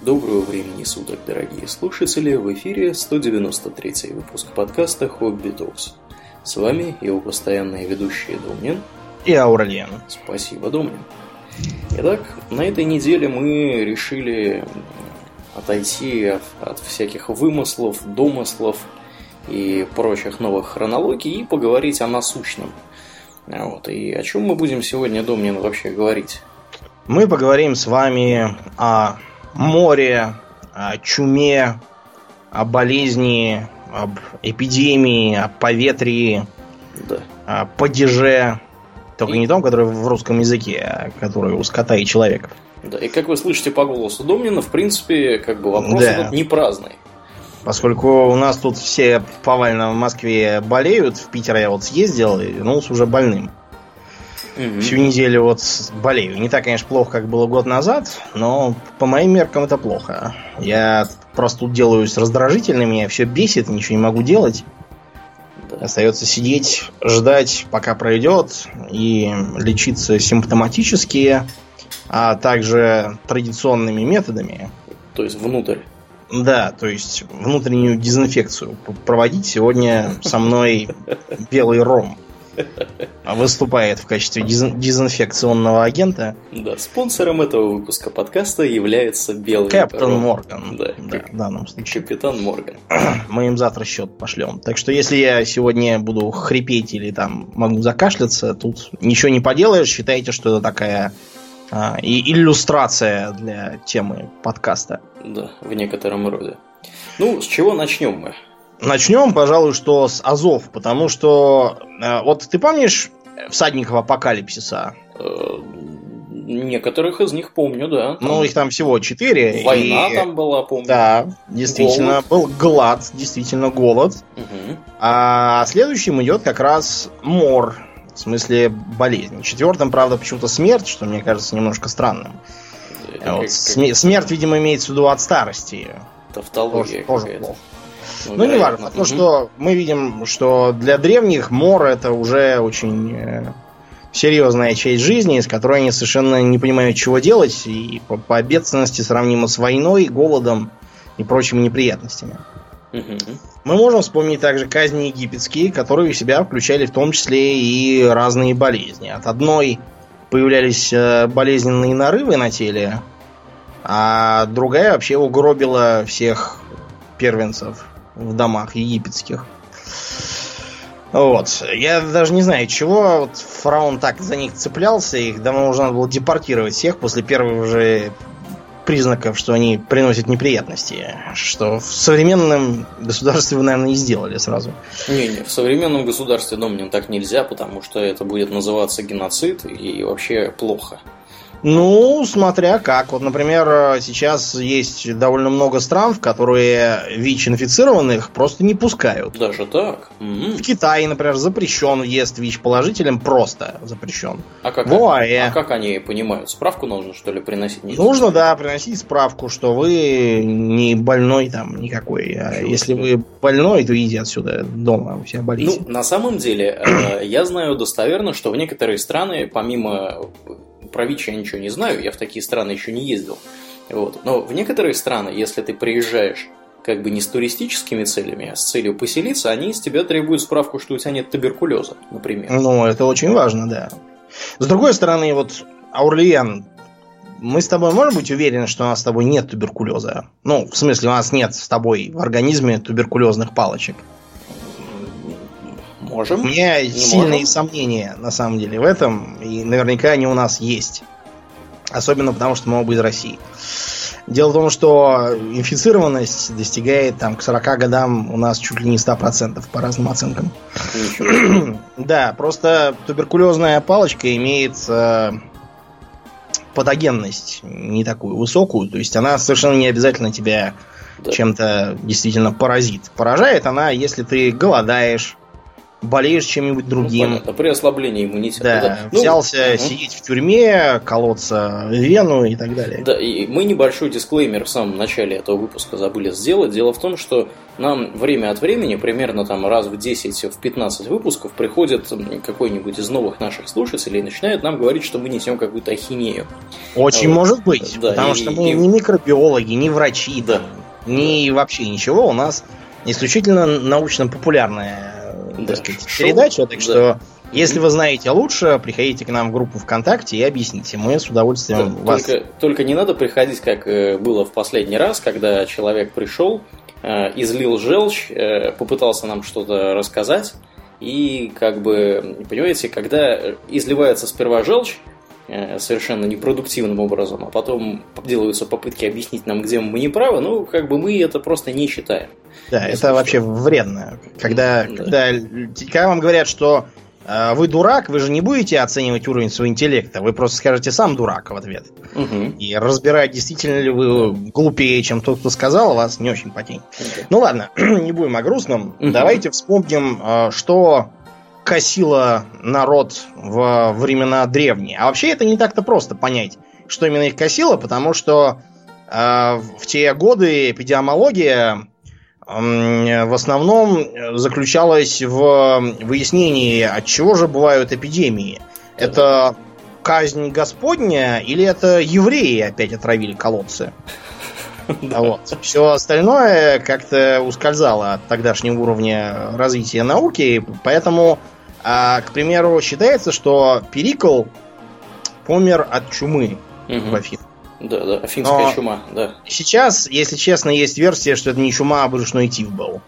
Доброго времени суток, дорогие слушатели! В эфире 193 выпуск подкаста «Хобби Токс». С вами его постоянные ведущие Домнин и Аурлиен. Спасибо, Домнин. Итак, на этой неделе мы решили отойти от всяких вымыслов, домыслов и прочих новых хронологий и поговорить о насущном. Вот. И о чем мы будем сегодня, Домнин, вообще говорить? Мы поговорим с вами о море, о чуме, о болезни, об эпидемии, о поветрии, да. о падеже. Только и... не том, который в русском языке, а который у скота и человека. Да, и как вы слышите по голосу Домнина, в принципе, как бы вопрос да. этот не праздный. Поскольку у нас тут все повально в Москве болеют, в Питер я вот съездил и вернулся уже больным. Угу. Всю неделю вот болею. Не так, конечно, плохо, как было год назад, но по моим меркам это плохо. Я просто тут делаюсь раздражительным, меня все бесит, ничего не могу делать. Остается сидеть, ждать, пока пройдет, и лечиться симптоматически, а также традиционными методами. То есть внутрь. Да, то есть внутреннюю дезинфекцию проводить сегодня со мной белый ром. Выступает в качестве дезин- дезинфекционного агента. Да, спонсором этого выпуска подкаста является Белый Капитан Морган. Да, да, в данном случае. Капитан Морган. Мы им завтра счет пошлем. Так что если я сегодня буду хрипеть или там могу закашляться, тут ничего не поделаешь. Считайте, что это такая а, и иллюстрация для темы подкаста. Да, в некотором роде. Ну, с чего начнем мы? Начнем, пожалуй, что с Азов, потому что э, вот ты помнишь всадников апокалипсиса? Э, некоторых из них помню, да. Там... Ну, их там всего четыре. Война и... там была, помню. Да, действительно, голод. был глад, действительно голод. Угу. А следующим идет как раз мор, в смысле болезнь. Четвертым, правда, почему-то смерть, что мне кажется немножко странным. вот, как, Смерть, видимо, имеется в виду от старости. Тавтология тоже, тоже плохо. Ну, ну не важно. Потому что мы видим, что для древних мор это уже очень э, серьезная часть жизни, с которой они совершенно не понимают, чего делать, и по, по ответственности сравнимо с войной, голодом и прочими неприятностями. Мы можем вспомнить также казни египетские, которые в себя включали в том числе и разные болезни. От одной появлялись э, болезненные нарывы на теле, а другая вообще угробила всех первенцев в домах египетских. Вот. Я даже не знаю, чего вот фараон так за них цеплялся. Их давно уже надо было депортировать всех после первых же признаков, что они приносят неприятности. Что в современном государстве вы, наверное, и сделали сразу. Не-не, в современном государстве, Домнин, так нельзя, потому что это будет называться геноцид и вообще плохо. Ну, смотря как. Вот, например, сейчас есть довольно много стран, в которые ВИЧ-инфицированных просто не пускают. Даже так? В Китае, например, запрещен въезд ВИЧ-положителям, просто запрещен. А как, в ОАЭ. а как они понимают? Справку нужно, что ли, приносить? Не нужно, да, приносить справку, что вы не больной там никакой. А Чего если вы больной, то идите отсюда дома, у себя болите. Ну, на самом деле, э, я знаю достоверно, что в некоторые страны, помимо про ВИЧ я ничего не знаю, я в такие страны еще не ездил. Вот. Но в некоторые страны, если ты приезжаешь как бы не с туристическими целями, а с целью поселиться, они из тебя требуют справку, что у тебя нет туберкулеза, например. Ну, это очень важно, да. С другой стороны, вот, Аурлиен, мы с тобой можем быть уверены, что у нас с тобой нет туберкулеза? Ну, в смысле, у нас нет с тобой в организме туберкулезных палочек. Можем. У меня сильные можем. сомнения, на самом деле, в этом. И наверняка они у нас есть. Особенно потому, что мы оба из России. Дело в том, что инфицированность достигает там, к 40 годам у нас чуть ли не 100% по разным оценкам. да, просто туберкулезная палочка имеет э, патогенность не такую высокую. То есть она совершенно не обязательно тебя да. чем-то действительно поразит. Поражает она, если ты голодаешь, болеешь чем-нибудь другим. Ну, понятно, при ослаблении иммунитета. Да, да. Ну, взялся угу. сидеть в тюрьме, колоться вену и так далее. Да, и мы небольшой дисклеймер в самом начале этого выпуска забыли сделать. Дело в том, что нам время от времени, примерно там раз в 10, в 15 выпусков, приходит какой-нибудь из новых наших слушателей и начинает нам говорить, что мы несем какую-то ахинею. Очень вот. может быть, да, потому и, что мы и... не микробиологи, не врачи, да. не вообще ничего. У нас исключительно научно-популярная да. сказать, передача, так да. что если вы знаете лучше, приходите к нам в группу ВКонтакте и объясните. Мы с удовольствием да, вас... Только, только не надо приходить, как э, было в последний раз, когда человек пришел, э, излил желчь, э, попытался нам что-то рассказать, и как бы, понимаете, когда изливается сперва желчь, совершенно непродуктивным образом, а потом делаются попытки объяснить нам, где мы не правы, ну, как бы мы это просто не считаем. Да, это что. вообще вредно. Когда, да. когда, когда вам говорят, что э, вы дурак, вы же не будете оценивать уровень своего интеллекта, вы просто скажете сам дурак в ответ. Угу. И разбирать, действительно ли вы глупее, чем тот, кто сказал, вас не очень потень. Okay. Ну ладно, не будем о грустном. Угу. Давайте вспомним, э, что косило народ в времена древние. А вообще это не так-то просто понять, что именно их косило, потому что э, в те годы эпидемиология в основном заключалась в выяснении, от чего же бывают эпидемии. Это казнь Господня или это евреи опять отравили колодцы? Вот. Все остальное как-то ускользало от тогдашнего уровня развития науки, поэтому, а, к примеру, считается, что Перикл помер от чумы угу. в Афинах. Да, да, афинская Но чума, да. Сейчас, если честно, есть версия, что это не чума, а брюшной тиф был.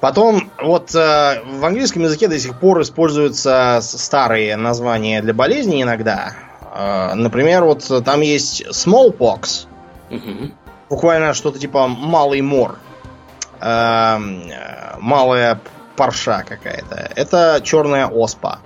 Потом, вот э, в английском языке до сих пор используются старые названия для болезней иногда. Э, например, вот там есть smallpox. Угу. Буквально что-то типа малый мор. Э, малая парша какая-то. Это черная оспа.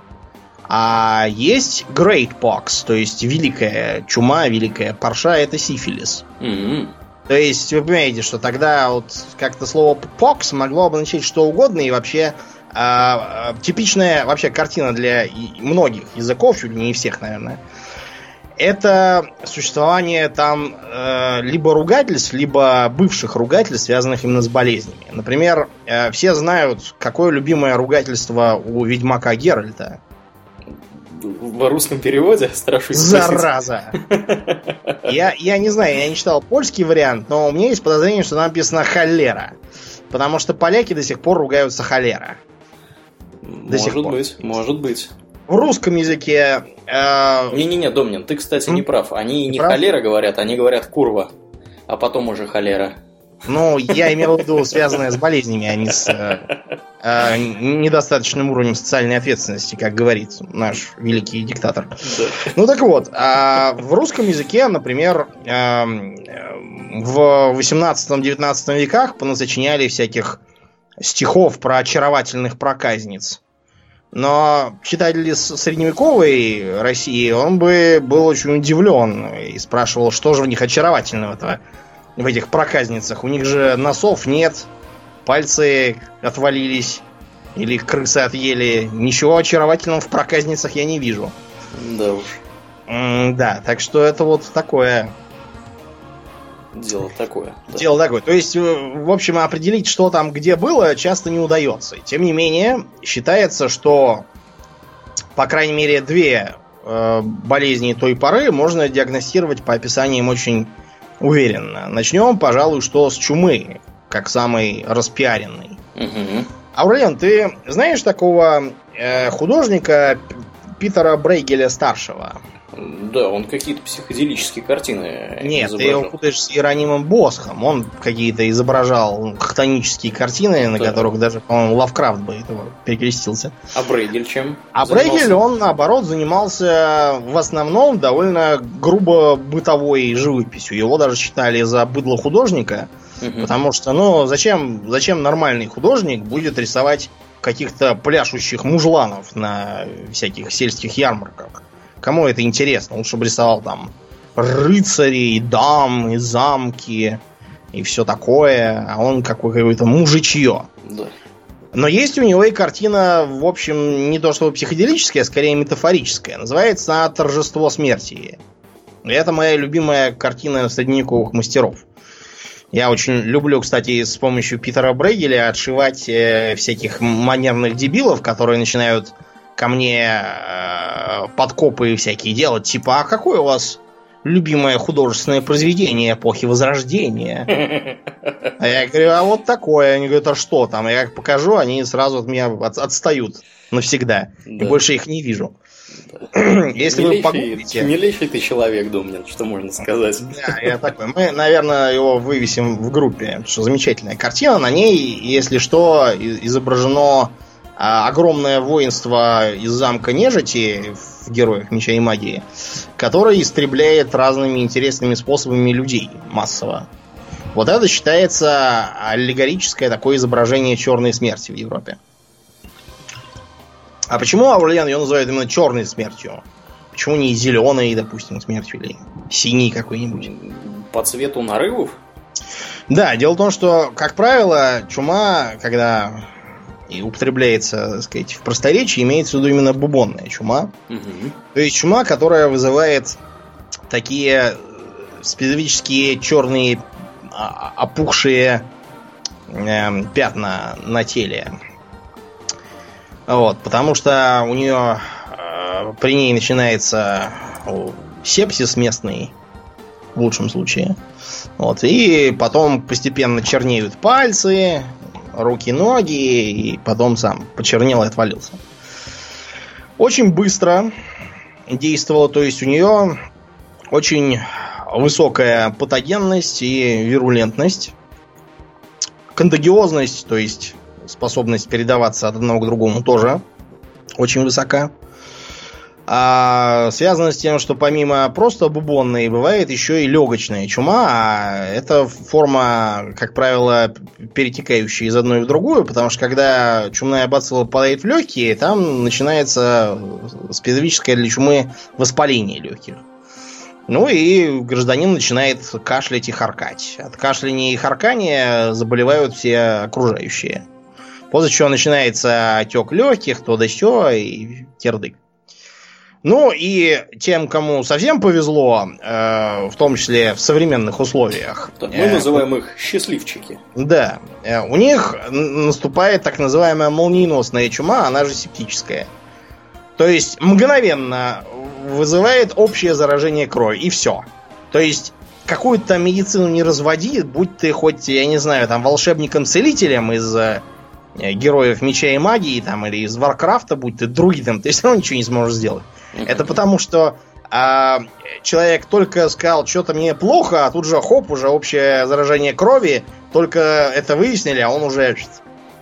А есть Great Pox, то есть великая чума, великая парша, это сифилис. Mm-hmm. То есть вы понимаете, что тогда вот как-то слово pox могло обозначать что угодно, и вообще э, типичная вообще картина для многих языков, чуть ли не всех, наверное, это существование там э, либо ругательств, либо бывших ругательств, связанных именно с болезнями. Например, э, все знают, какое любимое ругательство у ведьмака Геральта в русском переводе, страшусь Зараза! Я, я не знаю, я не читал польский вариант, но у меня есть подозрение, что там написано холера. Потому что поляки до сих пор ругаются холера. До может быть, может быть. В русском языке... Э... Не-не-не, Домнин, ты, кстати, не прав. Они не, не прав? холера говорят, они говорят курва. А потом уже холера. Ну, я имел в виду связанное с болезнями, а не с э, э, недостаточным уровнем социальной ответственности, как говорит наш великий диктатор. Да. Ну так вот, а в русском языке, например, э, в 18-19 веках понасочиняли всяких стихов про очаровательных проказниц. Но читатель средневековой России, он бы был очень удивлен и спрашивал, что же в них очаровательного-то в этих проказницах. У них же носов нет, пальцы отвалились или крысы отъели. Ничего очаровательного в проказницах я не вижу. Да уж. М да, так что это вот такое. Дело такое. Да. Дело такое. То есть, э, в общем, определить, что там где было, часто не удается. Тем не менее, считается, что, по крайней мере, две э, болезни той поры можно диагностировать по описаниям очень уверенно. Начнем, пожалуй, что с чумы, как самый распиаренный. Угу. Аурлен, ты знаешь такого э, художника Питера Брейгеля старшего? Да, он какие-то психоделические картины Нет, изображал. ты его путаешь с Иеронимом Босхом. Он какие-то изображал хтонические картины, на да. которых даже, по-моему, Лавкрафт бы этого перекрестился. А Брейгель чем? А занимался? Брейгель, он, наоборот, занимался в основном довольно грубо бытовой живописью. Его даже считали за быдло художника, угу. потому что, ну, зачем, зачем нормальный художник будет рисовать каких-то пляшущих мужланов на всяких сельских ярмарках? Кому это интересно? Лучше бы рисовал там рыцарей, дам и замки и все такое, а он какое-то мужичье. Да. Но есть у него и картина, в общем, не то чтобы психоделическая, а скорее метафорическая. Называется она «Торжество смерти». И это моя любимая картина средневековых мастеров. Я очень люблю, кстати, с помощью Питера Брейгеля отшивать э, всяких манерных дебилов, которые начинают ко мне э, подкопы всякие делать. Типа, а какое у вас любимое художественное произведение эпохи Возрождения. А я говорю, а вот такое. Они говорят, а что там? Я как покажу, они сразу от меня от, отстают навсегда. Да. И больше их не вижу. Да. Если милейший, вы погуглите... Милейший ты человек, Думнин, что можно сказать. Да, я такой. Мы, наверное, его вывесим в группе. Что замечательная картина. На ней, если что, изображено а, огромное воинство из замка нежити в героях меча и магии, которое истребляет разными интересными способами людей массово. Вот это считается аллегорическое такое изображение черной смерти в Европе. А почему Аурлиан ее называют именно черной смертью? Почему не зеленой, допустим, смертью или синей какой-нибудь? По цвету нарывов? Да, дело в том, что, как правило, чума, когда и употребляется, так сказать, в просторечии, имеется в виду именно бубонная чума. Угу. То есть чума, которая вызывает такие э, специфические черные а, опухшие э, пятна на теле. Вот, потому что у нее э, при ней начинается сепсис местный, в лучшем случае. Вот, и потом постепенно чернеют пальцы, руки-ноги, и потом сам почернел и отвалился. Очень быстро действовала, то есть у нее очень высокая патогенность и вирулентность. Контагиозность, то есть способность передаваться от одного к другому тоже очень высока. А связано с тем, что помимо просто бубонной бывает еще и легочная чума, а это форма, как правило, перетекающая из одной в другую, потому что когда чумная бацилла попадает в легкие, там начинается специфическое для чумы воспаление легких. Ну и гражданин начинает кашлять и харкать. От кашляния и харкания заболевают все окружающие. После чего начинается отек легких, то да сё, и тердык. Ну и тем, кому совсем повезло, э, в том числе в современных условиях. мы э, называем их счастливчики. Да. Э, у них наступает так называемая молниеносная чума, она же септическая. То есть мгновенно вызывает общее заражение крови, и все. То есть какую-то медицину не разводи, будь ты хоть, я не знаю, там волшебником-целителем из э, героев меча и магии, там, или из Варкрафта, будь ты друидом, ты все равно ничего не сможешь сделать. Это потому, что а, человек только сказал, что-то мне плохо, а тут же хоп, уже общее заражение крови, только это выяснили, а он уже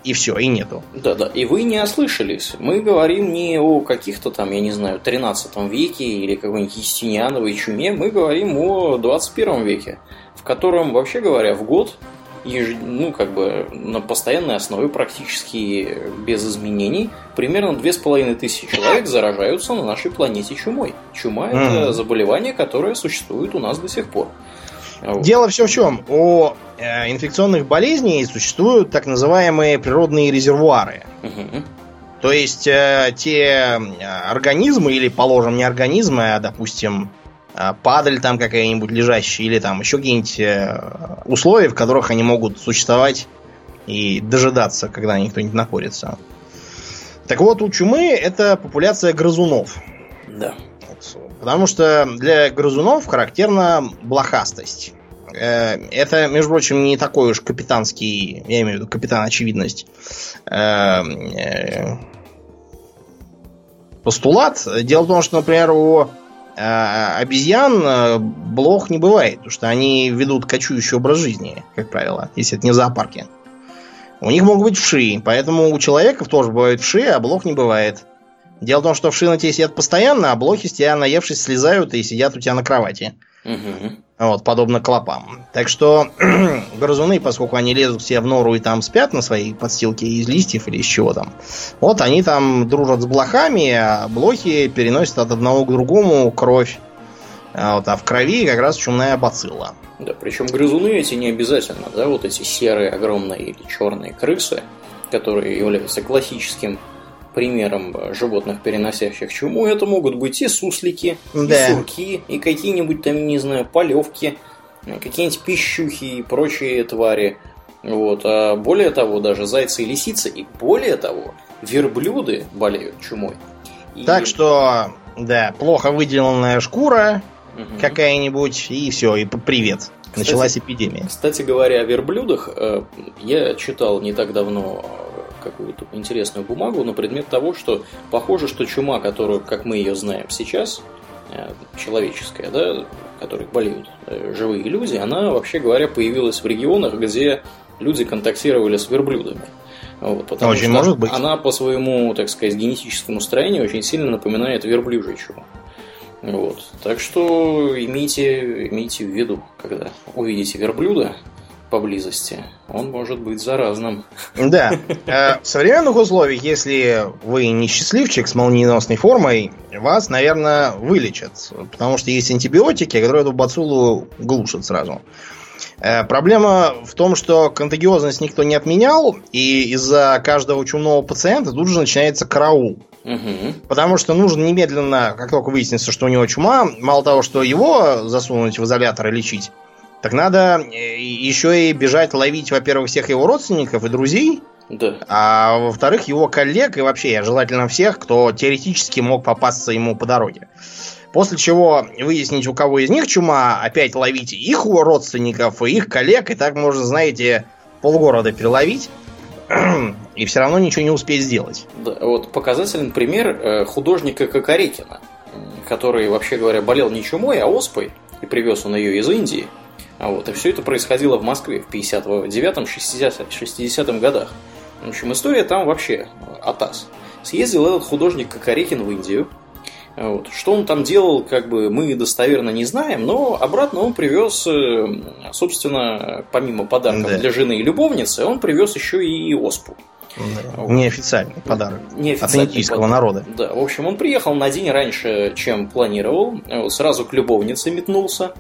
и все, и нету. Да-да, и вы не ослышались. Мы говорим не о каких-то там, я не знаю, 13 веке или какой-нибудь Естиниановой чуме, мы говорим о 21 веке, в котором, вообще говоря, в год еж... ну, как бы на постоянной основе, практически без изменений, примерно две с половиной тысячи человек заражаются на нашей планете чумой. Чума mm. это заболевание, которое существует у нас до сих пор. Дело все в чем. У э, инфекционных болезней существуют так называемые природные резервуары. Угу. То есть э, те организмы, или, положим, не организмы, а, допустим, падаль там какая-нибудь лежащая, или там еще какие-нибудь э, условия, в которых они могут существовать и дожидаться, когда них кто-нибудь находится. Так вот, у чумы это популяция грызунов. Да. Потому что для грызунов характерна блохастость. Э, это, между прочим, не такой уж капитанский, я имею в виду капитан очевидность, э, постулат. Дело в том, что, например, у а обезьян э, блох не бывает, потому что они ведут кочующий образ жизни, как правило, если это не в зоопарке. У них могут быть вши, поэтому у человеков тоже бывают вши, а блох не бывает. Дело в том, что вши на тебе сидят постоянно, а блохи с тебя наевшись слезают и сидят у тебя на кровати. Угу. Вот, подобно клопам. Так что грызуны, поскольку они лезут все в нору и там спят на своей подстилке из листьев или из чего там, вот они там дружат с блохами, а блохи переносят от одного к другому кровь. А, вот, а в крови как раз чумная бацилла. Да, причем грызуны эти не обязательно, да, вот эти серые огромные или черные крысы. которые являются классическим примером животных, переносящих чуму, это могут быть и суслики, да. и сурки, и какие-нибудь там, не знаю, полевки, какие-нибудь пищухи и прочие твари. Вот. А более того, даже зайцы и лисицы, и более того, верблюды болеют чумой. И... Так что, да, плохо выделенная шкура угу. какая-нибудь, и все, и привет. Кстати, Началась эпидемия. Кстати говоря, о верблюдах, э, я читал не так давно какую-то интересную бумагу на предмет того, что похоже, что чума, которую, как мы ее знаем сейчас, э, человеческая, да, которых болеют э, живые люди, она, вообще говоря, появилась в регионах, где люди контактировали с верблюдами. Вот, потому очень что может быть. она по своему, так сказать, генетическому строению очень сильно напоминает верблюжью чуму. Вот. Так что имейте, имейте в виду, когда увидите верблюда, поблизости, он может быть заразным. Да. Э, в современных условиях, если вы не счастливчик с молниеносной формой, вас, наверное, вылечат. Потому что есть антибиотики, которые эту бациллу глушат сразу. Э, проблема в том, что контагиозность никто не отменял, и из-за каждого чумного пациента тут же начинается караул. Угу. Потому что нужно немедленно, как только выяснится, что у него чума, мало того, что его засунуть в изолятор и лечить, так надо э, еще и бежать ловить, во-первых, всех его родственников и друзей, да. а во-вторых, его коллег и вообще желательно всех, кто теоретически мог попасться ему по дороге. После чего выяснить, у кого из них чума, опять ловить их родственников и их коллег, и так можно, знаете, полгорода переловить и все равно ничего не успеть сделать. Да, вот показательный пример э, художника Кокорекина, который, вообще говоря, болел не чумой, а оспой, и привез он ее из Индии. А вот, и все это происходило в Москве в 59-м, 60-м годах. В общем, история там вообще атас. Съездил этот художник Кокорекин в Индию. Вот. Что он там делал, как бы мы достоверно не знаем, но обратно он привез, э, собственно, помимо подарков да. для жены и любовницы, он привез еще и оспу. Да. Неофициальный подарок. Неофициальный от индийского подарок. народа. Да, в общем, он приехал на день раньше, чем планировал. Сразу к любовнице метнулся.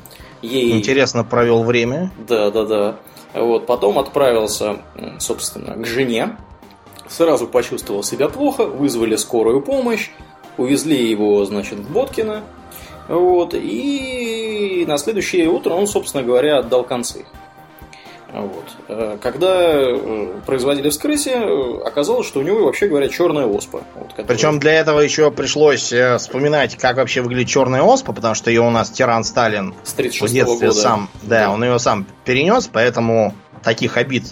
Ей... Интересно провел время. Да, да, да. Вот, потом отправился, собственно, к жене. Сразу почувствовал себя плохо, вызвали скорую помощь, увезли его, значит, в Боткино. Вот, и на следующее утро он, собственно говоря, отдал концы. Вот. Э, когда э, производили вскрытие, э, оказалось, что у него, вообще говоря, черная оспа. Вот, которая... Причем для этого еще пришлось вспоминать, как вообще выглядит черная оспа, потому что ее у нас тиран Сталин С в детстве года. сам, да, да, он ее сам перенес, поэтому таких обид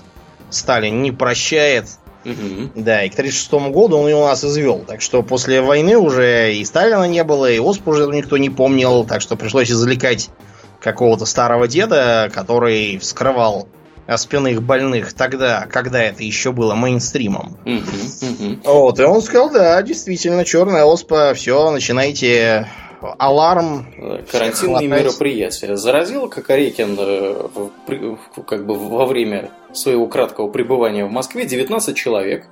Сталин не прощает. Угу. Да, и к 1936 году он ее у нас извел. Так что после войны уже и Сталина не было, и оспу уже никто не помнил. Так что пришлось извлекать какого-то старого деда, который вскрывал спинных больных тогда, когда это еще было мейнстримом. Вот, и он сказал, да, действительно, черная оспа, все, начинайте аларм. Карантинные мероприятия. Заразил Кокорекин э, как бы во время своего краткого пребывания в Москве 19 человек.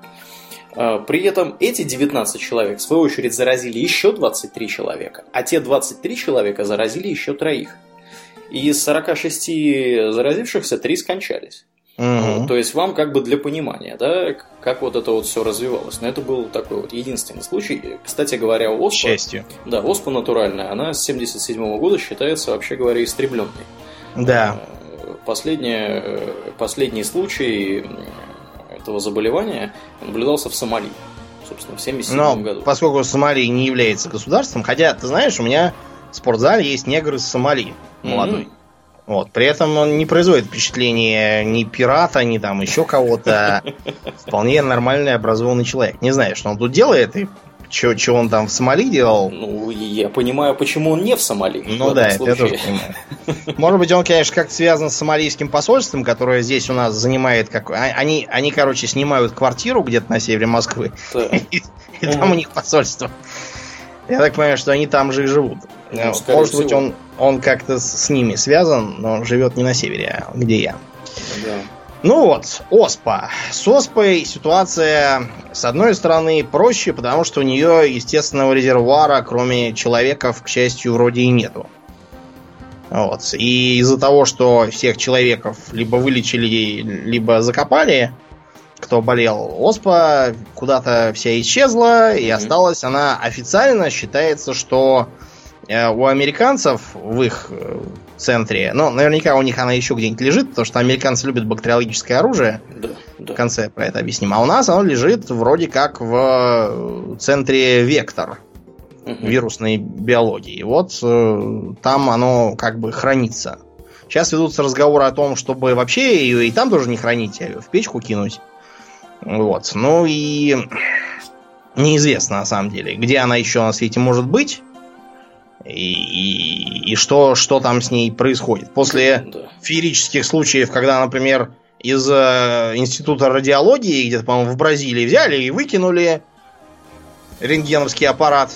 Э, при этом эти 19 человек, в свою очередь, заразили еще 23 человека, а те 23 человека заразили еще троих. И из 46 заразившихся 3 скончались. Угу. То есть вам как бы для понимания, да, как вот это вот все развивалось. Но это был такой вот единственный случай. Кстати говоря, оспа... К счастью. Да, оспа натуральная, она с 77 года считается, вообще говоря, истребленной. Да. Э, последний, последний случай этого заболевания наблюдался в Сомали. Собственно, в 77 Но, году. поскольку Сомали не является государством, хотя, ты знаешь, у меня в спортзале есть негр из Сомали молодой. Mm-hmm. Вот. При этом он не производит впечатление ни пирата, ни там еще кого-то. Вполне нормальный образованный человек. Не знаю, что он тут делает и что он там в Сомали делал. Ну, я понимаю, почему он не в Сомали. Ну да, это я тоже понимаю. Может быть, он, конечно, как-то связан с сомалийским посольством, которое здесь у нас занимает... Как... А, они, они, короче, снимают квартиру где-то на севере Москвы. И там у них посольство. Я так понимаю, что они там же и живут. Ну, Может быть, он, он как-то с ними связан, но живет не на севере, а где я. Да. Ну вот, оспа. С оспой ситуация, с одной стороны, проще, потому что у нее естественного резервуара, кроме человеков, к счастью, вроде и нету. Вот. И из-за того, что всех человеков либо вылечили, либо закопали, кто болел оспа, куда-то вся исчезла, и осталась она официально считается, что э, у американцев в их э, центре, ну, наверняка у них она еще где-нибудь лежит, потому что американцы любят бактериологическое оружие. Да, да. В конце про это объясним. А у нас оно лежит вроде как в центре Вектор угу. вирусной биологии. Вот там оно как бы хранится. Сейчас ведутся разговоры о том, чтобы вообще ее и там тоже не хранить, а в печку кинуть. Вот. Ну и неизвестно на самом деле, где она еще на свете может быть. И, и, и что, что там с ней происходит. После да. феерических случаев, когда, например, из э, института радиологии, где-то, по-моему, в Бразилии взяли и выкинули рентгеновский аппарат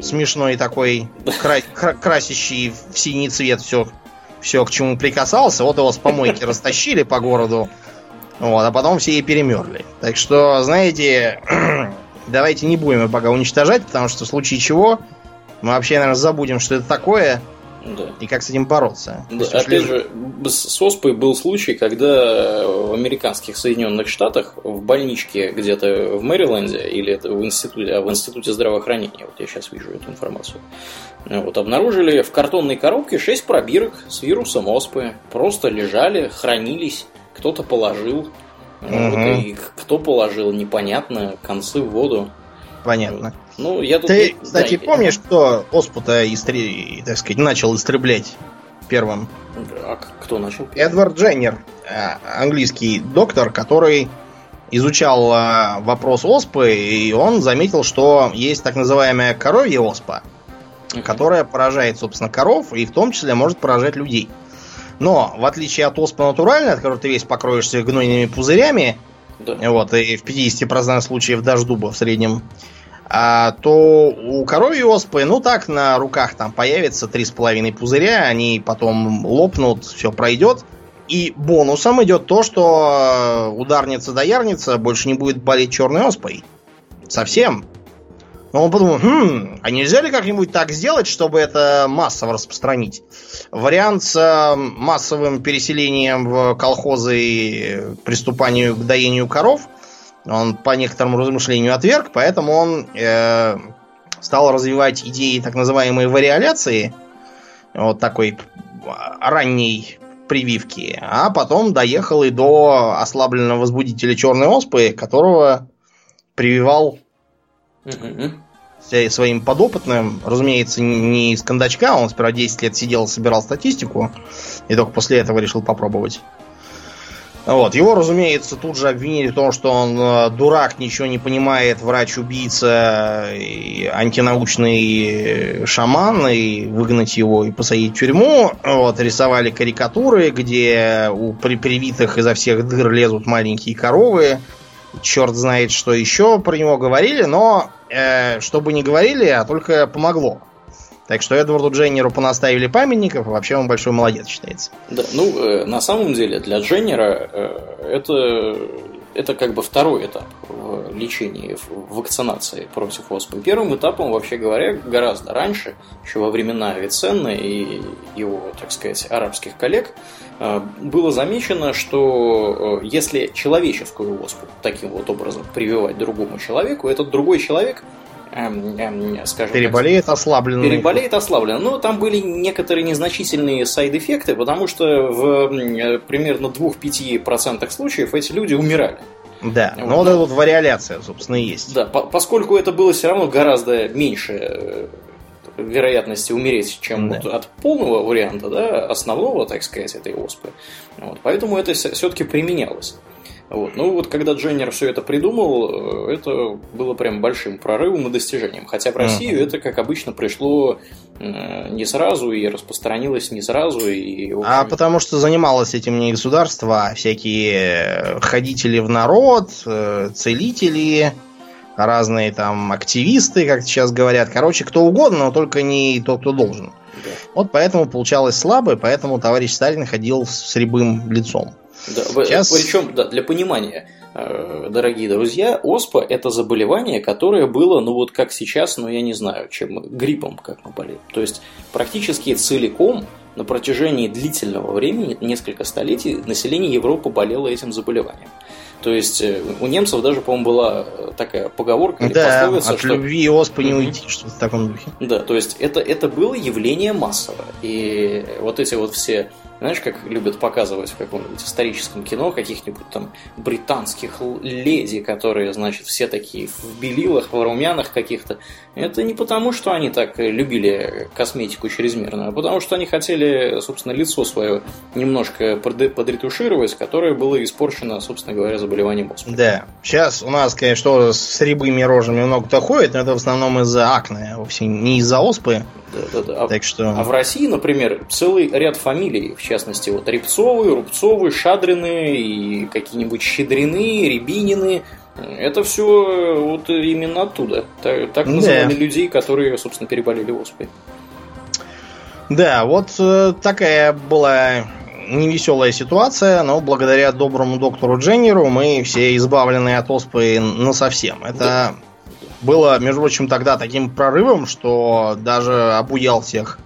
смешной такой, кра- кра- красящий в синий цвет все все, к чему прикасался, вот его с помойки растащили по городу, вот, а потом все и перемерли. Так что, знаете, давайте не будем его пока уничтожать, потому что в случае чего мы вообще, наверное, забудем, что это такое, да. И как с этим бороться? Да, опять лежит... же, с оспой был случай, когда в американских Соединенных Штатах в больничке где-то в Мэриленде или это в институте, а в институте здравоохранения, вот я сейчас вижу эту информацию, вот, обнаружили в картонной коробке 6 пробирок с вирусом оспы. Просто лежали, хранились, кто-то положил. Угу. И кто положил, непонятно, концы в воду. Понятно. Ну, я тут... Ты, кстати, да, помнишь, кто оспу-то, истри... так сказать, начал истреблять первым? А кто начал? Эдвард Дженнер, э, английский доктор, который изучал э, вопрос оспы, и он заметил, что есть так называемая коровья оспа, которая поражает, собственно, коров, и в том числе может поражать людей. Но, в отличие от оспы натуральной, от которой ты весь покроешься гнойными пузырями, да. вот, и в 50% случаев даже дуба в среднем, а, то у коровьей оспы, ну так, на руках там появится 3,5 пузыря, они потом лопнут, все пройдет. И бонусом идет то, что ударница-доярница больше не будет болеть черной оспой. Совсем. Но он подумал, хм, а нельзя ли как-нибудь так сделать, чтобы это массово распространить? Вариант с э, массовым переселением в колхозы и приступанию к доению коров он по некоторому размышлению отверг, поэтому он э, стал развивать идеи так называемой вариоляции, вот такой ранней прививки, а потом доехал и до ослабленного возбудителя черной оспы, которого прививал. Своим подопытным. Разумеется, не из кондачка, он сперва 10 лет сидел, собирал статистику, и только после этого решил попробовать. Вот. Его, разумеется, тут же обвинили в том, что он э, дурак, ничего не понимает, врач-убийца, антинаучный шаман, и выгнать его и посадить в тюрьму. Вот. Рисовали карикатуры, где у привитых изо всех дыр лезут маленькие коровы. Черт знает, что еще про него говорили, но э, что бы ни говорили, а только помогло. Так что Эдварду Дженнеру понаставили памятников, и вообще он большой молодец считается. Да, ну, э, на самом деле, для Дженнера э, это, это как бы второй этап в лечении, в вакцинации против оспы. Первым этапом, вообще говоря, гораздо раньше, еще во времена Авиценны и его, так сказать, арабских коллег, было замечено, что э, если человеческую оспу таким вот образом прививать другому человеку, этот другой человек эм, эм, скажем переболеет так, ослабленно. Переболеет ослабленно. Но там были некоторые незначительные сайд-эффекты, потому что в э, примерно 2-5% случаев эти люди умирали. Да, вот. но вот эта вот вариоляция, собственно, и есть. Да, по поскольку это было все равно гораздо меньше э, вероятности умереть, чем да. вот от полного варианта, да, основного, так сказать, этой оспы. Вот, поэтому это все-таки применялось. Вот. Ну вот когда Дженнер все это придумал, э, это было прям большим прорывом и достижением. Хотя в Россию uh-huh. это, как обычно, пришло э, не сразу и распространилось не сразу. И, общем... А потому что занималось этим не государство, а всякие ходители в народ, э, целители, разные там активисты, как сейчас говорят. Короче, кто угодно, но только не тот, кто должен. Да. Вот поэтому получалось слабо, и поэтому товарищ Сталин ходил с рябым лицом. Да, Сейчас... Причем, да, для понимания, э, дорогие друзья, оспа – это заболевание, которое было, ну вот как сейчас, ну я не знаю, чем гриппом, как мы болеем. То есть практически целиком на протяжении длительного времени, несколько столетий, население Европы болело этим заболеванием. То есть э, у немцев даже, по-моему, была такая поговорка или да, пословица, от что... любви и оспы не уйти, что-то в таком духе. Да, то есть это, это было явление массовое. И вот эти вот все знаешь, как любят показывать в каком-нибудь историческом кино каких-нибудь там британских леди, которые, значит, все такие в белилах, в румянах каких-то. Это не потому, что они так любили косметику чрезмерно, а потому, что они хотели, собственно, лицо свое немножко подретушировать, которое было испорчено, собственно говоря, заболеванием оспы. Да. Сейчас у нас, конечно, с рябыми рожами много-то ходит, но это в основном из-за акне, а вовсе не из-за оспы. Да, да, да. А, так что... а в России, например, целый ряд фамилий, в частности, вот Репцовы, Рубцовы, Шадрины и какие-нибудь Щедрины, Рябинины. Это все вот именно оттуда. Так, так называли да. людей, которые, собственно, переболели оспой. Да, вот э, такая была невеселая ситуация, но благодаря доброму доктору Дженнеру мы все избавлены от оспы на совсем. Это да было, между прочим, тогда таким прорывом, что даже обуял всех э,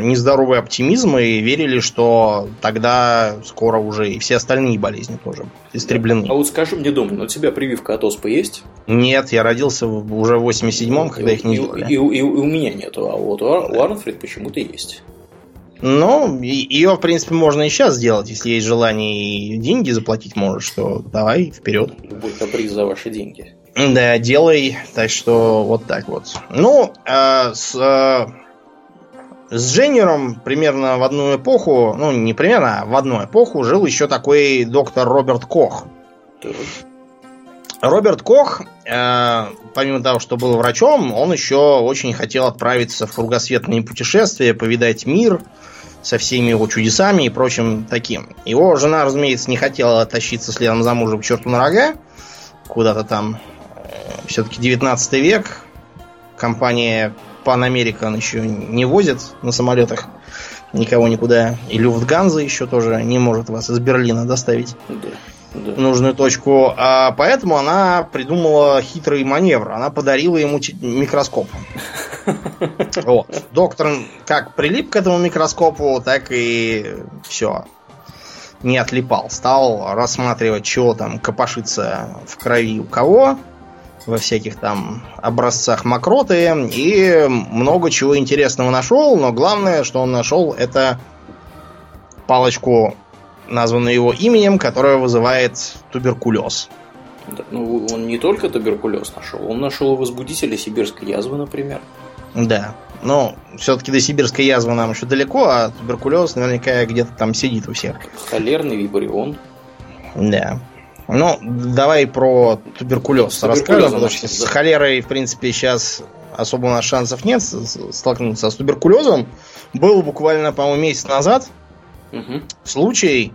нездоровый оптимизм и верили, что тогда скоро уже и все остальные болезни тоже истреблены. А вот скажи мне, Дом, у тебя прививка от оспы есть? Нет, я родился уже в 87-м, когда и, их не делали. И, и, и, и у меня нету, а вот у, у Арнфрид почему-то есть. Ну, ее, в принципе, можно и сейчас сделать, если есть желание и деньги заплатить можешь, то давай, вперед. Будет каприз за ваши деньги. Да, делай. Так что вот так вот. Ну, э, с, э, с Дженнером примерно в одну эпоху, ну не примерно, а в одну эпоху жил еще такой доктор Роберт Кох. Роберт Кох, э, помимо того, что был врачом, он еще очень хотел отправиться в кругосветные путешествия, повидать мир со всеми его чудесами и прочим таким. Его жена, разумеется, не хотела тащиться следом за мужем к черту на рога, куда-то там все-таки 19 век. Компания Pan American еще не возит на самолетах никого никуда. И Люфтганза еще тоже не может вас из Берлина доставить да, да. нужную точку. А поэтому она придумала хитрый маневр. Она подарила ему микроскоп. Вот. Доктор как прилип к этому микроскопу, так и все. Не отлипал. Стал рассматривать, чего там копошится в крови у кого во всяких там образцах мокроты и много чего интересного нашел, но главное, что он нашел, это палочку, названную его именем, которая вызывает туберкулез. Да, ну, он не только туберкулез нашел, он нашел возбудители сибирской язвы, например. Да, но все-таки до сибирской язвы нам еще далеко, а туберкулез наверняка где-то там сидит у всех. Холерный вибрион. Да. Ну, давай про туберкулез расскажем, потому что с холерой, в принципе, сейчас особо у нас шансов нет столкнуться. с туберкулезом был буквально, по-моему, месяц назад угу. случай,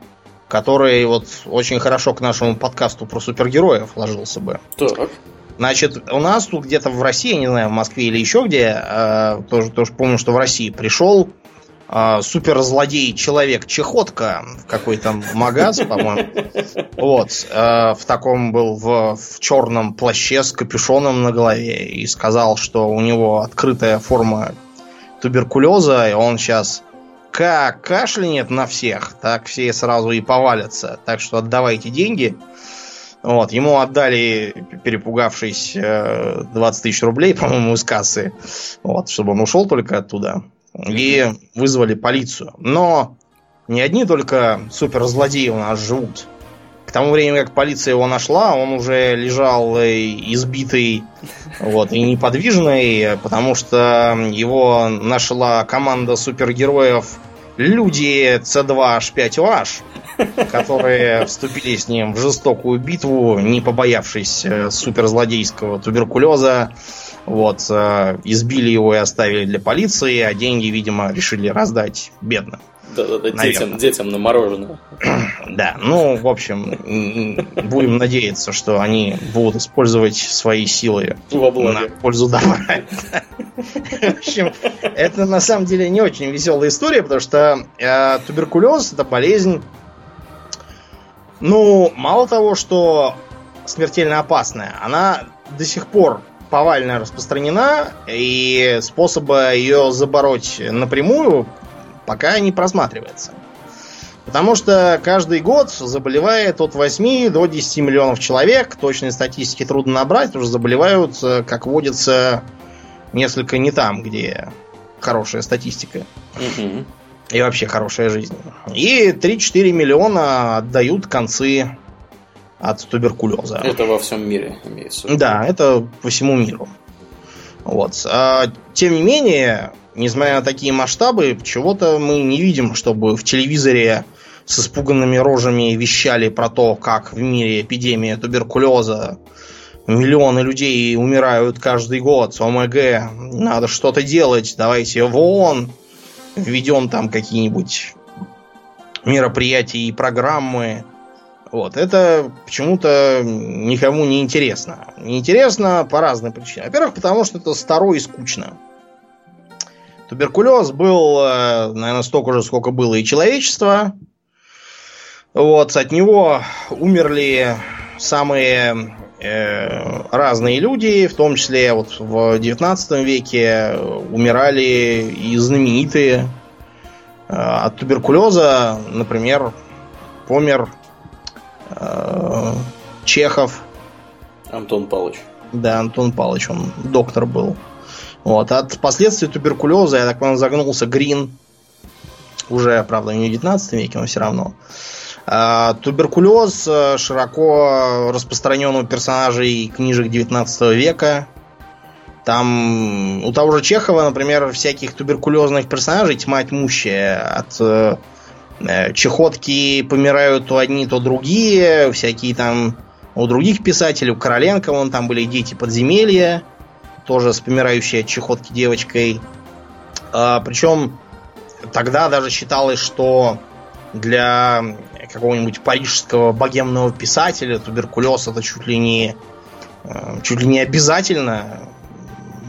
который вот очень хорошо к нашему подкасту про супергероев ложился бы. Так. Значит, у нас тут где-то в России, не знаю, в Москве или еще где, э, тоже, тоже помню, что в России пришел суперзлодей человек Чехотка в какой-то магаз, по-моему. Вот. Э, в таком был в, в черном плаще с капюшоном на голове и сказал, что у него открытая форма туберкулеза, и он сейчас как кашлянет на всех, так все сразу и повалятся. Так что отдавайте деньги. Вот, ему отдали, перепугавшись, 20 тысяч рублей, по-моему, из кассы, вот, чтобы он ушел только оттуда и вызвали полицию. Но не одни только суперзлодеи у нас живут. К тому времени, как полиция его нашла, он уже лежал избитый вот, и неподвижный, потому что его нашла команда супергероев люди C2H5OH, которые вступили с ним в жестокую битву, не побоявшись э, суперзлодейского туберкулеза, вот, э, избили его и оставили для полиции, а деньги, видимо, решили раздать бедным. Да-да-да, детям, детям на мороженое. Да, ну, в общем, будем надеяться, что они будут использовать свои силы на пользу добра. В общем, это на самом деле не очень веселая история, потому что э, туберкулез это болезнь, ну, мало того, что смертельно опасная, она до сих пор повально распространена, и способа ее забороть напрямую пока не просматривается. Потому что каждый год заболевает от 8 до 10 миллионов человек. Точной статистики трудно набрать, потому что заболевают, э, как водится, несколько не там, где хорошая статистика. Угу. И вообще хорошая жизнь. И 3-4 миллиона отдают концы от туберкулеза. Это во всем мире имеется. Да, это по всему миру. Вот. А, тем не менее, несмотря на такие масштабы, чего-то мы не видим, чтобы в телевизоре с испуганными рожами вещали про то, как в мире эпидемия туберкулеза, миллионы людей умирают каждый год, ОМГ, надо что-то делать, давайте в ООН введем там какие-нибудь мероприятия и программы. Вот, это почему-то никому не интересно. Не интересно по разным причинам. Во-первых, потому что это старо и скучно. Туберкулез был, э, наверное, столько же, сколько было и человечество. Вот, от него умерли самые э, разные люди, в том числе вот в 19 веке умирали и знаменитые. Э, от туберкулеза, например, помер Чехов. Антон Павлович. Да, Антон Павлович, он доктор был. Вот. От последствий туберкулеза, я так понял, загнулся Грин. Уже, правда, не в 19 веке, но все равно. А, туберкулез э, широко распространен у персонажей книжек 19 века. Там у того же Чехова, например, всяких туберкулезных персонажей тьма тьмущая. От э, э, чехотки помирают то одни, то другие. Всякие там у других писателей, у Короленко, вон там были дети подземелья, тоже с помирающей от чехотки девочкой. А, причем тогда даже считалось, что для какого-нибудь парижского богемного писателя туберкулез это чуть ли не э, чуть ли не обязательно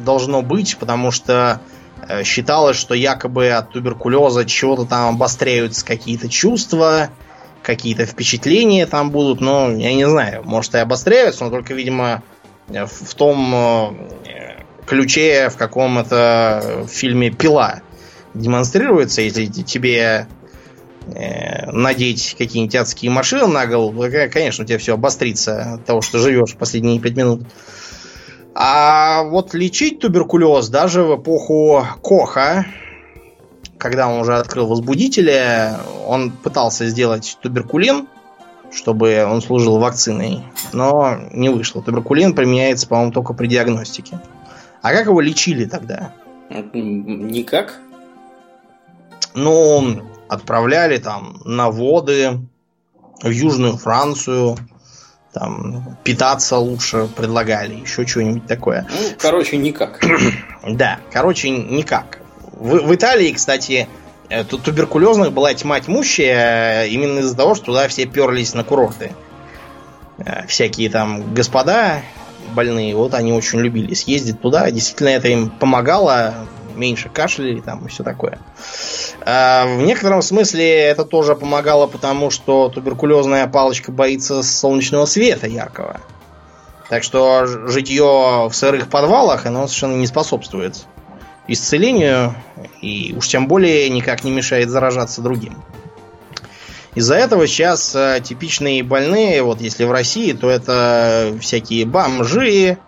должно быть, потому что э, считалось, что якобы от туберкулеза чего-то там обостряются какие-то чувства, какие-то впечатления там будут, но я не знаю, может и обостряются, но только, видимо, в том э, ключе, в каком это фильме «Пила» демонстрируется, если тебе э, надеть какие-нибудь адские машины на голову, конечно, у тебя все обострится от того, что живешь последние пять минут. А вот лечить туберкулез даже в эпоху Коха, когда он уже открыл возбудители, он пытался сделать туберкулин, чтобы он служил вакциной, но не вышло. Туберкулин применяется, по-моему, только при диагностике. А как его лечили тогда? Никак. Ну, отправляли там на воды в Южную Францию, там питаться лучше предлагали, еще что-нибудь такое. Ну, короче, никак. да, короче, никак. В, в Италии, кстати, э, тут туберкулезных была тьма тьмущая э, именно из-за того, что туда все перлись на курорты. Э, всякие там господа больные, вот они очень любили съездить туда. Действительно, это им помогало, меньше кашляли там и все такое. А в некотором смысле это тоже помогало, потому что туберкулезная палочка боится солнечного света яркого. Так что житье в сырых подвалах, оно совершенно не способствует исцелению и уж тем более никак не мешает заражаться другим. Из-за этого сейчас э, типичные больные, вот если в России, то это всякие бомжи,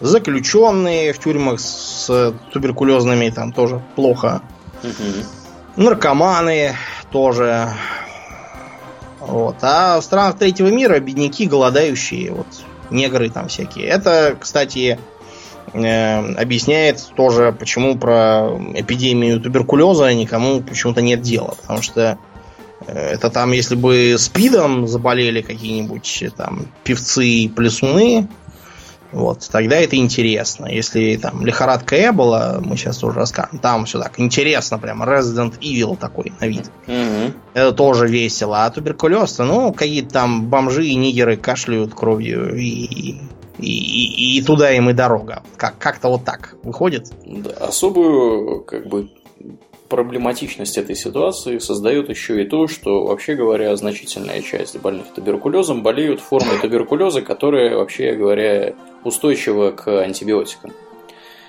заключенные в тюрьмах с туберкулезными, там тоже плохо. Угу. Наркоманы тоже. Вот. А в странах третьего мира бедняки, голодающие, вот негры там всякие. Это, кстати, э, объясняет тоже, почему про эпидемию туберкулеза никому почему-то нет дела. Потому что это там, если бы спидом заболели какие-нибудь там певцы и плесуны, вот, тогда это интересно. Если там лихорадка Эбола, мы сейчас тоже расскажем, там все так интересно, прям Resident Evil такой на вид. Mm-hmm. Это тоже весело. А туберкулез, ну, какие-то там бомжи и нигеры кашляют кровью и, и, и, и туда им и дорога. Как, как-то вот так выходит. Да, особую, как бы, проблематичность этой ситуации создает еще и то, что, вообще говоря, значительная часть больных туберкулезом болеют формой туберкулеза, которая, вообще говоря, устойчива к антибиотикам.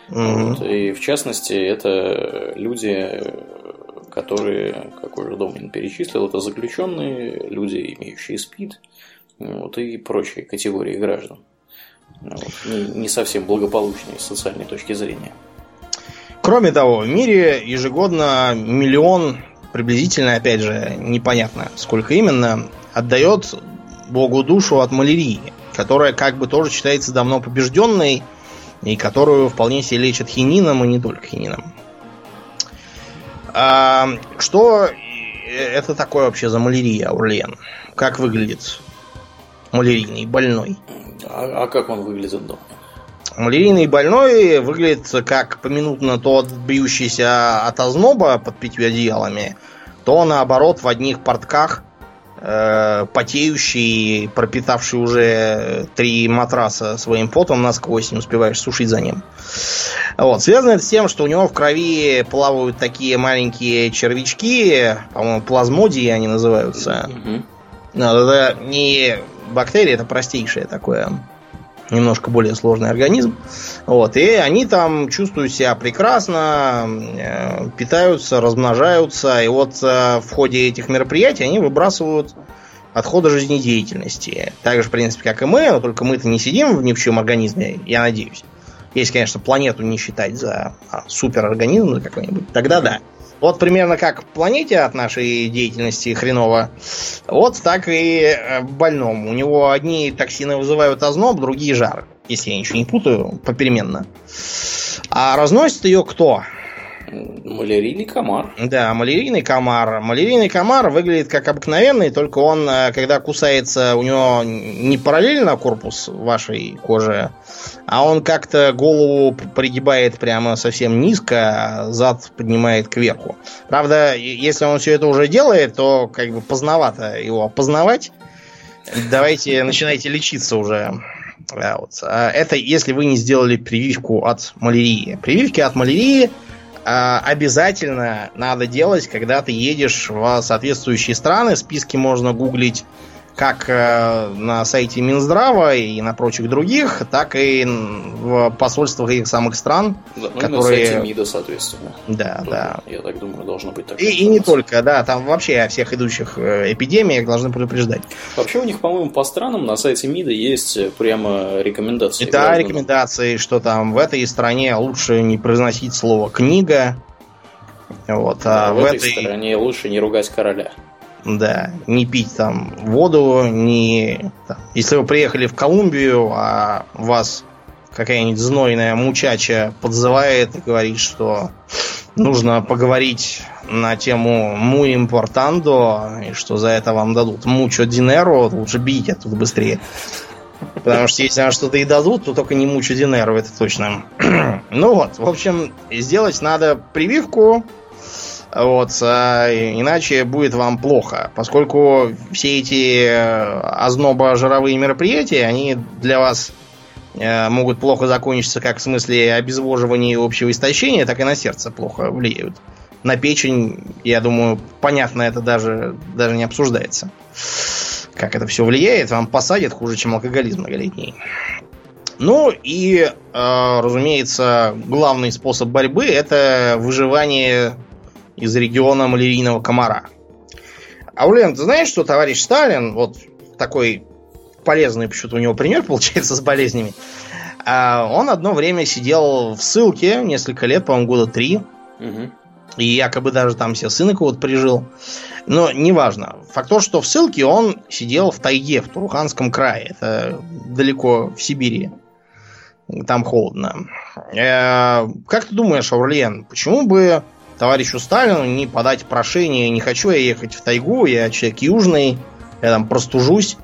Mm-hmm. Вот. И в частности, это люди, которые, как уже Домнин перечислил, это заключенные, люди, имеющие СПИД, вот, и прочие категории граждан. Вот, не, не совсем благополучные с социальной точки зрения. Кроме того, в мире ежегодно миллион, приблизительно, опять же, непонятно сколько именно, отдает Богу душу от малярии, которая как бы тоже считается давно побежденной, и которую вполне себе лечат хинином, и не только хинином. А, что это такое вообще за малярия, Аурлиен? Как выглядит малярийный больной? А, а как он выглядит дома? Малярийный больной выглядит как поминутно то бьющийся от озноба под пятью одеялами, то наоборот в одних портках э, потеющий, пропитавший уже три матраса своим потом насквозь, не успеваешь сушить за ним. Вот. Связано это с тем, что у него в крови плавают такие маленькие червячки, по-моему, плазмодии они называются. Mm-hmm. Но это не бактерии, это простейшее такое немножко более сложный организм. Вот, и они там чувствуют себя прекрасно, э, питаются, размножаются. И вот э, в ходе этих мероприятий они выбрасывают отходы жизнедеятельности. Так же, в принципе, как и мы, но только мы-то не сидим в ни в чем организме, я надеюсь. Если, конечно, планету не считать за а, суперорганизм какой-нибудь, тогда да. Вот примерно как планете от нашей деятельности хреново, вот так и э, больному. У него одни токсины вызывают озноб, другие жар. Если я ничего не путаю, попеременно. А разносит ее кто? Малярийный комар. Да, малярийный комар. Малярийный комар выглядит как обыкновенный, только он, э, когда кусается, у него не параллельно корпус вашей кожи, а он как-то голову пригибает прямо совсем низко, а зад поднимает кверху. Правда, если он все это уже делает, то как бы поздновато его опознавать. Давайте начинайте лечиться уже. Вот. А это если вы не сделали прививку от малярии. Прививки от малярии обязательно надо делать, когда ты едешь в соответствующие страны. Списки можно гуглить как э, на сайте Минздрава и на прочих других, так и в посольствах этих самых стран, да, ну которые... и на сайте МИДа, соответственно. Да, ну, да. Я так думаю, должно быть так. И, и не только, да, там вообще о всех идущих э, эпидемиях должны предупреждать. Вообще у них, по-моему, по странам на сайте МИДа есть прямо рекомендации. Да, гражданам. рекомендации, что там в этой стране лучше не произносить слово «книга», вот, а да, а в, в этой стране лучше не ругать короля. Да, не пить там воду, не... Если вы приехали в Колумбию, а вас какая-нибудь знойная мучача подзывает и говорит, что нужно поговорить на тему «muy importando», и что за это вам дадут «mucho dinero», лучше бить оттуда быстрее. Потому что если вам что-то и дадут, то только не мучу Динеру, это точно. ну вот, в общем, сделать надо прививку, вот, а иначе будет вам плохо, поскольку все эти э, ознобо-жировые мероприятия, они для вас э, могут плохо закончиться как в смысле обезвоживания и общего истощения, так и на сердце плохо влияют. На печень, я думаю, понятно, это даже, даже не обсуждается. Как это все влияет, вам посадят хуже, чем алкоголизм многолетний. Ну и, э, разумеется, главный способ борьбы это выживание из региона малярийного комара. Аулен, ты знаешь, что товарищ Сталин, вот такой полезный почему-то у него пример получается с болезнями, а он одно время сидел в ссылке, несколько лет, по-моему, года три, угу. и якобы даже там себе сына кого-то прижил. Но неважно. Факт то, что в ссылке он сидел в тайге, в Туруханском крае. Это далеко в Сибири. Там холодно. Э, как ты думаешь, Аурлиен, почему бы товарищу Сталину не подать прошение, не хочу я ехать в тайгу, я человек южный, я там простужусь.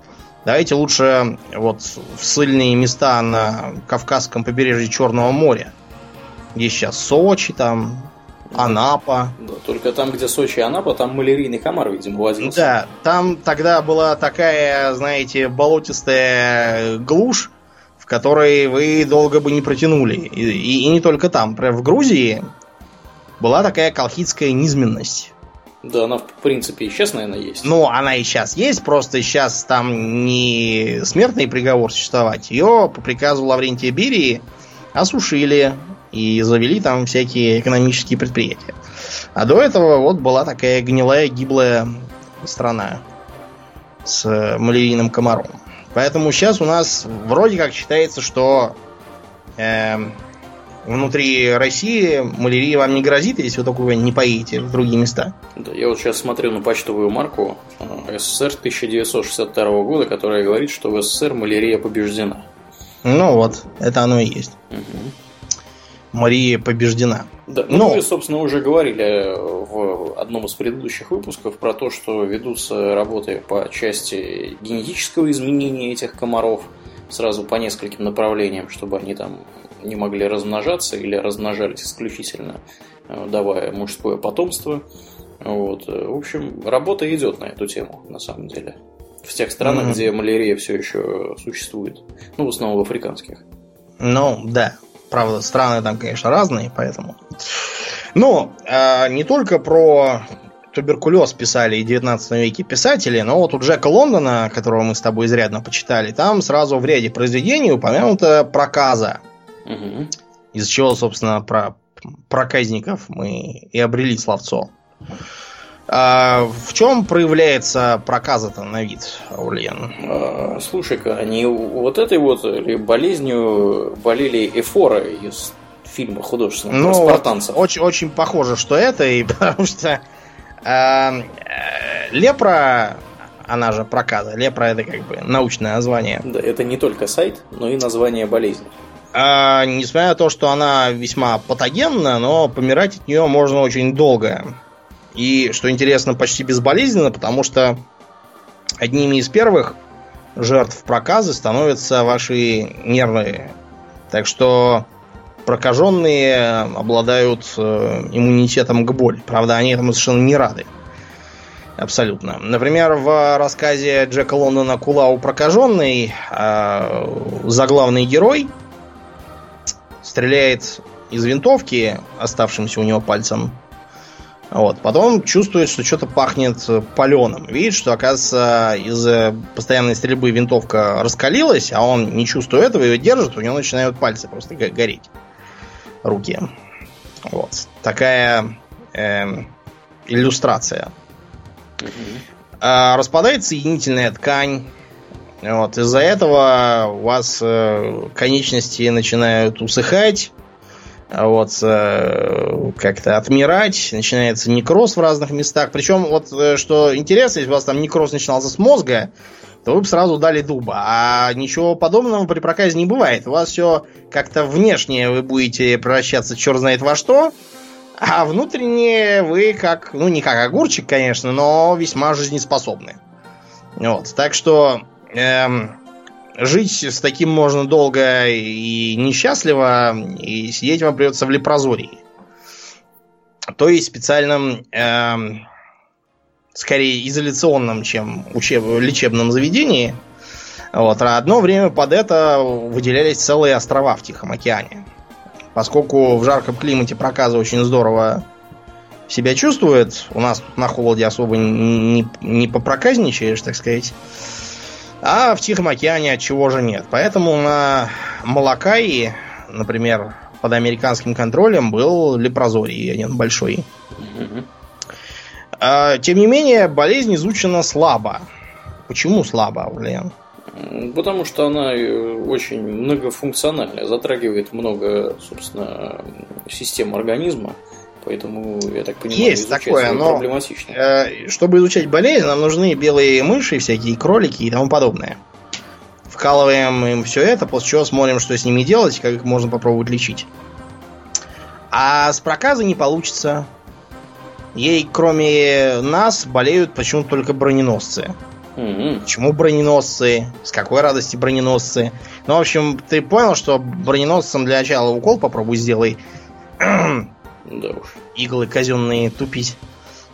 Давайте лучше вот в сильные места на Кавказском побережье Черного моря. Где сейчас Сочи, там, Анапа. Да, только там, где Сочи и Анапа, там малярийный комар, видимо, возился. Да, там тогда была такая, знаете, болотистая глушь, в которой вы долго бы не протянули. И, и, и не только там. Например, в Грузии была такая колхидская низменность. Да, она в принципе и сейчас, наверное, есть. Ну, она и сейчас есть, просто сейчас там не смертный приговор существовать. Ее по приказу Лаврентия Берии осушили и завели там всякие экономические предприятия. А до этого вот была такая гнилая, гиблая страна с малярийным комаром. Поэтому сейчас у нас вроде как считается, что э, внутри России малярия вам не грозит, если вы только не поедете в другие места. Да, я вот сейчас смотрю на почтовую марку э, СССР 1962 года, которая говорит, что в СССР малярия побеждена. Ну вот, это оно и есть. Угу. Мария побеждена. Да, ну, Но... мы, собственно, уже говорили в одном из предыдущих выпусков про то, что ведутся работы по части генетического изменения этих комаров сразу по нескольким направлениям, чтобы они там не могли размножаться или размножались исключительно э, давая мужское потомство. Вот. В общем, работа идет на эту тему, на самом деле. В тех странах, mm-hmm. где малярия все еще существует. Ну, в основном в африканских. Ну, да. Правда, страны там, конечно, разные, поэтому. Но э, не только про туберкулез писали и 19 веке писатели, но вот у Джека Лондона, которого мы с тобой изрядно почитали, там сразу в ряде произведений упомянута проказа. Угу. Из чего, собственно, про проказников мы и обрели словцо. А в чем проявляется проказа-то на вид, Аурлиен? А, Слушай-ка, они вот этой вот болезнью болели эфоры из фильма художественного ну, про спартанцев. Очень, очень похоже, что это, и потому что э, лепра, она же проказа, лепра это как бы научное название. Да, это не только сайт, но и название болезни. А, несмотря на то, что она весьма патогенна, но помирать от нее можно очень долго. И, что интересно, почти безболезненно, потому что одними из первых жертв проказы становятся ваши нервные. Так что прокаженные обладают э, иммунитетом к боли. Правда, они этому совершенно не рады. Абсолютно. Например, в рассказе Джека Лондона «Кулау прокаженный» э, заглавный герой стреляет из винтовки, оставшимся у него пальцем, вот. Потом чувствует, что что-то пахнет паленым. Видит, что, оказывается, из-за постоянной стрельбы винтовка раскалилась, а он, не чувствуя этого, ее держит, у него начинают пальцы просто гореть. Руки. Вот. Такая э, иллюстрация. А, распадается соединительная ткань. Вот. Из-за этого у вас э, конечности начинают усыхать вот, э, как-то отмирать, начинается некроз в разных местах. Причем, вот э, что интересно, если у вас там некроз начинался с мозга, то вы бы сразу дали дуба. А ничего подобного при проказе не бывает. У вас все как-то внешне вы будете превращаться черт знает во что, а внутренне вы как, ну не как огурчик, конечно, но весьма жизнеспособны. Вот, так что эм, жить с таким можно долго и несчастливо, и сидеть вам придется в лепрозории. То есть специальном, э, скорее изоляционном, чем учеб... лечебном заведении. Вот. А одно время под это выделялись целые острова в Тихом океане. Поскольку в жарком климате проказа очень здорово себя чувствует, у нас на холоде особо не, не попроказничаешь, так сказать, а в Тихом океане от чего же нет. Поэтому на Малакаи, например, под американским контролем был лепрозорий один большой. А, тем не менее, болезнь изучена слабо. Почему слабо, Лен? Потому что она э, очень многофункциональная, затрагивает много, собственно, систем организма. Поэтому, я так понимаю, есть такое, но проблематично. Э, чтобы изучать болезнь, нам нужны белые мыши, всякие кролики и тому подобное. Вкалываем им все это, после чего смотрим, что с ними делать, как их можно попробовать лечить. А с проказой не получится. Ей, кроме нас, болеют почему-то только броненосцы. mm Почему броненосцы? С какой радости броненосцы? Ну, в общем, ты понял, что броненосцам для начала укол попробуй сделай. Да уж. Иглы казенные тупить.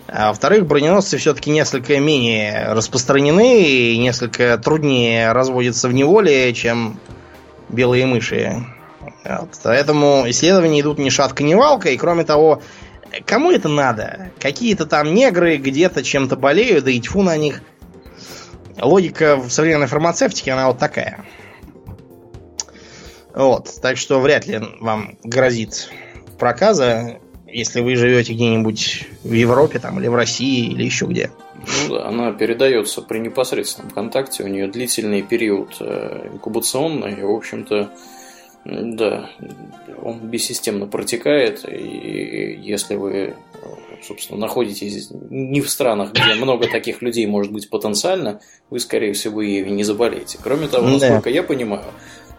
А во-вторых, броненосцы все-таки несколько менее распространены и несколько труднее разводятся в неволе, чем белые мыши. Вот. Поэтому исследования идут ни шатка, ни валка, и кроме того, кому это надо? Какие-то там негры где-то чем-то болеют, да и тьфу на них. Логика в современной фармацевтике, она вот такая. Вот, так что вряд ли вам грозит проказа, если вы живете где-нибудь в Европе там, или в России, или еще где. Ну да, она передается при непосредственном контакте, у нее длительный период э, инкубационный, и, в общем-то, да, он бессистемно протекает, и если вы, собственно, находитесь не в странах, где много таких людей может быть потенциально, вы, скорее всего, и не заболеете. Кроме того, насколько да. я понимаю,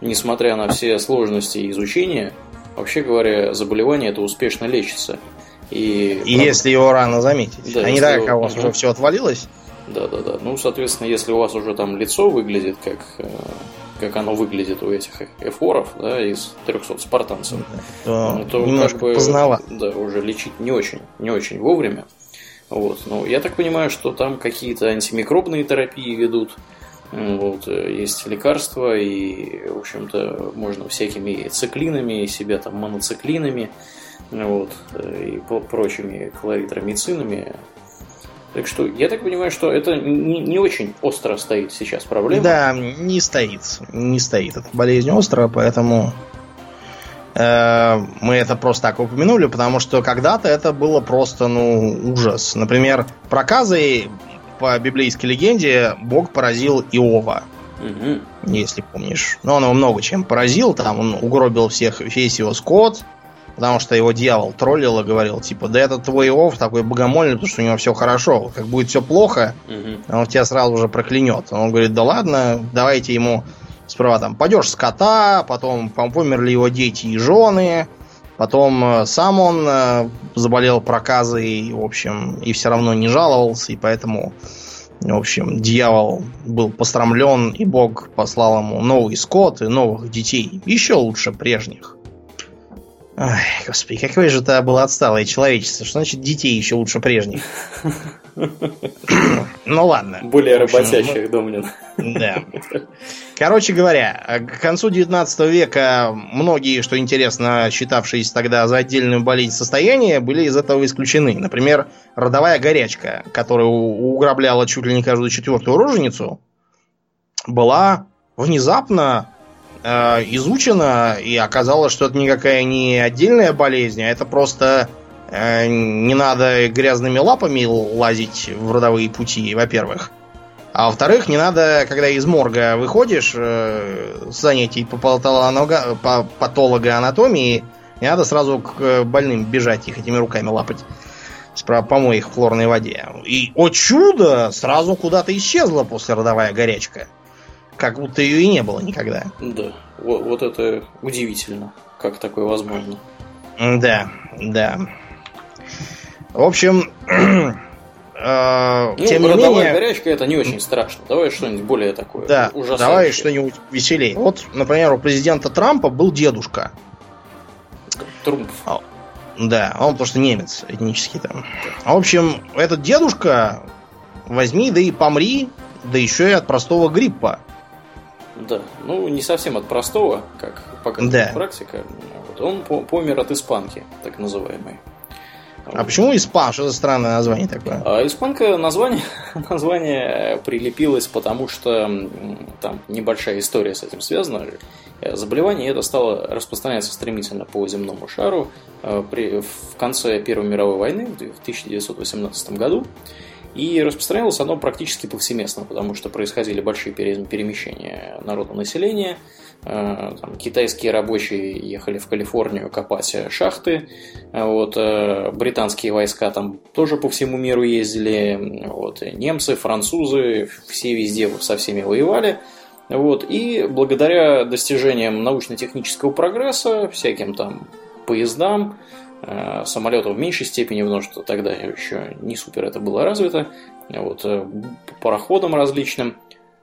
несмотря на все сложности изучения, вообще говоря, заболевание это успешно лечится. И, и если его рано заметить. Да, а не так, у вас угу. уже все отвалилось? Да, да, да. Ну, соответственно, если у вас уже там лицо выглядит как э, как оно выглядит у этих эфоров, да, из 300 спартанцев, то, то немножко как бы, поздновато. Да, уже лечить не очень, не очень вовремя. Вот. Ну, я так понимаю, что там какие-то антимикробные терапии ведут. Вот, есть лекарства, и, в общем-то, можно всякими циклинами, себя там моноциклинами, вот, и прочими кларитромицинами так что я так понимаю, что это не, не очень остро стоит сейчас проблема. Да, не стоит. Не стоит. Это болезнь острая, поэтому э, мы это просто так упомянули, потому что когда-то это было просто, ну, ужас. Например, проказой по библейской легенде Бог поразил Иова. Угу. Если помнишь. Но он его много чем поразил. Там он угробил всех, весь его скот, Потому что его дьявол троллил и говорил, типа, да это твой Ов такой богомольный, потому что у него все хорошо. Как будет все плохо, угу. он тебя сразу же проклянет. Он говорит, да ладно, давайте ему справа там падеж скота, потом померли его дети и жены, потом э, сам он э, заболел проказой, в общем, и все равно не жаловался, и поэтому, в общем, дьявол был пострамлен, и Бог послал ему новый скот и новых детей, еще лучше прежних. Ой, господи, какое же это было отсталое человечество. Что значит детей еще лучше прежних? Ну ладно. Более работящих, Домнин. Да. Короче говоря, к концу 19 века многие, что интересно, считавшиеся тогда за отдельную болезнь состояния, были из этого исключены. Например, родовая горячка, которая уграбляла чуть ли не каждую четвертую роженицу, была внезапно э, изучено, и оказалось, что это никакая не отдельная болезнь, а это просто э, не надо грязными лапами лазить в родовые пути, во-первых. А во-вторых, не надо, когда из морга выходишь э, с занятий по, по патологоанатомии, не надо сразу к э, больным бежать их этими руками лапать. Помой их в хлорной воде. И, о чудо, сразу куда-то исчезла после родовая горячка как будто ее и не было никогда. Да, вот, вот это удивительно, как такое возможно. Да, да. В общем, э, ну, тем не менее... горячка это не очень страшно. Давай что-нибудь более такое. Да, давай что-нибудь веселее. Вот, например, у президента Трампа был дедушка. Трумп. Да, он просто немец этнический там. В общем, этот дедушка возьми, да и помри, да еще и от простого гриппа. Да, ну не совсем от простого, как показывает да. практика. Вот. Он помер от испанки, так называемой. А почему испан? Что за странное название такое? А испанка название, название прилепилось, потому что там небольшая история с этим связана. Заболевание это стало распространяться стремительно по земному шару э, при, в конце Первой мировой войны в 1918 году. И распространялось оно практически повсеместно, потому что происходили большие перемещения народу населения. Э, там, китайские рабочие ехали в Калифорнию копать шахты. Вот, э, британские войска там тоже по всему миру ездили. Вот, немцы, французы, все везде со всеми воевали. Вот, и благодаря достижениям научно-технического прогресса, всяким там поездам, Э, самолетов в меньшей степени, потому что тогда еще не супер это было развито, вот, э, пароходам различным.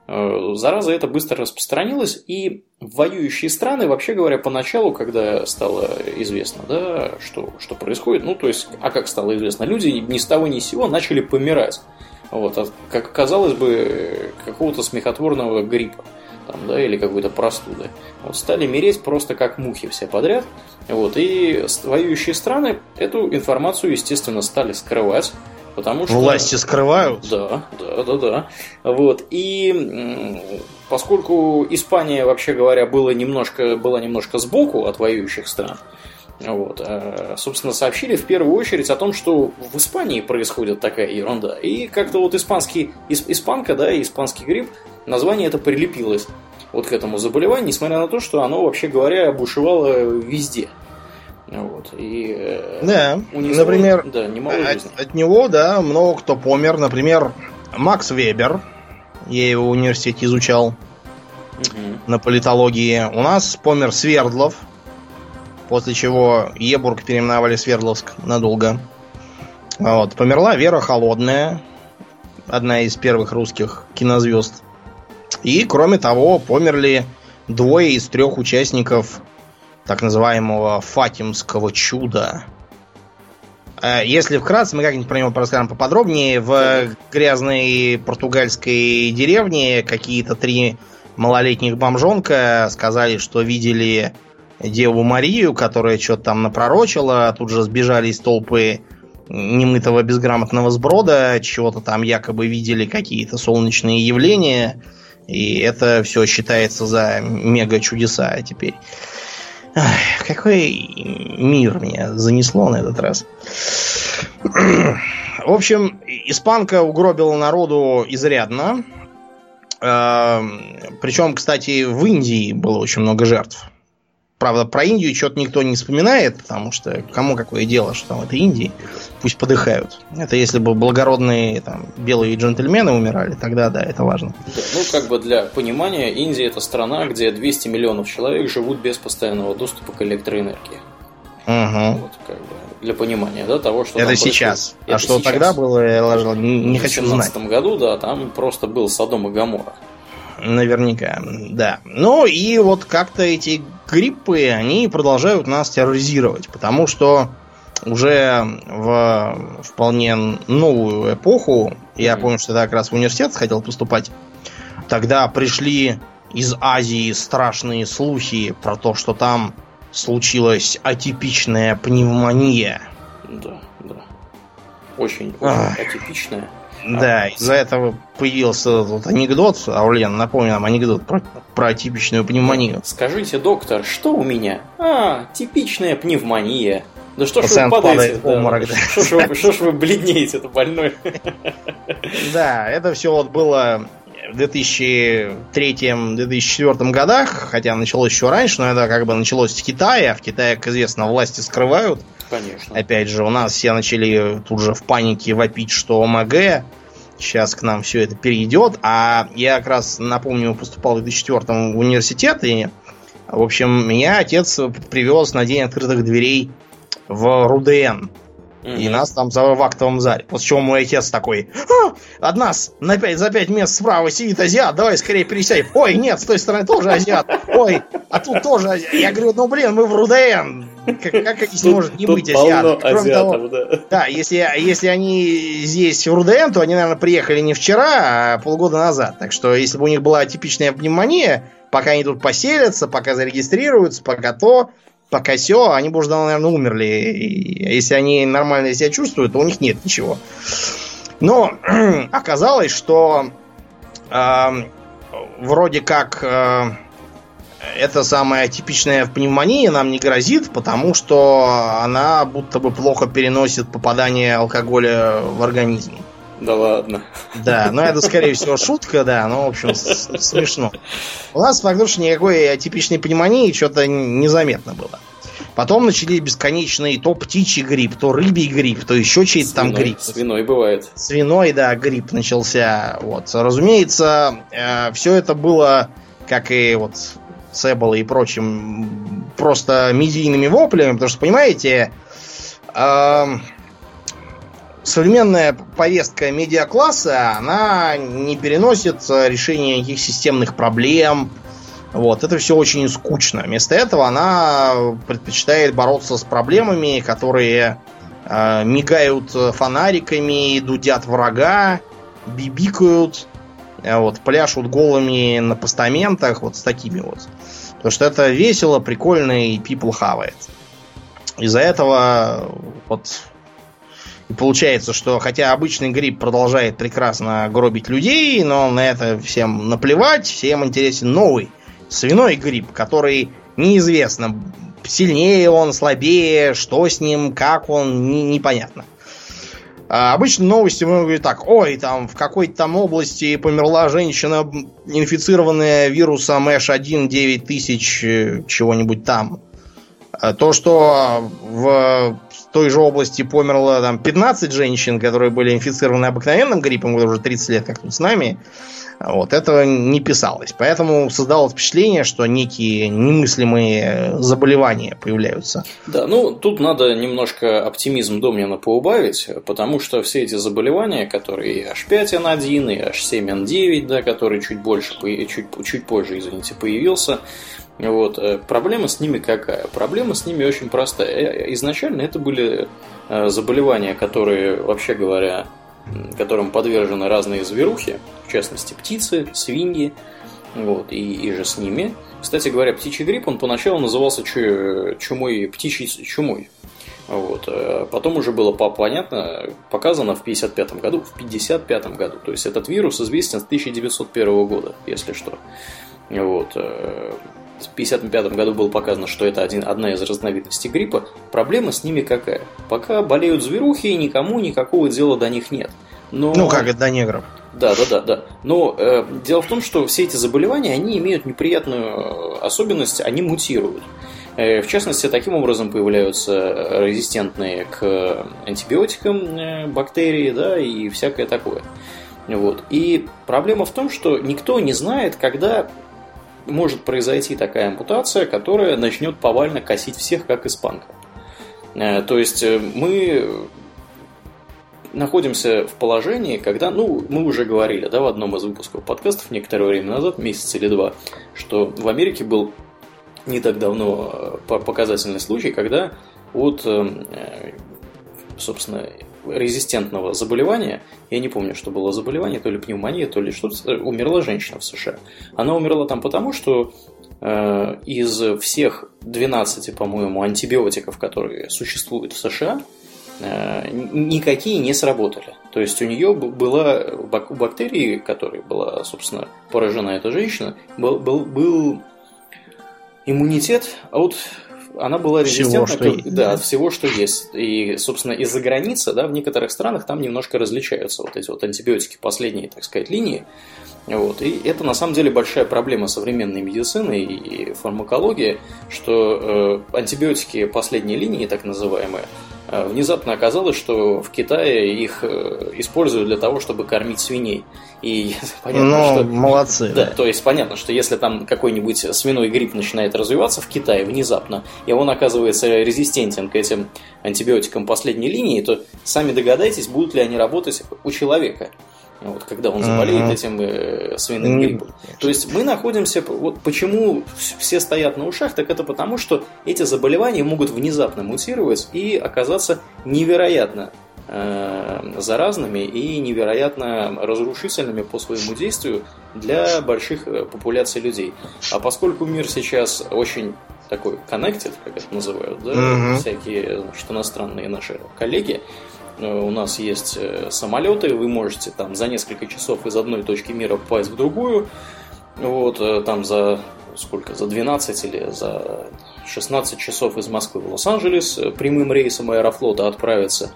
Э, зараза это быстро распространилась, и воюющие страны, вообще говоря, поначалу, когда стало известно, да, что, что происходит, ну, то есть, а как стало известно, люди ни с того ни с сего начали помирать. Вот, от, как казалось бы, какого-то смехотворного гриппа там, да, или какой-то простуды. Вот, стали мереть просто как мухи все подряд. Вот, и воюющие страны эту информацию, естественно, стали скрывать. Потому что... Власти скрывают? Да, да, да, да. Вот. И поскольку Испания, вообще говоря, была немножко, была немножко сбоку от воюющих стран, Вот. А, собственно, сообщили в первую очередь о том, что в Испании происходит такая ерунда. И как-то вот испанский, испанка, да, и испанский грипп, название это прилепилось вот к этому заболеванию, несмотря на то, что оно, вообще говоря, бушевало везде. Вот. И, э, да, унесло, например, да, от, от него, да, много кто помер. Например, Макс Вебер, я его в университете изучал угу. на политологии. У нас помер Свердлов, после чего Ебург переименовали Свердловск надолго. Вот. Померла Вера Холодная, одна из первых русских кинозвезд. И, кроме того, померли двое из трех участников так называемого Фатимского чуда. Э, если вкратце, мы как-нибудь про него расскажем поподробнее. В грязной португальской деревне какие-то три малолетних бомжонка сказали, что видели Деву Марию, которая что-то там напророчила. Тут же сбежали из толпы немытого безграмотного сброда, чего-то там якобы видели какие-то солнечные явления. И это все считается за мега чудеса теперь. Ах, какой мир меня занесло на этот раз. В общем, испанка угробила народу изрядно. Эм, Причем, кстати, в Индии было очень много жертв. Правда, про Индию что-то никто не вспоминает, потому что кому какое дело, что там это Индии. Пусть подыхают. Это если бы благородные там, белые джентльмены умирали, тогда да, это важно. ну, как бы для понимания, Индия это страна, где 200 миллионов человек живут без постоянного доступа к электроэнергии. Угу. Вот, как бы, для понимания, да, того, что Это сейчас. А что сейчас. тогда было, я не, не хочу знать. В 2017 году, да, там просто был Содом и Гамора. Наверняка, да. Ну и вот как-то эти гриппы, они продолжают нас терроризировать, потому что уже в вполне новую эпоху, я помню, что я как раз в университет хотел поступать, тогда пришли из Азии страшные слухи про то, что там случилась атипичная пневмония. Да, да. Очень, очень атипичная. Да, из-за этого появился вот анекдот. Аурлен, напомню нам анекдот про, про типичную пневмонию. Скажите, доктор, что у меня? А, типичная пневмония. Да что ж вы падаете? Да, обморок, да. Что ж вы, что ж вы бледнеете, это больной? Да, это все вот было в 2003-2004 годах, хотя началось еще раньше, но это как бы началось в Китае, а в Китае, как известно, власти скрывают. Конечно. Опять же, у нас все начали тут же в панике вопить, что ОМГ, сейчас к нам все это перейдет. А я как раз, напомню, поступал в 2004 в университет, и, в общем, меня отец привез на день открытых дверей в РУДН. Mm-hmm. И нас там в актовом зале. После чего мой отец такой, а, от нас на 5, за пять мест справа сидит азиат, давай скорее пересядь. Ой, нет, с той стороны тоже азиат. Ой, а тут тоже азиат. Я говорю, ну блин, мы в РУДН. Как, как здесь тут, может не быть азиатов? Кроме того, да. да, если, если они здесь в РУДН, то они, наверное, приехали не вчера, а полгода назад. Так что, если бы у них была типичная пневмония, пока они тут поселятся, пока зарегистрируются, пока то, пока все, они бы уже давно, наверное, умерли. И если они нормально себя чувствуют, то у них нет ничего. Но оказалось, что э, вроде как э, эта самая типичная пневмония нам не грозит, потому что она будто бы плохо переносит попадание алкоголя в организм. Да ладно. Да, но это, скорее всего, шутка, да, но, в общем, смешно. У нас, фактически, никакой атипичной пневмонии что-то незаметно было. Потом начали бесконечные то птичий грипп, то рыбий грипп, то еще чей-то там грипп. Свиной бывает. Свиной, да, грипп начался. Вот. Разумеется, э, все это было, как и вот с Эболой и прочим, просто медийными воплями, потому что, понимаете, э, современная повестка медиакласса, она не переносит решения никаких системных проблем. Вот, это все очень скучно. Вместо этого она предпочитает бороться с проблемами, которые э, мигают фонариками, дудят врага, бибикают, э, вот, пляшут голыми на постаментах, вот с такими вот. Потому что это весело, прикольно и people хавает. Из-за этого вот и получается, что хотя обычный грипп продолжает прекрасно гробить людей, но на это всем наплевать, всем интересен новый свиной грипп, который неизвестно, сильнее он, слабее, что с ним, как он, не, непонятно. А обычно новости мы говорим так, ой, там в какой-то там области померла женщина, инфицированная вирусом H1 9000 э, чего-нибудь там. А то, что в той же области померло там 15 женщин, которые были инфицированы обыкновенным гриппом, уже 30 лет как тут с нами, вот, этого не писалось. Поэтому создалось впечатление, что некие немыслимые заболевания появляются. Да, ну тут надо немножко оптимизм Домнина поубавить, потому что все эти заболевания, которые и H5N1, и H7N9, да, который чуть больше, чуть, чуть позже, извините, появился, вот. Э, проблема с ними какая? Проблема с ними очень простая. Э, изначально это были э, заболевания, которые, вообще говоря, которым подвержены разные зверухи, в частности птицы, свиньи, вот, и, и же с ними. Кстати говоря, птичий грипп, он поначалу назывался чумой, птичьей чумой. Вот. Потом уже было понятно, показано в 1955 году, в 1955 году. То есть этот вирус известен с 1901 года, если что. Вот. Э, в 1955 году было показано, что это один, одна из разновидностей гриппа. Проблема с ними какая? Пока болеют зверухи, никому никакого дела до них нет. Но... Ну, как это до негров. Да, да, да, да. Но э, дело в том, что все эти заболевания, они имеют неприятную э, особенность, они мутируют. Э, в частности, таким образом появляются резистентные к антибиотикам э, бактерии, да, и всякое такое. Вот. И проблема в том, что никто не знает, когда может произойти такая ампутация, которая начнет повально косить всех, как испанка. Э, то есть э, мы находимся в положении, когда, ну, мы уже говорили, да, в одном из выпусков подкастов некоторое время назад, месяц или два, что в Америке был не так давно э, показательный случай, когда от, собственно, резистентного заболевания, я не помню, что было заболевание, то ли пневмония, то ли что-то, умерла женщина в США. Она умерла там потому, что э, из всех 12, по-моему, антибиотиков, которые существуют в США, э, никакие не сработали. То есть у нее была у бактерии, которой была, собственно, поражена эта женщина, был, был, был иммунитет от она была резистентна всего, к, да, от всего, что есть. И, собственно, из-за границы, да, в некоторых странах там немножко различаются вот эти вот антибиотики последней, так сказать, линии. Вот. И это на самом деле большая проблема современной медицины и фармакологии, что э, антибиотики последней линии, так называемые, внезапно оказалось, что в Китае их э, используют для того, чтобы кормить свиней. И понятно, ну, что... молодцы. Да, да, то есть понятно, что если там какой-нибудь свиной грипп начинает развиваться в Китае внезапно, и он оказывается резистентен к этим антибиотикам последней линии, то сами догадайтесь, будут ли они работать у человека вот, когда он заболеет uh-huh. этим э, свиным гриппом. Mm-hmm. То есть мы находимся, вот почему все стоят на ушах, так это потому, что эти заболевания могут внезапно мутировать и оказаться невероятно э, заразными и невероятно разрушительными по своему действию для больших э, популяций людей. А поскольку мир сейчас очень такой connected, как это называют, да, uh-huh. всякие значит, иностранные наши коллеги, Э, у нас есть э, самолеты, вы можете там за несколько часов из одной точки мира попасть в другую, вот, э, там за сколько, за 12 или за 16 часов из Москвы в Лос-Анджелес прямым рейсом аэрофлота отправиться.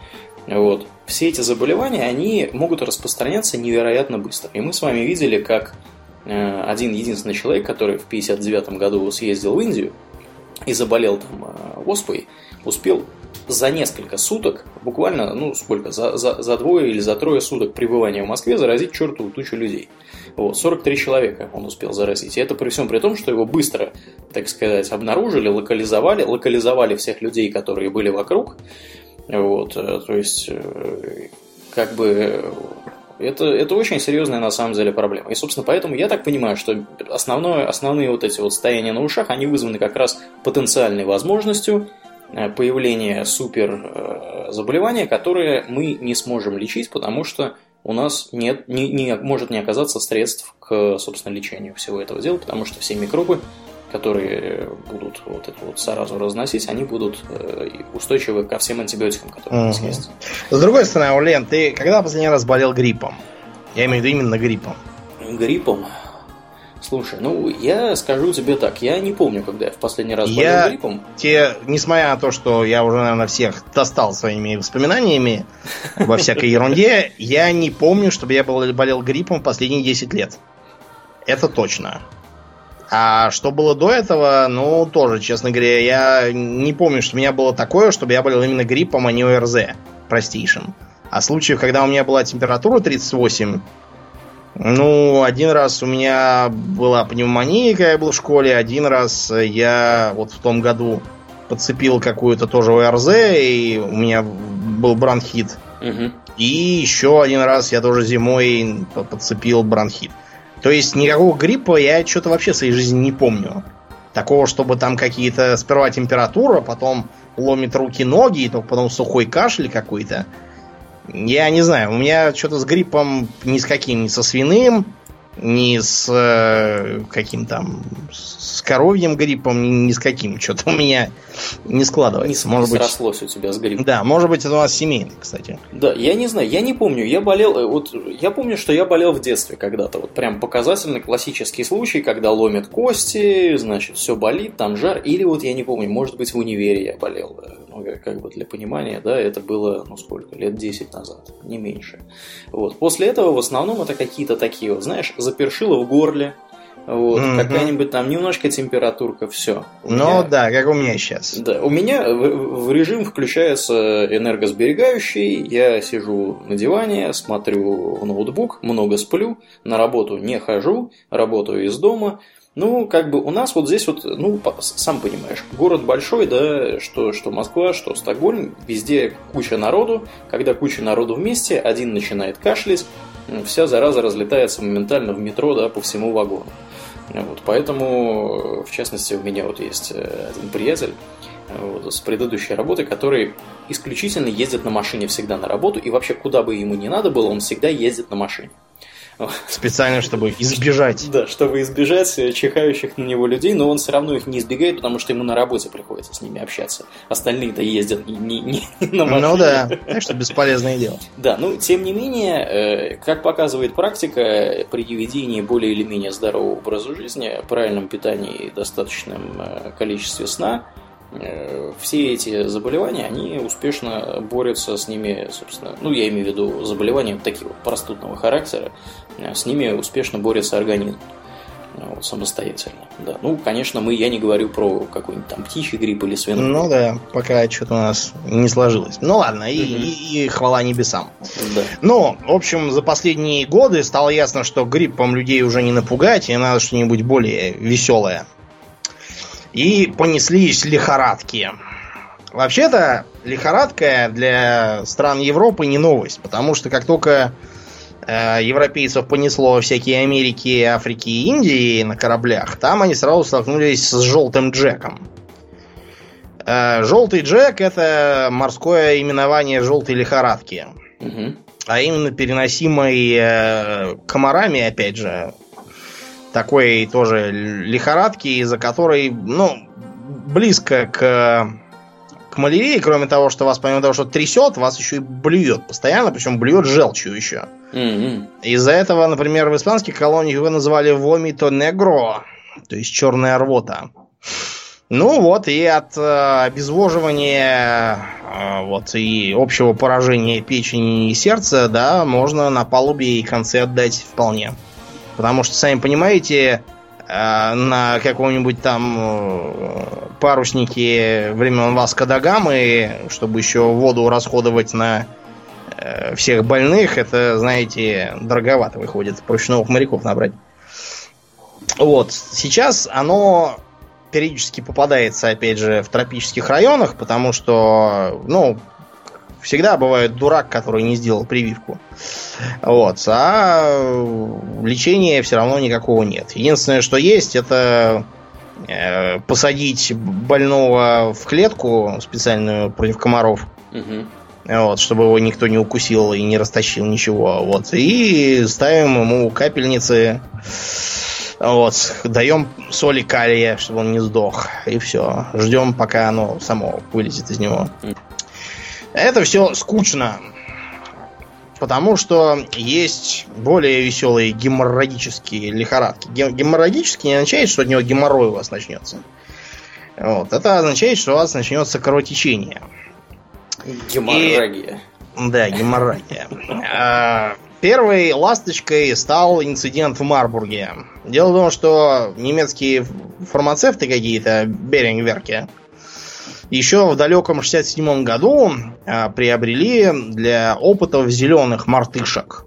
Вот. Все эти заболевания, они могут распространяться невероятно быстро. И мы с вами видели, как один единственный человек, который в 59 году съездил в Индию и заболел там оспой, успел за несколько суток, буквально, ну сколько, за, за, за двое или за трое суток пребывания в Москве заразить чертову тучу людей. Вот, 43 человека он успел заразить. И это при всем при том, что его быстро, так сказать, обнаружили, локализовали, локализовали всех людей, которые были вокруг. Вот, э, то есть, э, как бы это, это очень серьезная на самом деле проблема. И, собственно, поэтому я так понимаю, что основное, основные вот эти вот стояния на ушах, они вызваны как раз потенциальной возможностью появление супер э, заболевания, которые мы не сможем лечить, потому что у нас нет, не, не, может не оказаться средств к, собственно, лечению всего этого дела, потому что все микробы, которые будут вот эту вот заразу разносить, они будут э, устойчивы ко всем антибиотикам, которые у нас есть. С другой стороны, Улен, ты когда последний раз болел гриппом? Я имею в виду именно гриппом. Гриппом? Слушай, ну я скажу тебе так, я не помню, когда я в последний раз болел Я гриппом. те, несмотря на то, что я уже, наверное, всех достал своими воспоминаниями во всякой ерунде, я не помню, чтобы я болел гриппом последние 10 лет. Это точно. А что было до этого, ну, тоже, честно говоря, я не помню, что у меня было такое, чтобы я болел именно гриппом, а не ОРЗ простейшим. А случаев, когда у меня была температура 38, ну, один раз у меня была пневмония, когда я был в школе, один раз я вот в том году подцепил какую-то тоже ОРЗ, и у меня был бронхит. Мгм. И еще один раз я тоже зимой по- подцепил бронхит. То есть никакого гриппа я что-то вообще в своей жизни не помню. Такого, чтобы там какие-то сперва температура, потом ломит руки-ноги, и только потом сухой кашель какой-то. Я не знаю, у меня что-то с гриппом ни с каким, ни со свиным, ни с э, каким там, с коровьим гриппом, ни, ни с каким. Что-то у меня не Не, складывается. с- Может не быть, срослось у тебя с гриппом. да, может быть, это у нас семейный, кстати. Да, я не знаю, я не помню, я болел, э, вот я помню, что я болел в детстве когда-то, вот прям показательный классический случай, когда ломят кости, значит, все болит, там жар, или вот я не помню, может быть в универе я болел, э, ну, как- как бы для понимания, да, это было, ну сколько, лет 10 назад, не меньше. Вот, после этого в основном это какие-то такие, вот, знаешь, запершило в горле, вот, Мгм. какая-нибудь там немножко температурка, все. Ну да, как у меня сейчас. Да, у меня в, в режим включается энергосберегающий, я сижу на диване, смотрю в ноутбук, много сплю, на работу не хожу, работаю из дома. Ну, как бы у нас вот здесь вот, ну, сам понимаешь, город большой, да, что, что Москва, что Стокгольм, везде куча народу. Когда куча народу вместе, один начинает кашлять, вся зараза разлетается моментально в метро, да, по всему вагону. Вот, поэтому, э, в частности, у меня вот есть э, один приятель э, вот, с предыдущей работы, который исключительно ездит на машине всегда на работу, и вообще куда бы ему ни надо было, он всегда ездит на машине. Специально, чтобы избежать. Да, чтобы избежать чихающих на него людей, но он все равно их не избегает, потому что ему на работе приходится с ними общаться. Остальные-то ездят не, не- не на машине. Ну да, так что бесполезное дело. Да, ну, тем не менее, э, как показывает практика, при ведении более или менее здорового образа жизни, правильном питании и достаточном э, количестве сна, э, все эти заболевания, они успешно борются с ними, собственно, ну, я имею в виду заболевания такие вот простудного характера, с ними успешно борется организм э, вот, самостоятельно. Да. Ну, конечно, мы, я не говорю про какой-нибудь там птичий грипп или свиной. Ну да, пока что-то у нас не сложилось. Ну ладно, и, Мгм. и- и хвала небесам. Да. Ну, в общем, за последние годы стало ясно, что гриппом людей уже не напугать, и надо что-нибудь более веселое. И понеслись лихорадки. Вообще-то, лихорадка для стран Европы не новость, потому что как только э, европейцев понесло всякие Америки, Африки и Индии на кораблях, там они сразу столкнулись с желтым Джеком. Э, желтый Джек это морское именование желтой лихорадки Мгм. а именно переносимой э, комарами, опять же, такой тоже лихорадки, из-за которой, ну, близко к малярии, кроме того, что вас, помимо того, что трясет, вас еще и блюет постоянно, причем блюет желчью еще. М-м. Из-за этого, например, в испанских колониях его называли вомито негро, то есть черная рвота. Ну вот, и от э, обезвоживания э, вот, и общего поражения печени и сердца, да, можно на палубе и концы отдать вполне. Потому что, сами понимаете, на каком-нибудь там э, паруснике времен Васко да Гамы, чтобы еще воду расходовать на э, всех больных, это, знаете, дороговато выходит. Проще новых моряков набрать. Вот. Сейчас оно периодически попадается, опять же, в тропических районах, потому что, ну, всегда бывает дурак, который не сделал прививку. Вот. А лечения все равно никакого нет. Единственное, что есть, это э, посадить больного в клетку специальную против комаров. Мгм. Вот, чтобы его никто не укусил и не растащил ничего. Вот. И ставим ему капельницы. Вот. Даем соли калия, чтобы он не сдох. И все. Ждем, пока оно само вылезет из него. Это все скучно. потому что есть более веселые геморрагические лихорадки. Геморрагический не означает, что от него геморрой у вас начнется. Вот. Это означает, что у вас начнется кровотечение. Геморрагия. И... Да, геморрагия. А, первой ласточкой стал инцидент в Марбурге. Дело в том, что немецкие фармацевты какие-то, Берингверки, еще в далеком 67 году а, приобрели для опытов зеленых мартышек.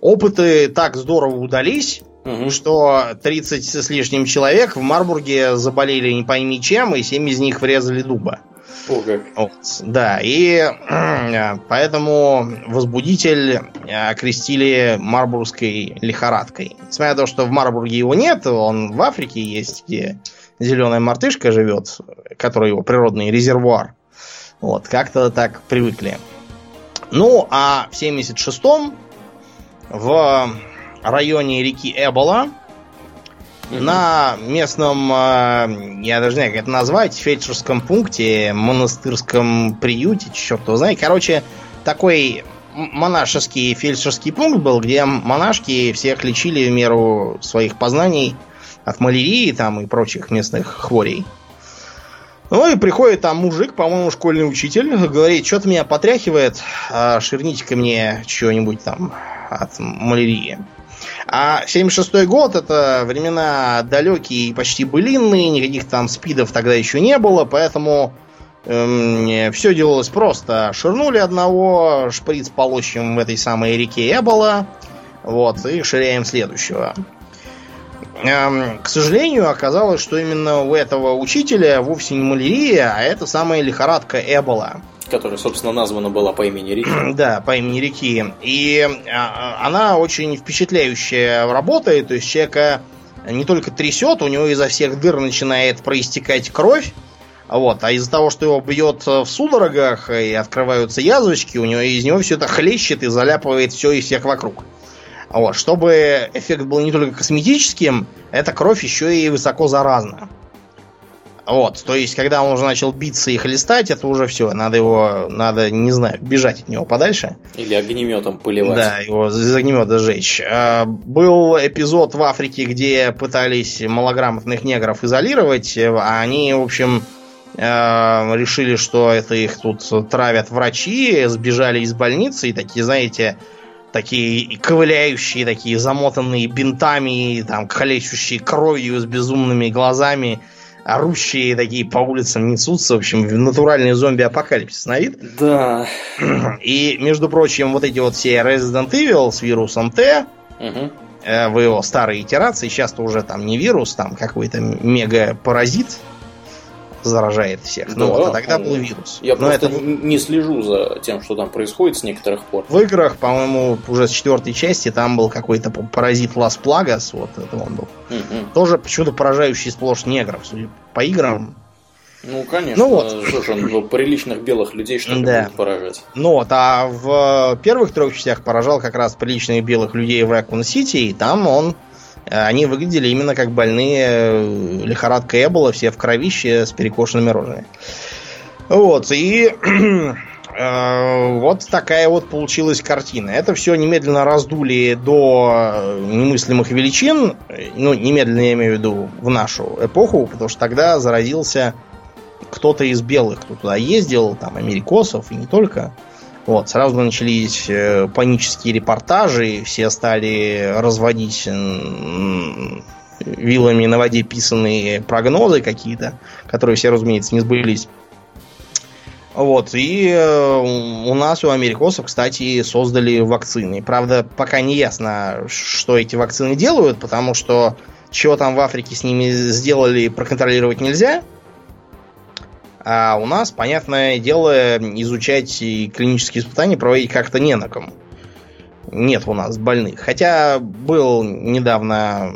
Опыты так здорово удались, угу. что 30 с лишним человек в Марбурге заболели не пойми чем, и 7 из них врезали дуба. О, как. Вот, да, и э, поэтому возбудитель окрестили марбургской лихорадкой. Несмотря на то, что в Марбурге его нет, он в Африке есть, где зеленая мартышка живет, который его природный резервуар. Вот, как-то так привыкли. Ну, а в 76-м в районе реки Эбола mm-hmm. на местном, э, я даже не знаю, как это назвать, фельдшерском пункте, монастырском приюте, черт его знает. Короче, такой монашеский фельдшерский пункт был, где монашки всех лечили в меру своих познаний от малярии там и прочих местных хворей. Ну и приходит там мужик, по-моему, школьный учитель, говорит, что-то меня потряхивает, а ширните-ка мне что-нибудь там от малярии. А 76-й год это времена далекие и почти былинные, никаких там спидов тогда еще не было, поэтому эм, все делалось просто. Ширнули одного, шприц полощем в этой самой реке Эбола, вот, и ширяем следующего. Эм, к сожалению, оказалось, что именно у этого учителя вовсе не малярия, а это самая лихорадка Эбола. Которая, собственно, названа была по имени реки. Да, по имени реки. И а, она очень впечатляющая работает. То есть человека не только трясет, у него изо всех дыр начинает проистекать кровь. Вот, а из-за того, что его бьет в судорогах и открываются язвочки, у него из него все это хлещет и заляпывает все и всех вокруг. Вот, чтобы эффект был не только косметическим, эта кровь еще и высоко заразна. Вот, то есть, когда он уже начал биться и хлестать, это уже все, надо его, надо, не знаю, бежать от него подальше. Или огнеметом поливать. Да, его из огнемета сжечь. А, был эпизод в Африке, где пытались малограмотных негров изолировать, а они, в общем, а, решили, что это их тут травят врачи, сбежали из больницы и такие, знаете, такие ковыляющие, такие замотанные бинтами, там, калечущие кровью с безумными глазами, орущие такие по улицам несутся. В общем, натуральный зомби-апокалипсис на вид. Да. И, между прочим, вот эти вот все Resident Evil с вирусом Т, угу. в его старой итерации, сейчас-то уже там не вирус, там какой-то мега-паразит, заражает всех. Да, ну вот, а тогда был вирус. Я Но просто это... не слежу за тем, что там происходит с некоторых пор. В играх, по-моему, уже с четвертой части там был какой-то паразит Лас Плагас, вот это он был. Угу. Тоже почему-то поражающий сплошь негров, судя по играм. Ну, конечно. Ну, вот. Слушай, он ну, приличных белых людей что-то да. будет поражать. Ну вот, а в первых трех частях поражал как раз приличных белых людей в Raccoon Сити, и там он они выглядели именно как больные э, лихорадка Эбола, все в кровище с перекошенными рожами. Вот, и э, вот такая вот получилась картина. Это все немедленно раздули до немыслимых величин. Ну, немедленно я имею в виду в нашу эпоху, потому что тогда заразился кто-то из белых, кто туда ездил, там, америкосов и не только. Вот, сразу начались э, панические репортажи, все стали разводить вилами на воде писанные прогнозы какие-то, которые все, разумеется, не сбылись. Вот, и э, у нас, у америкосов, кстати, создали вакцины. Правда, пока не ясно, что эти вакцины делают, потому что чего там в Африке с ними сделали, проконтролировать нельзя – а у нас, понятное дело, изучать и клинические испытания проводить как-то не на ком. Нет у нас больных. Хотя был недавно,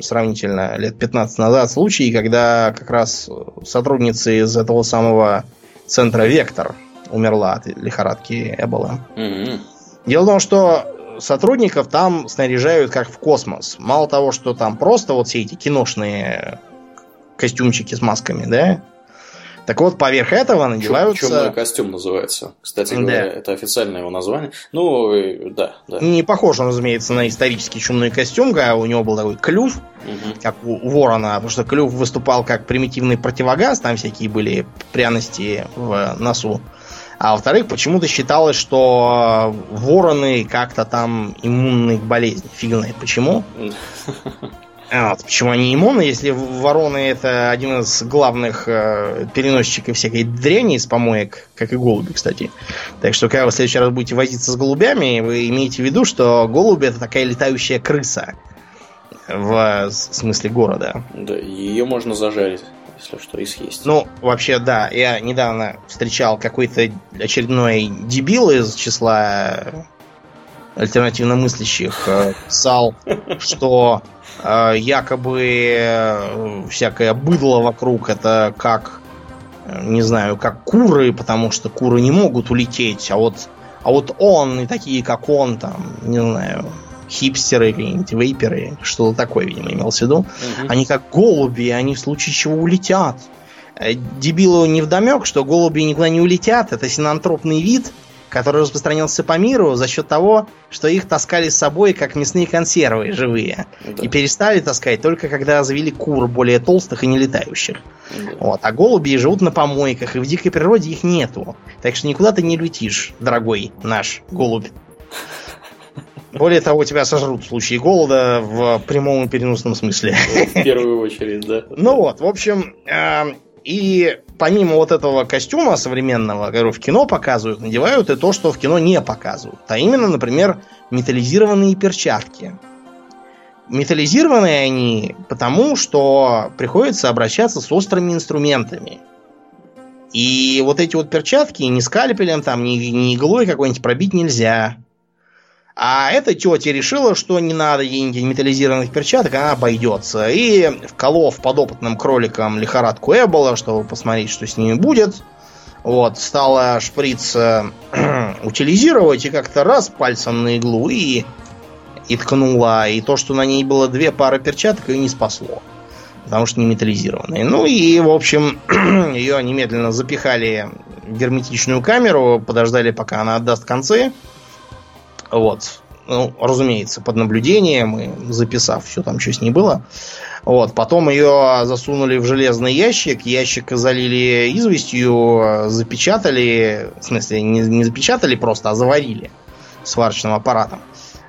сравнительно лет 15 назад, случай, когда как раз сотрудница из этого самого центра Вектор умерла от лихорадки Эбола. Mm-hmm. Дело в том, что сотрудников там снаряжают как в космос. Мало того, что там просто вот все эти киношные костюмчики с масками, да, Так вот, поверх этого надеваются... Чумной костюм называется. Кстати говоря, да. это официальное его название. Ну, да, да. Не похож он, разумеется, на исторический чумной костюм, когда у него был такой клюв, угу. как у ворона, потому что клюв выступал как примитивный противогаз, там всякие были пряности в носу. А во-вторых, почему-то считалось, что вороны как-то там иммунны к болезни. Фиг знает почему. А, вот, почему они иммунны, если вороны это один из главных э, переносчиков всякой дряни из помоек, как и голуби, кстати. Так что, когда вы в следующий раз будете возиться с голубями, вы имеете в виду, что голуби это такая летающая крыса в смысле города. Да, ее можно зажарить если что, и съесть. Ну, вообще, да. Я недавно встречал какой-то очередной дебил из числа альтернативно мыслящих э, писал, что э, якобы э, всякое быдло вокруг это как, не знаю, как куры, потому что куры не могут улететь, а вот, а вот он и такие, как он, там, не знаю, хипстеры какие-нибудь, вейперы, что-то такое, видимо, имел в виду. Угу. Они как голуби, они в случае чего улетят. Дебилу не вдомек, что голуби никуда не улетят, это синантропный вид, который распространился по миру за счет того, что их таскали с собой как мясные консервы живые. Да. И перестали таскать только когда завели кур более толстых и не летающих. Да. Вот. А голуби живут на помойках, и в дикой природе их нету. Так что никуда ты не летишь, дорогой наш голубь. Более того, тебя сожрут в случае голода в прямом и переносном смысле. В первую очередь, да. Ну вот, в общем, эм, и помимо вот этого костюма современного, который в кино показывают, надевают и то, что в кино не показывают. А именно, например, металлизированные перчатки. Металлизированные они потому, что приходится обращаться с острыми инструментами. И вот эти вот перчатки ни скальпелем, там, ни, ни иглой какой-нибудь пробить нельзя. А эта тетя решила, что не надо ей металлизированных перчаток, она обойдется. И вколов подопытным кроликам лихорадку Эбола, чтобы посмотреть, что с ними будет. Вот, стала шприц э, утилизировать и как-то раз пальцем на иглу и, и ткнула. И то, что на ней было две пары перчаток, ее не спасло. Потому что не металлизированные. Ну и, в общем, ее немедленно запихали в герметичную камеру, подождали, пока она отдаст концы. Вот. Ну, разумеется, под наблюдением и записав все там, что с ней было. Вот. Потом ее засунули в железный ящик, ящик залили известью, запечатали, в смысле, не, не запечатали просто, а заварили сварочным аппаратом.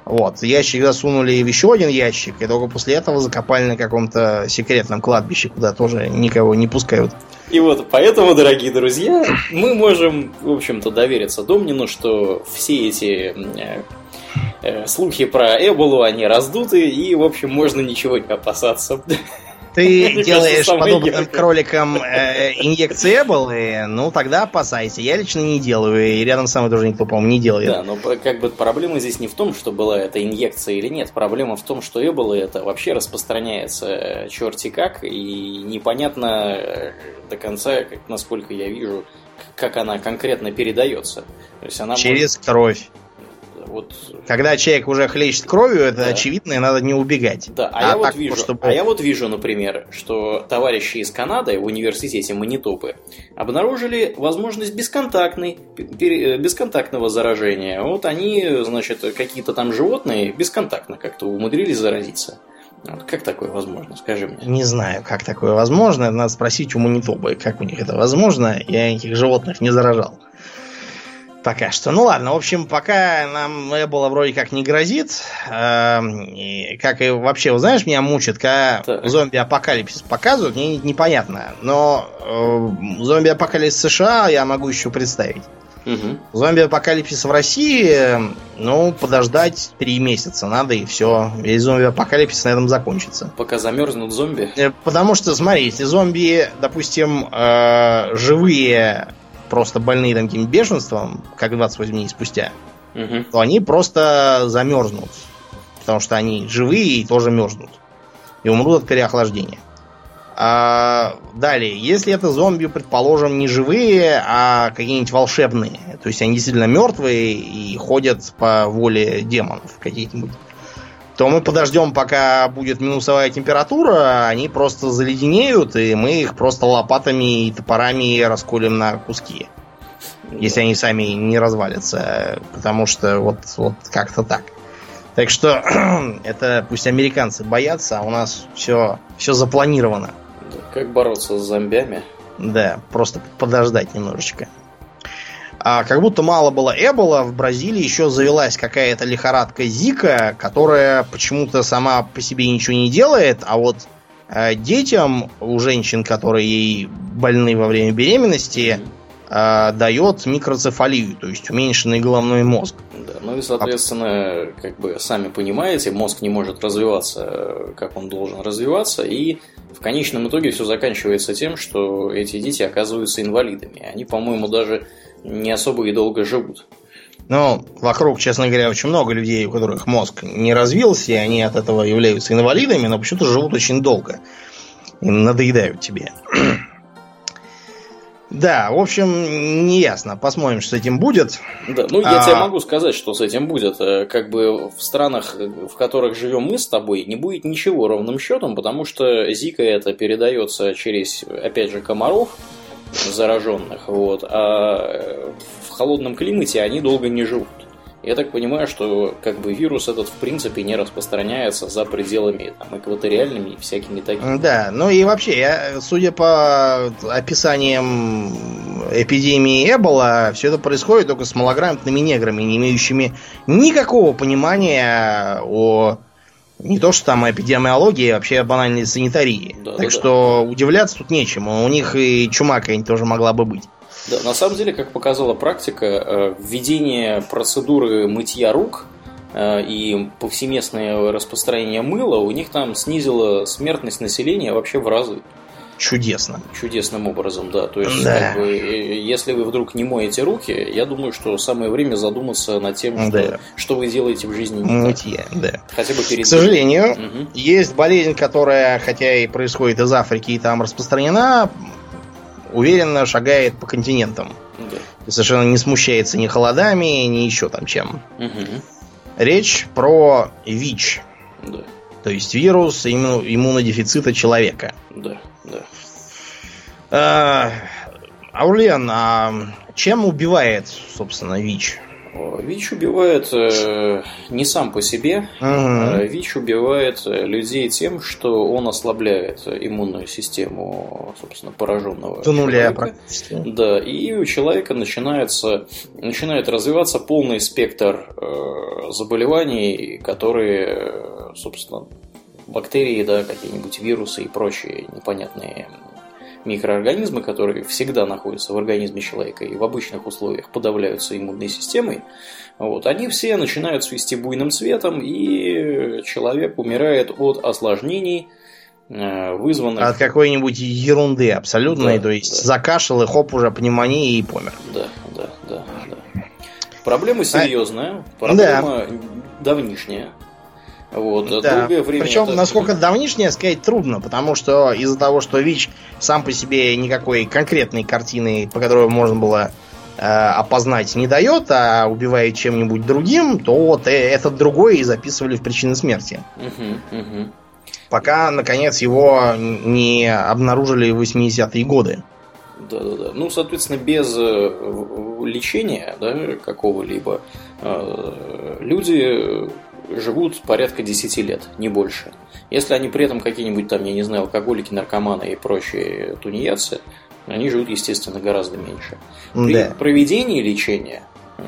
Вот. Ящик засунули в еще один ящик, и только после этого закопали на каком-то секретном кладбище, куда тоже никого не пускают. И вот поэтому, дорогие друзья, мы можем, в общем-то, довериться Домнину, что все эти э, слухи про Эболу, они раздуты, и, в общем, можно ничего не опасаться. Ты делаешь подобным кроликам э, инъекции Эболы, ну тогда опасайся. Я лично не делаю, и рядом со мной тоже никто, по-моему, не делает. Да, но как бы проблема здесь не в том, что была эта инъекция или нет. Проблема в том, что Эбола это вообще распространяется э, черти как, и непонятно э, до конца, как, насколько я вижу, как она конкретно передается. То есть она Через может... кровь. Вот... Когда человек уже хлещет кровью, это да. очевидно, и надо не убегать. Да, а, а, я вот вижу, чтобы... а я вот вижу, например, что товарищи из Канады в университете Манитопы обнаружили возможность бесконтактной, э, бесконтактного заражения. Вот они, значит, какие-то там животные бесконтактно как-то умудрились заразиться. Вот как такое возможно, скажи мне? Не знаю, как такое возможно. Надо спросить у Манитопы, как у них это возможно. Я этих животных не заражал. Пока что. Ну ладно, в общем, пока нам Эбола вроде как не грозит, э, и, как и вообще, знаешь, меня мучит, когда зомби-апокалипсис показывают, мне непонятно. Но э, зомби-апокалипсис США я могу еще представить. Угу. Зомби-апокалипсис в России, ну, подождать три месяца надо, и все. Весь зомби-апокалипсис на этом закончится. Пока замерзнут зомби? Э, потому что, смотрите, зомби, допустим, э, живые просто больные там каким-нибудь бешенством, как 28 дней спустя, угу. то они просто замерзнут. Потому что они живые и тоже мерзнут. И умрут от переохлаждения. А, далее, если это зомби, предположим, не живые, а какие-нибудь волшебные, то есть они действительно мертвые и ходят по воле демонов каких-нибудь, то мы подождем, пока будет минусовая температура, они просто заледенеют, и мы их просто лопатами и топорами расколем на куски. Если они сами не развалятся. Потому что вот, вот как-то так. Так что это пусть американцы боятся, а у нас все, все запланировано. Как бороться с зомбями? Да, просто подождать немножечко. А как будто мало было Эбола, в Бразилии еще завелась какая-то лихорадка Зика, которая почему-то сама по себе ничего не делает, а вот э, детям у женщин, которые больны во время беременности, э, дает микроцефалию, то есть уменьшенный головной мозг. Да, ну и, соответственно, как бы сами понимаете, мозг не может развиваться, э, как он должен развиваться, и в конечном итоге все заканчивается тем, что эти дети оказываются инвалидами. Они, по-моему, даже не особо и долго живут. Ну, вокруг, честно говоря, очень много людей, у которых мозг не развился, и они от этого являются инвалидами, но почему-то живут очень долго. И надоедают тебе. Да, в общем, не ясно. Посмотрим, что с этим будет. Да, ну я а... тебе могу сказать, что с этим будет. Э, как бы в странах, в которых живем мы с тобой, не будет ничего ровным счетом, потому что Зика это передается через, опять же, комаров, зараженных, вот, а в холодном климате они долго не живут. Я так понимаю, что как бы вирус этот в принципе не распространяется за пределами там, экваториальными и всякими такими. Да, ну и вообще, я, судя по описаниям эпидемии Эбола, все это происходит только с малограмотными неграми, не имеющими никакого понимания о не то, что там эпидемиологии, а вообще банальной санитарии. Да, так да, что да. удивляться тут нечему. У них и чума какая-нибудь тоже могла бы быть. Да, на самом деле, как показала практика, э, введение процедуры мытья рук э, и повсеместное распространение мыла у них там снизило смертность населения вообще в разы чудесно. Чудесным образом, да. То есть, да. Как бы, если вы вдруг не моете руки, я думаю, что самое время задуматься над тем, что, да. что вы делаете в жизни не Мытье, да. Хотя бы перед... К сожалению, угу. есть болезнь, которая, хотя и происходит из Африки и там распространена, уверенно шагает по континентам. Да. И совершенно не смущается ни холодами, ни еще там чем. Угу. Речь про ВИЧ. Да. То есть вирус иммунодефицита человека. Да. Да. А, Аурлен, а чем убивает, собственно, ВИЧ? ВИЧ убивает э, не сам по себе. Угу. ВИЧ убивает людей тем, что он ослабляет иммунную систему, собственно, пораженного До нуля человека. Да, и у человека начинается, начинает развиваться полный спектр э, заболеваний, которые, собственно, бактерии, да, какие-нибудь вирусы и прочие непонятные микроорганизмы, которые всегда находятся в организме человека и в обычных условиях подавляются иммунной системой, вот, они все начинают свести буйным цветом, и человек умирает от осложнений, э, вызванных... От какой-нибудь ерунды абсолютной, да, то есть да. закашлял и хоп, уже пневмония и помер. Да, да, да. да. Проблема серьезная, а... проблема да. давнишняя. Вот, да. долгое время. Причем, это... насколько давнишнее сказать трудно, потому что из-за того, что ВИЧ сам по себе никакой конкретной картины, по которой можно было э, опознать, не дает, а убивает чем-нибудь другим, то вот э, этот другой и записывали в причины смерти. Угу, угу. Пока, наконец, его не обнаружили в 80-е годы. Да, да, да. Ну, соответственно, без э, лечения да, какого-либо э, люди живут порядка 10 лет, не больше. Если они при этом какие-нибудь там, я не знаю, алкоголики, наркоманы и прочие тунеядцы, они живут, естественно, гораздо меньше. При да. проведении лечения э,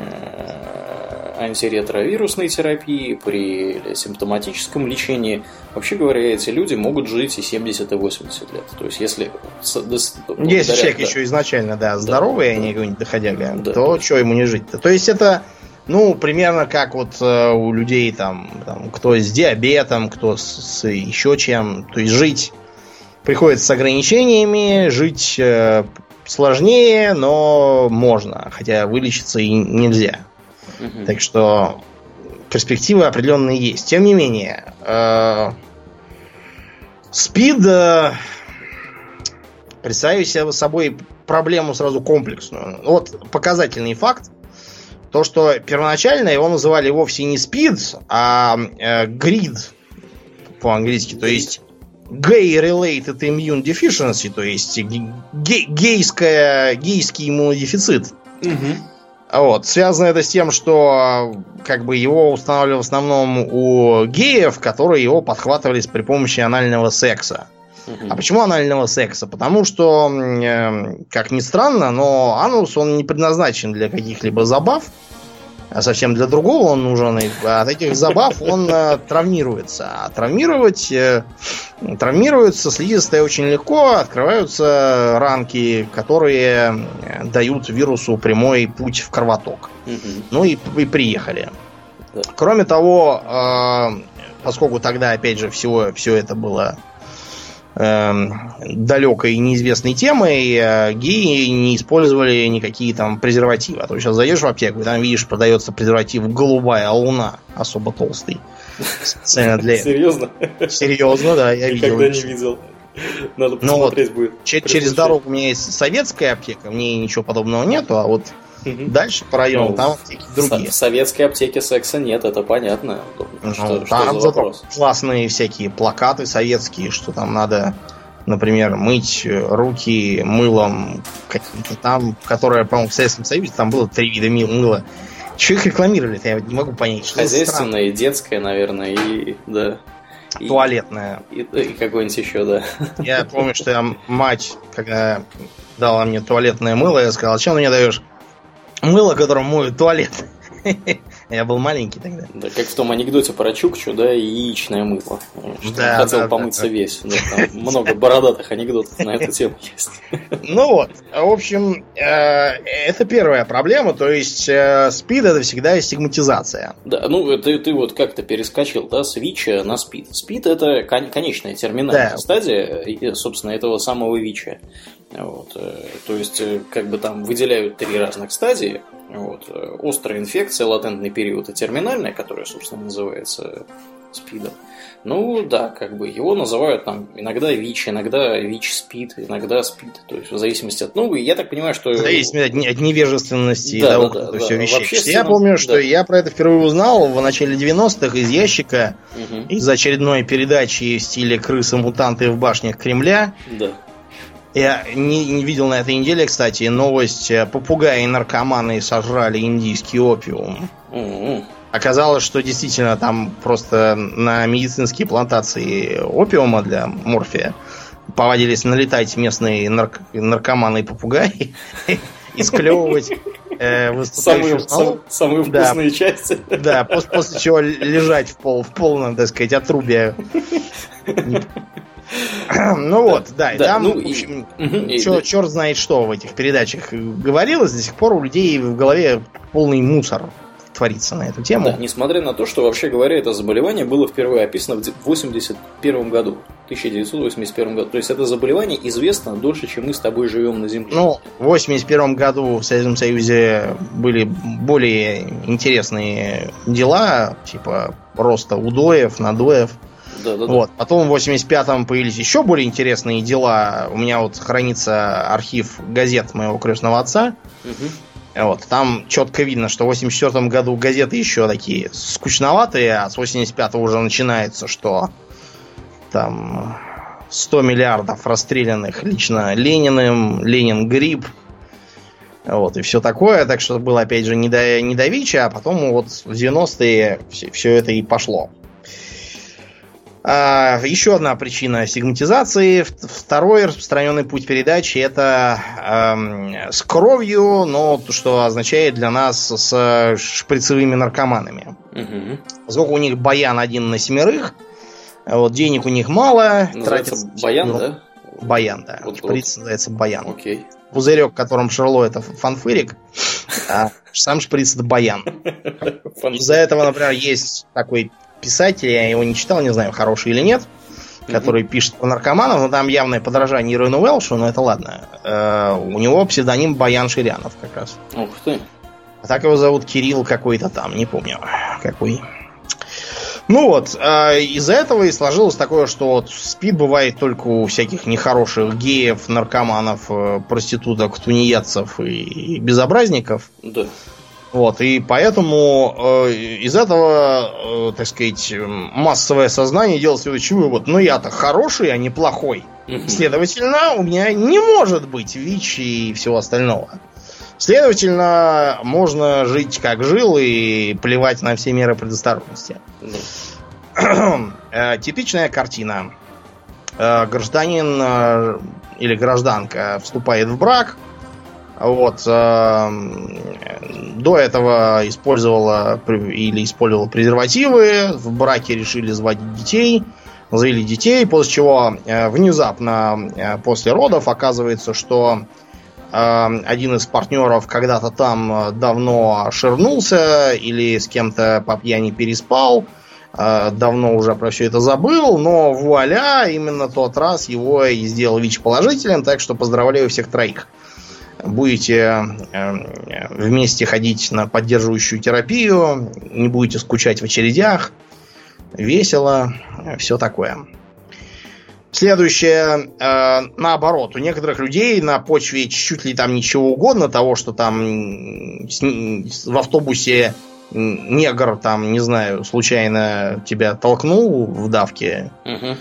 антиретровирусной терапии, при симптоматическом лечении, вообще говоря, эти люди могут жить и 70, и 80 лет. То есть, если... Если человек да, еще изначально, да, здоровый, да, а не какой-нибудь доходяга, да, то да. что ему не жить-то? То есть, это ну, примерно как вот э, у людей там, там, кто с диабетом, кто с, с еще чем. То есть жить приходится с ограничениями, жить э, сложнее, но можно, хотя вылечиться и нельзя. Угу. Так что перспективы определенные есть. Тем не менее, э, СПИД э, представить собой проблему сразу комплексную. Вот показательный факт то, что первоначально его называли вовсе не спид, а э, грид по-английски, то есть gay-related immune deficiency, то есть гей, гейская, гейский иммунодефицит. Угу. Вот. Связано это с тем, что как бы его устанавливали в основном у геев, которые его подхватывали при помощи анального секса. Угу. А почему анального секса? Потому что, э, как ни странно, но анус он не предназначен для каких-либо забав а совсем для другого он нужен. И от этих забав он э, травмируется. А травмировать э, травмируется слизистая очень легко, открываются ранки, которые э, дают вирусу прямой путь в кровоток. Угу. Ну и, и приехали. Да. Кроме того, поскольку тогда, опять же, всего, все это было далекой и неизвестной темой, э, геи не использовали никакие там презервативы. А то сейчас зайдешь в аптеку, и там видишь, продается презерватив «Голубая луна», особо толстый. Специально для Серьезно? Серьезно, да, я видел. Никогда не видел. Надо ну посмотреть будет. Через дорогу у меня есть советская аптека, в ней ничего подобного нету, а вот Угу. Дальше по району, ну, там аптеки другие. В советской аптеке секса нет, это понятно. Ну, что, там что за классные всякие плакаты советские, что там надо, например, мыть руки мылом каким-то там, которое, по-моему, в Советском Союзе там было три вида мыла. Чего их рекламировали я не могу понять. Что Хозяйственное и детское, наверное, и да. И, туалетное. И, и какое-нибудь еще, да. Я помню, что я мать, когда дала мне туалетное мыло, я сказал, чем ты мне даешь? Мыло, которым моют туалет. Я был маленький тогда. Да, как в том анекдоте про Чукчу, да, и яичное мыло. Что да, хотел да, помыться да, весь. Да, там много бородатых анекдотов на эту тему есть. Ну вот, в общем, э, это первая проблема, то есть э, СПИД это всегда стигматизация. Да, ну ты, ты вот как-то перескочил, да, с ВИЧа на СПИД. СПИД это конечная терминальная да. стадия, собственно, этого самого ВИЧа. Вот, э, то есть, как бы там выделяют три разных стадии, вот. Э, острая инфекция, латентный период и терминальная, которая, собственно, называется СПИДом. Ну да, как бы его называют там иногда ВИЧ, иногда ВИЧ-СПИД, иногда СПИД. То есть в зависимости от ну, я так понимаю, что... В зависимости от, невежественности да, того, да, кто да, все да. вещает. Я помню, что да. я про это впервые узнал в начале 90-х из ящика, угу. из очередной передачи в стиле «Крысы-мутанты в башнях Кремля». Да. Я не, не видел на этой неделе, кстати, новость. Э, попугаи и наркоманы сожрали индийский опиум. Mm-hmm. Оказалось, что действительно там просто на медицинские плантации опиума для морфия повадились налетать местные нарк- наркоманы и попугаи и склевывать э, самые, сам, самые вкусные да, части. Да, после, после чего лежать в, пол, в полном, так сказать, отрубе Ну вот, да, и там, ну, в общем, черт знает что в этих передачах говорилось, до сих пор у людей в голове полный мусор творится на эту тему. Да, несмотря на то, что, вообще говоря, это заболевание было впервые описано в 81 году. 1981 году. То есть это заболевание известно дольше, чем мы с тобой живем на Земле. Ну, в 81 году в Советском Союзе были более интересные дела, типа роста удоев, надоев. Да, да, вот. Потом в 85-м появились еще более интересные дела. У меня вот хранится архив газет моего крестного отца. Угу. Вот. Там четко видно, что в 84 году газеты еще такие скучноватые, а с 85 уже начинается, что там 100 миллиардов расстрелянных лично Лениным, Ленин гриб. Вот, и все такое. Так что было, опять же, не до, не до ВИЧа, а потом вот в 90-е все, все это и пошло. А, еще одна причина сигматизации. Второй распространенный путь передачи это э, с кровью, но что означает для нас с шприцевыми наркоманами. Угу. Поскольку у них баян один на семерых, вот денег у них мало. Называется тратится, баян, ну, да? Баян, да. Вот, Шприц вот. называется баян. Окей. Пузырек, в котором шерло, это фанфырик, а сам шприц это баян. Из-за этого, например, есть такой писатель, я его не читал, не знаю, хороший или нет, mm-hmm. который пишет про наркоманов, но там явное подражание Ирону Уэлшу, но это ладно. Э, у него псевдоним Баян Ширянов как раз. Ух ты. А так его зовут Кирилл какой-то там, не помню какой. Ну вот, э, из-за этого и сложилось такое, что вот спид бывает только у всяких нехороших геев, наркоманов, э, проституток, тунеядцев и, и безобразников. Да. Вот, и поэтому э, из этого, э, так сказать, массовое сознание делает следующий вывод. Ну, я-то хороший, а не плохой. Следовательно, у меня не может быть ВИЧ и всего остального. Следовательно, можно жить как жил и плевать на все меры предосторожности. Э, типичная картина. Э, гражданин э, или гражданка вступает в брак. Вот. До этого использовала или использовала презервативы. В браке решили заводить детей. Завели детей, после чего внезапно после родов оказывается, что один из партнеров когда-то там давно ширнулся или с кем-то по пьяни переспал, давно уже про все это забыл, но вуаля, именно тот раз его и сделал ВИЧ положителем, так что поздравляю всех троих. Будете вместе ходить на поддерживающую терапию, не будете скучать в очередях, весело, все такое. Следующее, э, наоборот, у некоторых людей на почве чуть ли там ничего угодно, того, что там в автобусе негр там, не знаю, случайно тебя толкнул в давке. Угу.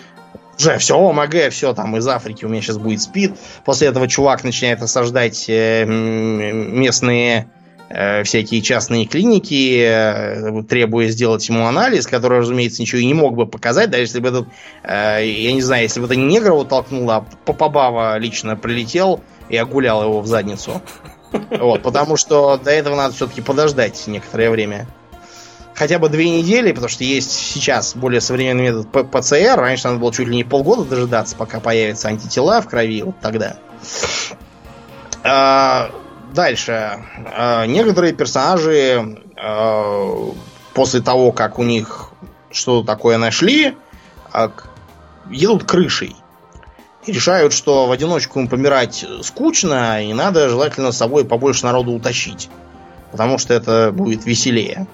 Уже все, ОМГ, все там из Африки у меня сейчас будет спид. После этого чувак начинает осаждать э, местные Э, всякие частные клиники, э, требуя сделать ему анализ, который, разумеется, ничего и не мог бы показать, даже если бы этот, я не знаю, если бы это не негр его толкнул, а Попобава лично прилетел и огулял его в задницу. Вот, потому что до этого надо все-таки подождать некоторое время. Хотя бы две недели, потому что есть сейчас более современный метод ПЦР. Раньше надо было чуть ли не полгода дожидаться, пока появятся антитела в крови. Вот тогда. А, Дальше. Э, некоторые персонажи э, после того, как у них что-то такое нашли, едут крышей. И решают, что в одиночку им помирать скучно, и надо желательно с собой побольше народу утащить. Потому что это будет веселее.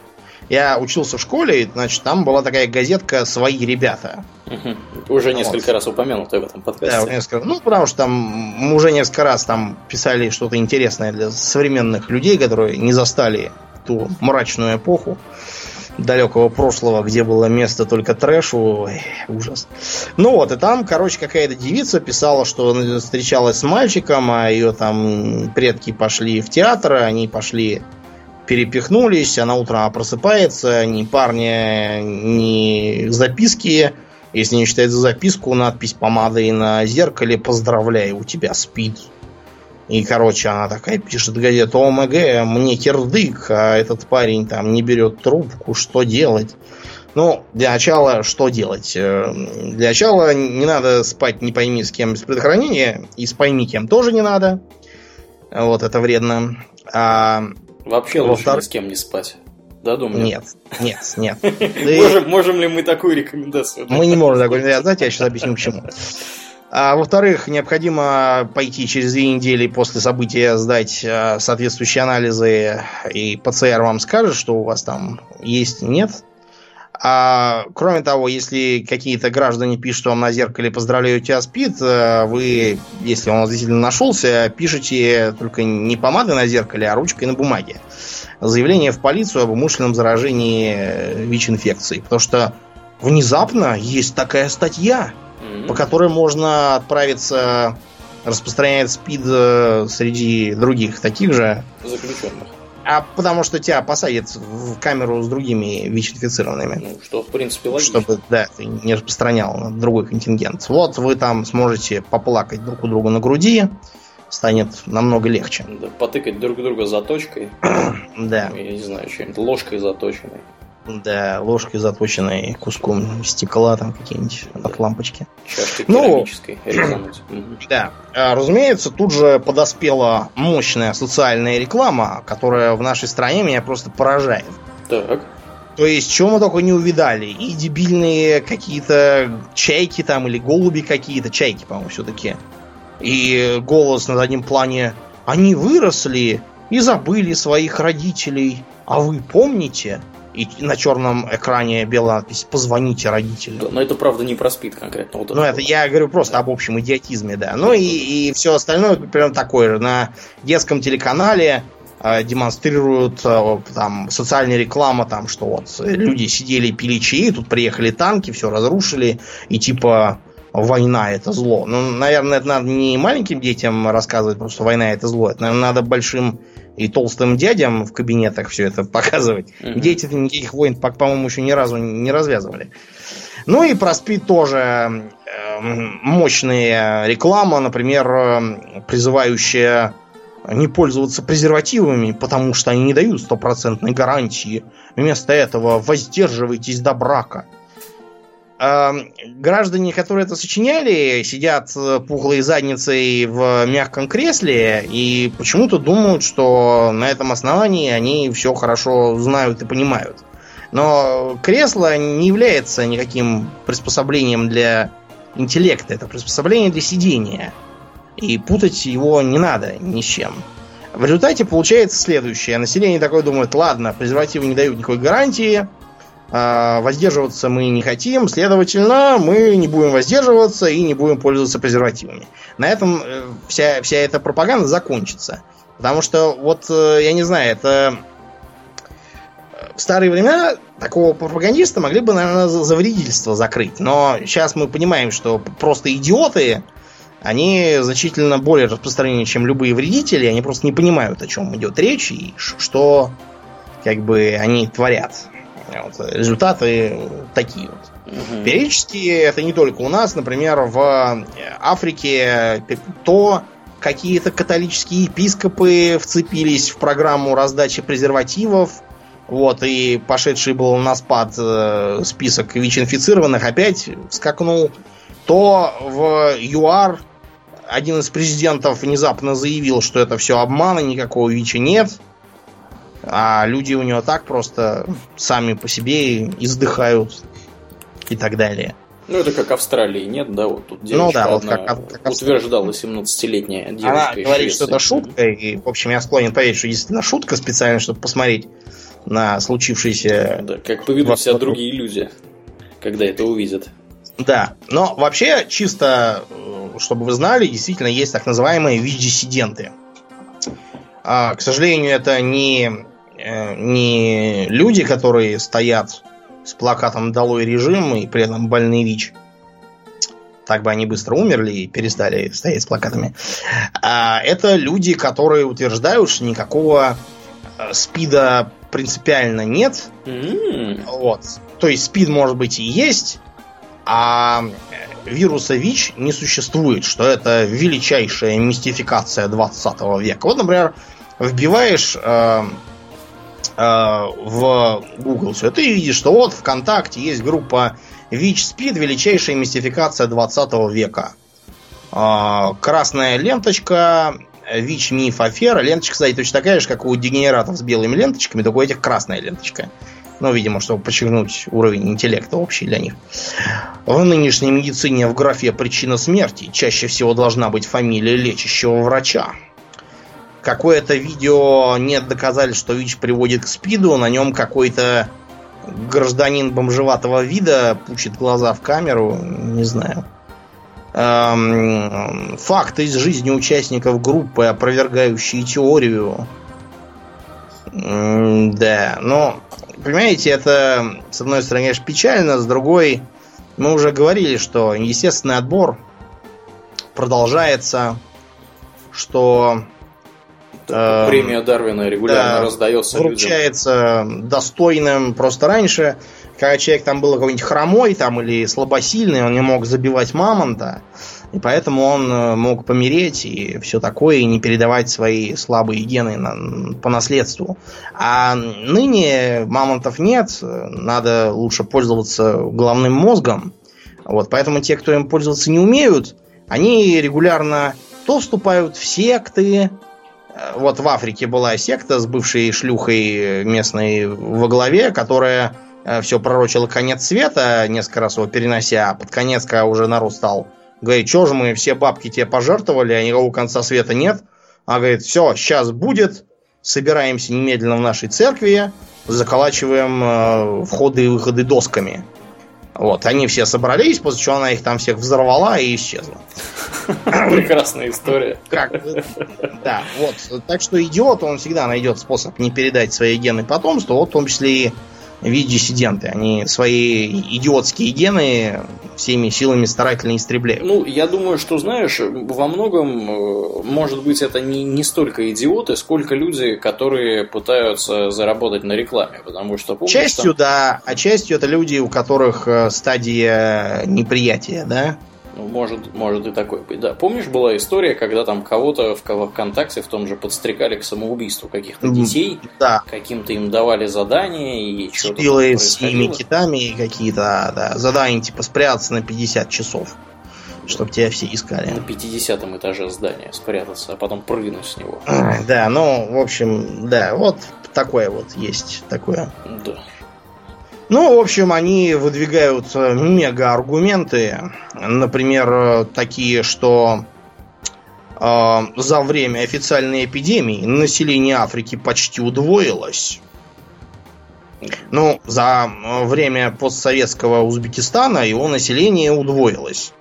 Я учился в школе, значит, там была такая газетка «Свои ребята». Угу. Уже несколько вот. раз упомянутая в этом подкасте. Да, несколько, ну, потому что там мы уже несколько раз там писали что-то интересное для современных людей, которые не застали ту мрачную эпоху далекого прошлого, где было место только трэшу. Ой, ужас. Ну вот, и там, короче, какая-то девица писала, что встречалась с мальчиком, а ее там предки пошли в театр, они пошли перепихнулись, она утром просыпается, ни парня, ни записки. Если не считать за записку, надпись помадой на зеркале «Поздравляю, у тебя спид». И, короче, она такая пишет газету ОМГ, мне кирдык, а этот парень там не берет трубку, что делать? Ну, для начала, что делать? Э, для начала не надо спать не пойми с кем без предохранения, и с пойми кем тоже не надо. Вот, это вредно. А Вообще лучше ни с кем не спать. Да, думаю? Нет, нет, нет. можем, можем ли мы такую рекомендацию? Мы не можем такую рекомендацию дать, я сейчас объясню почему. А, во-вторых, необходимо пойти через две недели после события сдать а, соответствующие анализы, и ПЦР вам скажет, что у вас там есть, нет. А, кроме того, если какие-то граждане пишут вам на зеркале «Поздравляю тебя, СПИД», э, вы, если он действительно нашелся, пишите только не помадой на зеркале, а ручкой на бумаге. Заявление в полицию об умышленном заражении э, ВИЧ-инфекцией. Потому что внезапно есть такая статья, mm-hmm. по которой можно отправиться распространять СПИД э, среди других таких же заключенных. А потому что тебя посадят в камеру с другими ВИЧ-инфицированными. Ну, что, в принципе, логично. Чтобы, да, ты не распространял на другой контингент. Вот вы там сможете поплакать друг у друга на груди, станет намного легче. Да, потыкать друг друга заточкой. да. Я не знаю, чем-то ложкой заточенной. Да, ложкой заточенной куском стекла там какие-нибудь от лампочки. Чашкой ну, Да. А, разумеется, тут же подоспела мощная социальная реклама, которая в нашей стране меня просто поражает. Так. То есть, чего мы только не увидали. И дебильные какие-то чайки там, или голуби какие-то. Чайки, по-моему, все-таки. И голос на заднем плане. Они выросли и забыли своих родителей. А вы помните? и на черном экране белая надпись «Позвоните родителям». Да, но это, правда, не про спид конкретно. Вот ну, это я говорю просто об общем идиотизме, да. Ну и, и все остальное прям такое же. На детском телеканале э, демонстрируют э, там социальная реклама, там, что вот люди сидели, пили чаи, тут приехали танки, все разрушили, и типа война это зло. Ну, наверное, это надо не маленьким детям рассказывать, потому что война это зло. Это, наверное, надо большим и толстым дядям в кабинетах все это показывать. Mm-hmm. Дети никаких войн, по-моему, еще ни разу не развязывали. Ну и про СПИД тоже э, мощная реклама, например, э, призывающая не пользоваться презервативами, потому что они не дают стопроцентной гарантии. Вместо этого воздерживайтесь до брака. Э, граждане, которые это сочиняли, сидят пухлой задницей в мягком кресле и почему-то думают, что на этом основании они все хорошо знают и понимают. Но кресло не является никаким приспособлением для интеллекта. Это приспособление для сидения. И путать его не надо ни с чем. В результате получается следующее. Население такое думает, ладно, презервативы не дают никакой гарантии, воздерживаться мы не хотим, следовательно, мы не будем воздерживаться и не будем пользоваться презервативами. На этом э, вся, вся эта пропаганда закончится. Потому что, вот, э, я не знаю, это в старые времена такого пропагандиста могли бы, наверное, за вредительство закрыть. Но сейчас мы понимаем, что просто идиоты, они значительно более распространены, чем любые вредители. Они просто не понимают, о чем идет речь и что как бы они творят. Вот, результаты такие вот. Угу. Периодически это не только у нас, например, в Африке то какие-то католические епископы вцепились в программу раздачи презервативов, вот, и пошедший был на спад э, список ВИЧ-инфицированных опять скакнул. То в ЮАР один из президентов внезапно заявил, что это все обман, и никакого ВИЧа нет. А люди у него так просто сами по себе издыхают и так далее. Ну, это как Австралии, нет, да? Вот тут девочка ну, да, вот как, как утверждала 17-летняя девочка Она говорит, что это шутка, и, в общем, я склонен поверить, что действительно шутка специально, чтобы посмотреть на случившееся... Да, как поведут себя другие люди, когда это увидят. Да, но вообще, чисто, э, чтобы вы знали, действительно есть так называемые ВИЧ-диссиденты. А, к сожалению, это не, не люди, которые стоят с плакатом «Долой режим» и при этом больные ВИЧ. Так бы они быстро умерли и перестали стоять с плакатами. А это люди, которые утверждают, что никакого э, СПИДа принципиально нет. Mm. Вот. То есть спид может быть и есть, а вируса ВИЧ не существует, что это величайшая мистификация 20 века. Вот, например, вбиваешь э, э, в Google все и видишь, что вот ВКонтакте есть группа ВИЧ-СПИД, величайшая мистификация 20 века. Э, красная ленточка, ВИЧ, миф, афера. Ленточка, кстати, точно такая же, как у дегенератов с белыми ленточками, только у этих красная ленточка. Ну, видимо, чтобы подчеркнуть уровень интеллекта общий для них. В нынешней медицине в графе «Причина смерти» чаще всего должна быть фамилия лечащего врача. Какое-то видео нет доказали, что ВИЧ приводит к СПИДу, на нем какой-то гражданин бомжеватого вида пучит глаза в камеру, не знаю эм, факты из жизни участников группы, опровергающие теорию. М да, но, понимаете, это, с одной стороны, конечно, печально, с другой, мы уже говорили, что естественный отбор продолжается, что эм, Премия Дарвина регулярно да, раздается вручается людям. достойным. Просто раньше когда человек там был какой-нибудь хромой там или слабосильный, он не мог забивать мамонта, и поэтому он э, мог помереть и все такое, и не передавать свои слабые гены на, по наследству. А ныне мамонтов нет, надо лучше пользоваться головным мозгом. Вот, поэтому те, кто им пользоваться не умеют, они регулярно то вступают в секты, э, вот в Африке была секта с бывшей шлюхой местной во главе, которая Э, все пророчило конец света, несколько раз его перенося, а под конец, когда уже народ стал говорит, что же мы все бабки тебе пожертвовали, а никакого конца света нет. А говорит, все, сейчас будет, собираемся немедленно в нашей церкви, заколачиваем э, входы и выходы досками. Вот, они все собрались, после чего она их там всех взорвала и исчезла. Прекрасная история. Как? Да, вот. Так что идиот, он всегда найдет способ не передать свои гены потомству, вот в том числе и ВИЧ-диссиденты. Они свои идиотские гены всеми силами старательно истребляют. Ну, я думаю, что, знаешь, во многом, э, может быть, это не, не столько идиоты, сколько люди, которые пытаются заработать на рекламе. Потому что, помнишь, частью, там... да, а частью это люди, у которых э, стадия неприятия, да? Может, может и такой быть. Да, помнишь, была история, когда там кого-то в ВКонтакте в том же подстрекали к самоубийству каких-то детей, да. каким-то им давали задания и что-то с синими китами какие-то, да, задания типа спрятаться на 50 часов, чтобы тебя все искали. На 50 этаже здания спрятаться, а потом прыгнуть с него. Да, ну, в общем, да, вот такое вот есть такое. Да. Ну, в общем, они выдвигают э, мега-аргументы. Например, э, такие, что э, за время официальной эпидемии население Африки почти удвоилось. Ну, за э, время постсоветского Узбекистана его население удвоилось.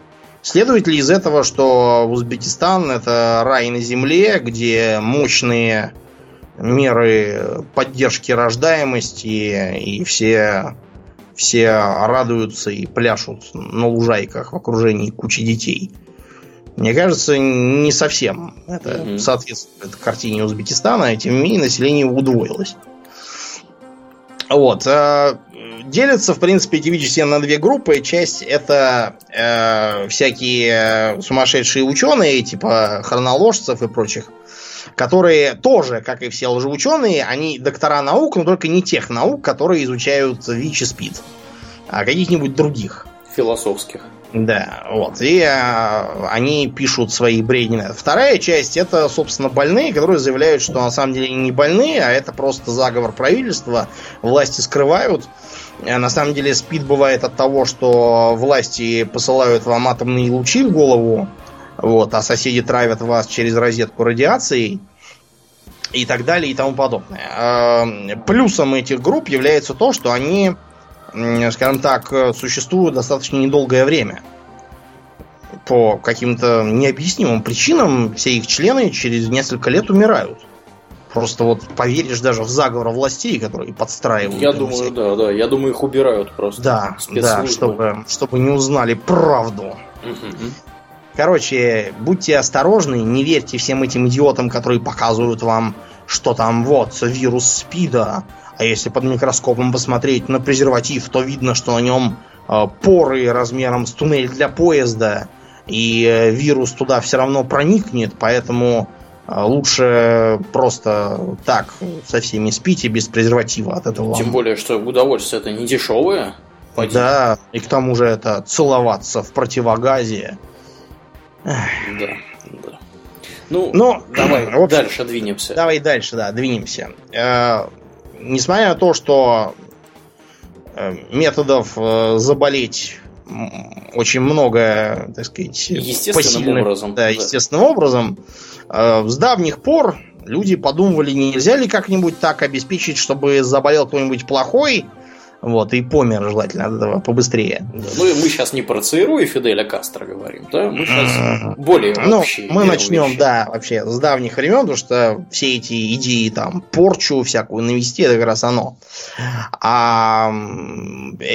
Следует ли из этого, что Узбекистан это рай на земле, где мощные меры поддержки рождаемости, и все, все радуются и пляшут на лужайках в окружении кучи детей. Мне кажется, не совсем это mm-hmm. соответствует картине Узбекистана, тем не менее население удвоилось. Вот. Э, делятся, в принципе, ВИЧ на две группы. Часть это э, всякие сумасшедшие ученые, типа хроноложцев и прочих которые тоже, как и все лжеученые, они доктора наук, но только не тех наук, которые изучают ВИЧ и СПИД, а каких-нибудь других. Философских. Да, вот. И а, они пишут свои бредни. Вторая часть это, собственно, больные, которые заявляют, что на самом деле не больные, а это просто заговор правительства. Власти скрывают. А на самом деле СПИД бывает от того, что власти посылают вам атомные лучи в голову, вот, а соседи травят вас через розетку радиацией и так далее и тому подобное. А, плюсом этих групп является то, что они, скажем так, существуют достаточно недолгое время. По каким-то необъяснимым причинам все их члены через несколько лет умирают. Просто вот поверишь даже в заговор властей, которые подстраивают. Я думаю, всякие. да, да. Я думаю, их убирают просто. Да, да, чтобы, чтобы не узнали правду. Угу. Короче, будьте осторожны, не верьте всем этим идиотам, которые показывают вам, что там вот вирус СПИДа. А если под микроскопом посмотреть на презерватив, то видно, что на нем э, поры размером с туннель для поезда. И э, вирус туда все равно проникнет, поэтому э, лучше просто так со всеми спите без презерватива от этого. Тем более, что удовольствие это не дешевое. Да, и к тому же это целоваться в противогазе да, да. Ну, ну, давай общем, дальше двинемся. Давай дальше, да, двинемся. Э, несмотря на то, что э, методов э, заболеть очень много, так сказать, естественным образом. Да, да, естественным образом. Э, с давних пор люди подумывали, нельзя ли как-нибудь так обеспечить, чтобы заболел кто-нибудь плохой, вот, и помер желательно от этого побыстрее. Да, ну, мы сейчас не про ЦРУ и Фиделя Кастро говорим, да? Мы сейчас mm-hmm. более Ну, мы начнем, да, вообще с давних времен, потому что все эти идеи, там, порчу всякую навести, это как раз оно. А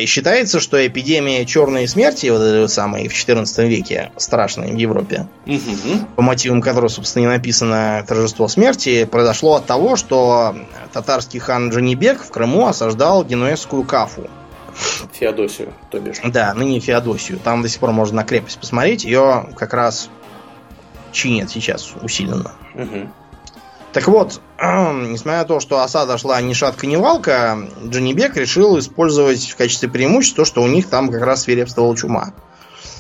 считается, что эпидемия черной смерти, вот этой самой в 14 веке, страшной в Европе, mm-hmm. по мотивам которой, собственно, и написано «Торжество смерти», произошло от того, что татарский хан Джанибек в Крыму осаждал генуэзскую Кафу. Феодосию, то бишь. Да, ныне Феодосию. Там до сих пор можно на крепость посмотреть. Ее как раз чинят сейчас усиленно. Угу. Так вот, несмотря на то, что осада шла ни шатка, ни валка, Джанибек решил использовать в качестве преимущества то, что у них там как раз свирепствовала чума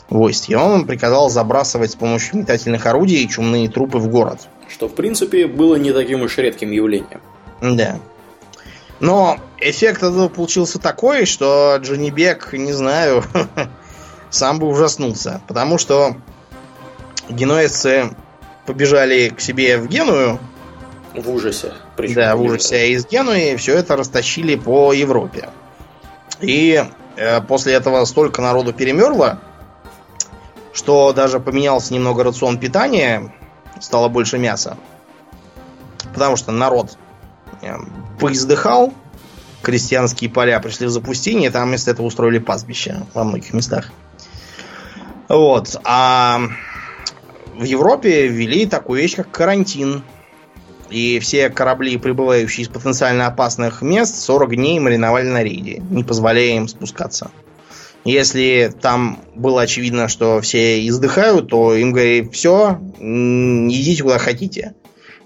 войск. И он приказал забрасывать с помощью метательных орудий чумные трупы в город. Что, в принципе, было не таким уж редким явлением. Да. Но эффект этого получился такой, что Джонни Бек, не знаю, сам бы ужаснулся. Потому что генуэзцы побежали к себе в Геную. В ужасе. Да, в ужасе. А из Генуи все это растащили по Европе. И э, после этого столько народу перемерло, что даже поменялся немного рацион питания, стало больше мяса. Потому что народ э, поиздыхал, крестьянские поля пришли в запустение, там вместо этого устроили пастбище во многих местах. Вот. А в Европе ввели такую вещь, как карантин. И все корабли, прибывающие из потенциально опасных мест, 40 дней мариновали на рейде, не позволяя им спускаться. Если там было очевидно, что все издыхают, то им говорили, все, идите куда хотите.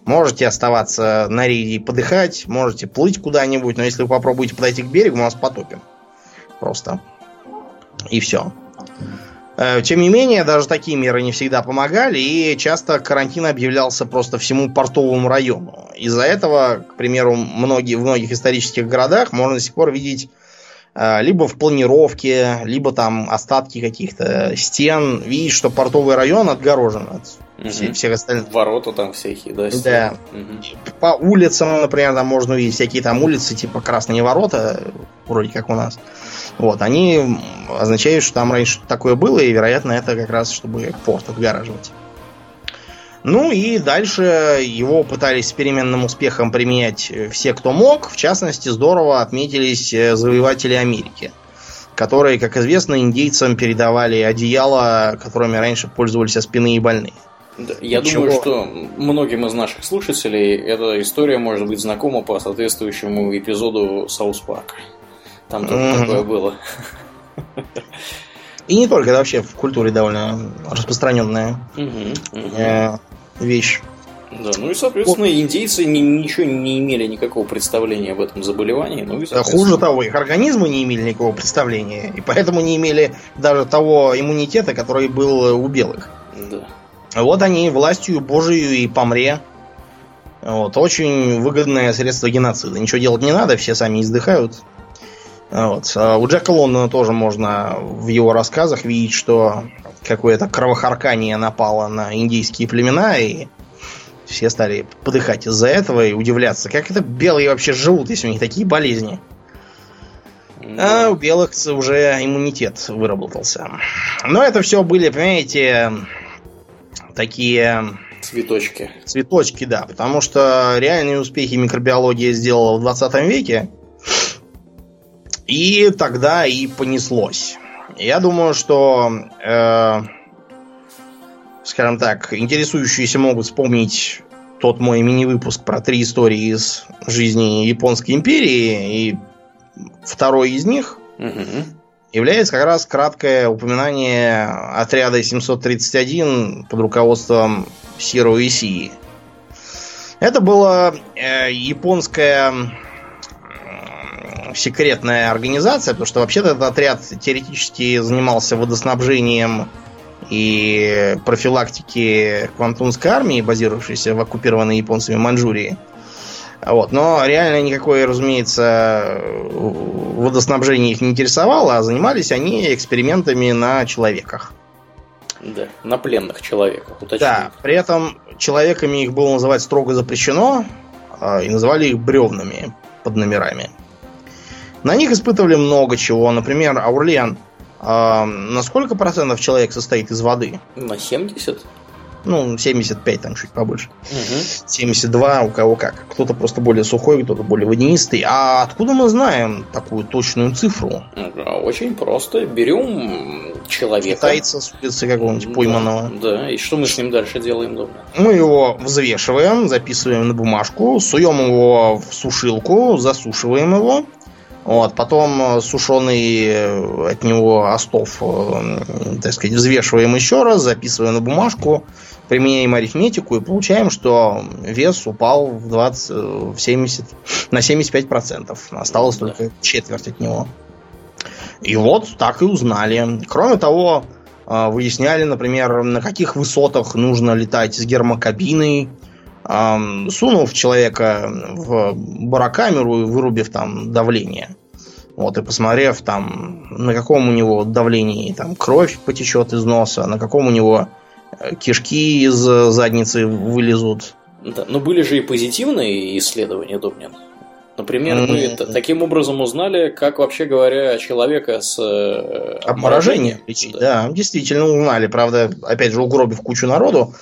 Можете оставаться на рейде подыхать, можете плыть куда-нибудь, но если вы попробуете подойти к берегу, мы вас потопим. Просто. И все. Э, тем не менее, даже такие меры не всегда помогали, и часто карантин объявлялся просто всему портовому району. Из-за этого, к примеру, многие, в многих исторических городах можно до сих пор видеть либо в планировке, либо там остатки каких-то стен, видеть, что портовый район отгорожен от угу. всех остальных. Ворота там всякие, да? Стены. Да. Угу. По улицам, например, там можно увидеть всякие там улицы, типа Красные ворота, вроде как у нас. Вот, они означают, что там раньше такое было, и, вероятно, это как раз, чтобы порт отгораживать. Ну и дальше его пытались с переменным успехом применять все, кто мог. В частности, здорово отметились э, завоеватели Америки, которые, как известно, индейцам передавали одеяла, которыми раньше пользовались спины больные. Да, я Ничего. думаю, что многим из наших слушателей эта история может быть знакома по соответствующему эпизоду Саус Парка. Там тоже mm-hmm. такое было. И не только, это вообще в культуре довольно распространенная mm-hmm. Вещь. Да, ну и, соответственно, вот. индейцы ни, ничего не имели никакого представления об этом заболевании. Ну и, Хуже того, их организмы не имели никакого представления, и поэтому не имели даже того иммунитета, который был у белых. Да. Вот они властью Божию и помре. Вот, очень выгодное средство геноцида. Ничего делать не надо, все сами издыхают. Вот. А у Джека Лондона тоже можно в его рассказах видеть, что какое-то кровохаркание напало на индийские племена, и все стали подыхать из-за этого и удивляться, как это белые вообще живут, если у них такие болезни. А у белых уже иммунитет выработался. Но это все были, понимаете, такие... Цветочки. Цветочки, да. Потому что реальные успехи микробиология сделала в 20 веке. И тогда и понеслось. Я думаю, что, э, скажем так, интересующиеся могут вспомнить тот мой мини-выпуск про три истории из жизни Японской империи. И второй из них угу. является как раз краткое упоминание отряда 731 под руководством Сиро Исии. Это была э, японская секретная организация, потому что вообще-то этот отряд теоретически занимался водоснабжением и профилактики квантунской армии, базировавшейся в оккупированной японцами Маньчжурии. Вот. Но реально никакое, разумеется, водоснабжение их не интересовало, а занимались они экспериментами на человеках. Да, на пленных человеках, уточню. Да, при этом человеками их было называть строго запрещено, а, и называли их бревнами под номерами. На них испытывали много чего. Например, Аурлиан. Э, на сколько процентов человек состоит из воды? На 70. Ну, 75 там чуть побольше. Угу. 72 у кого как. Кто-то просто более сухой, кто-то более водянистый. А откуда мы знаем такую точную цифру? Очень просто. Берем человека. Китайца с улицы какого-нибудь пойманного. Да, и что мы с ним дальше делаем дома? Мы его взвешиваем, записываем на бумажку, суем его в сушилку, засушиваем его. Вот, потом э, сушеный э, от него остов, э, так сказать, взвешиваем еще раз, записываем на бумажку, применяем арифметику и получаем, что вес упал в 20, в 70, на 75%. Осталось только четверть от него. И вот так и узнали. Кроме того, выясняли, например, на каких высотах нужно летать с гермокабиной, сунув человека в барокамеру и вырубив там давление. Вот, и посмотрев там, на каком у него давлении там кровь потечет из носа, на каком у него э, кишки из задницы вылезут. Да, но были же и позитивные исследования, Домнин. Например, мы таким образом узнали, как вообще говоря, человека с э, обморожением лечить. Да. да, действительно узнали. Правда, опять же, угробив кучу народу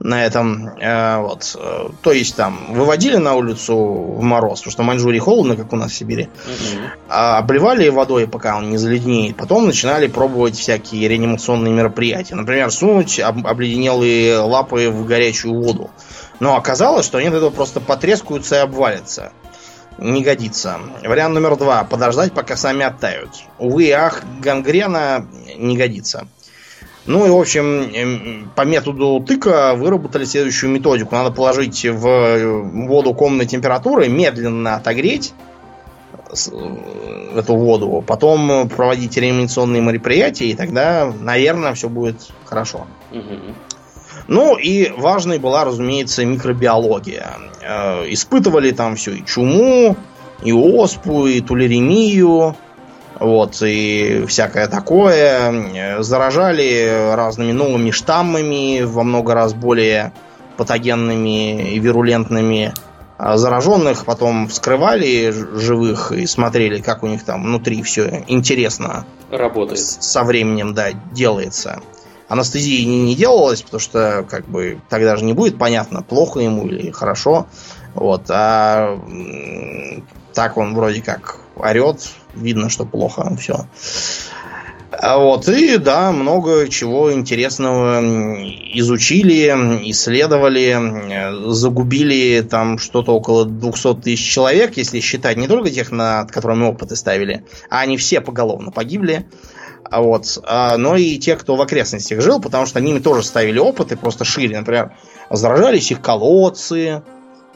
на этом. Э, вот. То есть там выводили на улицу в мороз, потому что в Маньчжурии холодно, как у нас в Сибири. Угу. А обливали водой, пока он не заледнеет. Потом начинали пробовать всякие реанимационные мероприятия. Например, сунуть об- обледенелые лапы в горячую воду. Но оказалось, что они от этого просто потрескаются и обвалятся не годится. Вариант номер два. Подождать, пока сами оттают. Увы, ах, гангрена не годится. Ну и, в общем, эм, по методу тыка выработали следующую методику. Надо положить в воду комнатной температуры, медленно отогреть э, эту воду, потом проводить реанимационные мероприятия, и тогда, наверное, все будет хорошо. Угу. Ну и важной была, разумеется, микробиология. Э, испытывали там все и чуму, и оспу, и тулеремию, вот, и всякое такое. Заражали разными новыми штаммами, во много раз более патогенными и вирулентными. А зараженных потом вскрывали живых и смотрели, как у них там внутри все интересно. Работает. Со временем, да, делается анестезии не, не делалось, потому что как бы тогда же не будет понятно, плохо ему или хорошо. Вот, а так он вроде как орет, видно, что плохо, все. А вот, и да, много чего интересного изучили, исследовали, загубили там что-то около 200 тысяч человек, если считать не только тех, над которыми опыты ставили, а они все поголовно погибли. А вот, а, но и те, кто в окрестностях жил, потому что они тоже ставили опыты просто шире. Например, заражались их колодцы,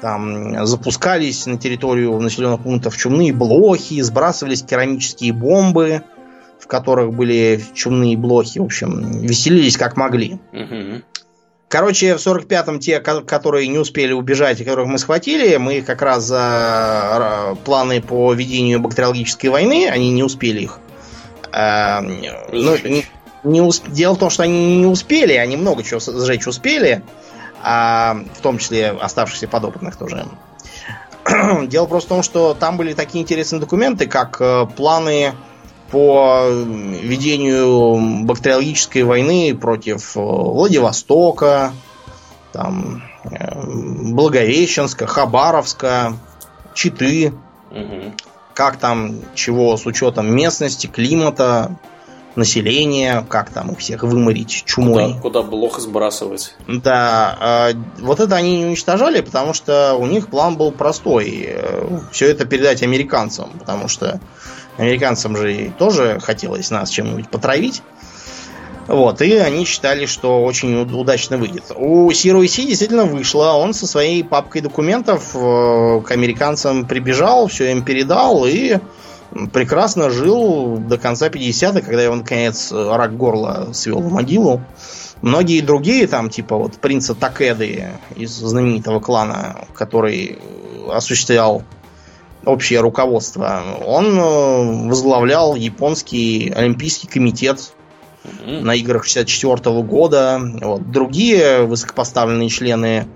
там запускались на территорию населенных пунктов чумные блохи, сбрасывались керамические бомбы, в которых были чумные блохи. В общем, веселились как могли. Угу. Короче, в 45-м те, которые не успели убежать и которых мы схватили, мы как раз за планы по ведению бактериологической войны, они не успели их а, ну, не, не усп... Дело в том, что они не успели, они много чего сжечь успели, а, в том числе оставшихся подопытных тоже. Дело просто в том, что там были такие интересные документы, как э, планы по ведению бактериологической войны против э, Владивостока, там, э, Благовещенска, Хабаровска, Читы. Угу как там, чего с учетом местности, климата, населения, как там их всех выморить чумой. Куда, куда блох сбрасывать. Да, э, вот это они не уничтожали, потому что у них план был простой. Э, Все это передать американцам, потому что американцам же тоже хотелось нас чем-нибудь потравить. Вот, и они считали, что очень удачно выйдет. У Си действительно вышло. Он со своей папкой документов э, к американцам прибежал, все им передал и прекрасно жил до конца 50-х, когда его, наконец, рак горла свел в могилу. Многие другие, там, типа вот принца Такеды из знаменитого клана, который осуществлял общее руководство, он э, возглавлял японский олимпийский комитет на играх 64 года. Вот. Другие высокопоставленные члены,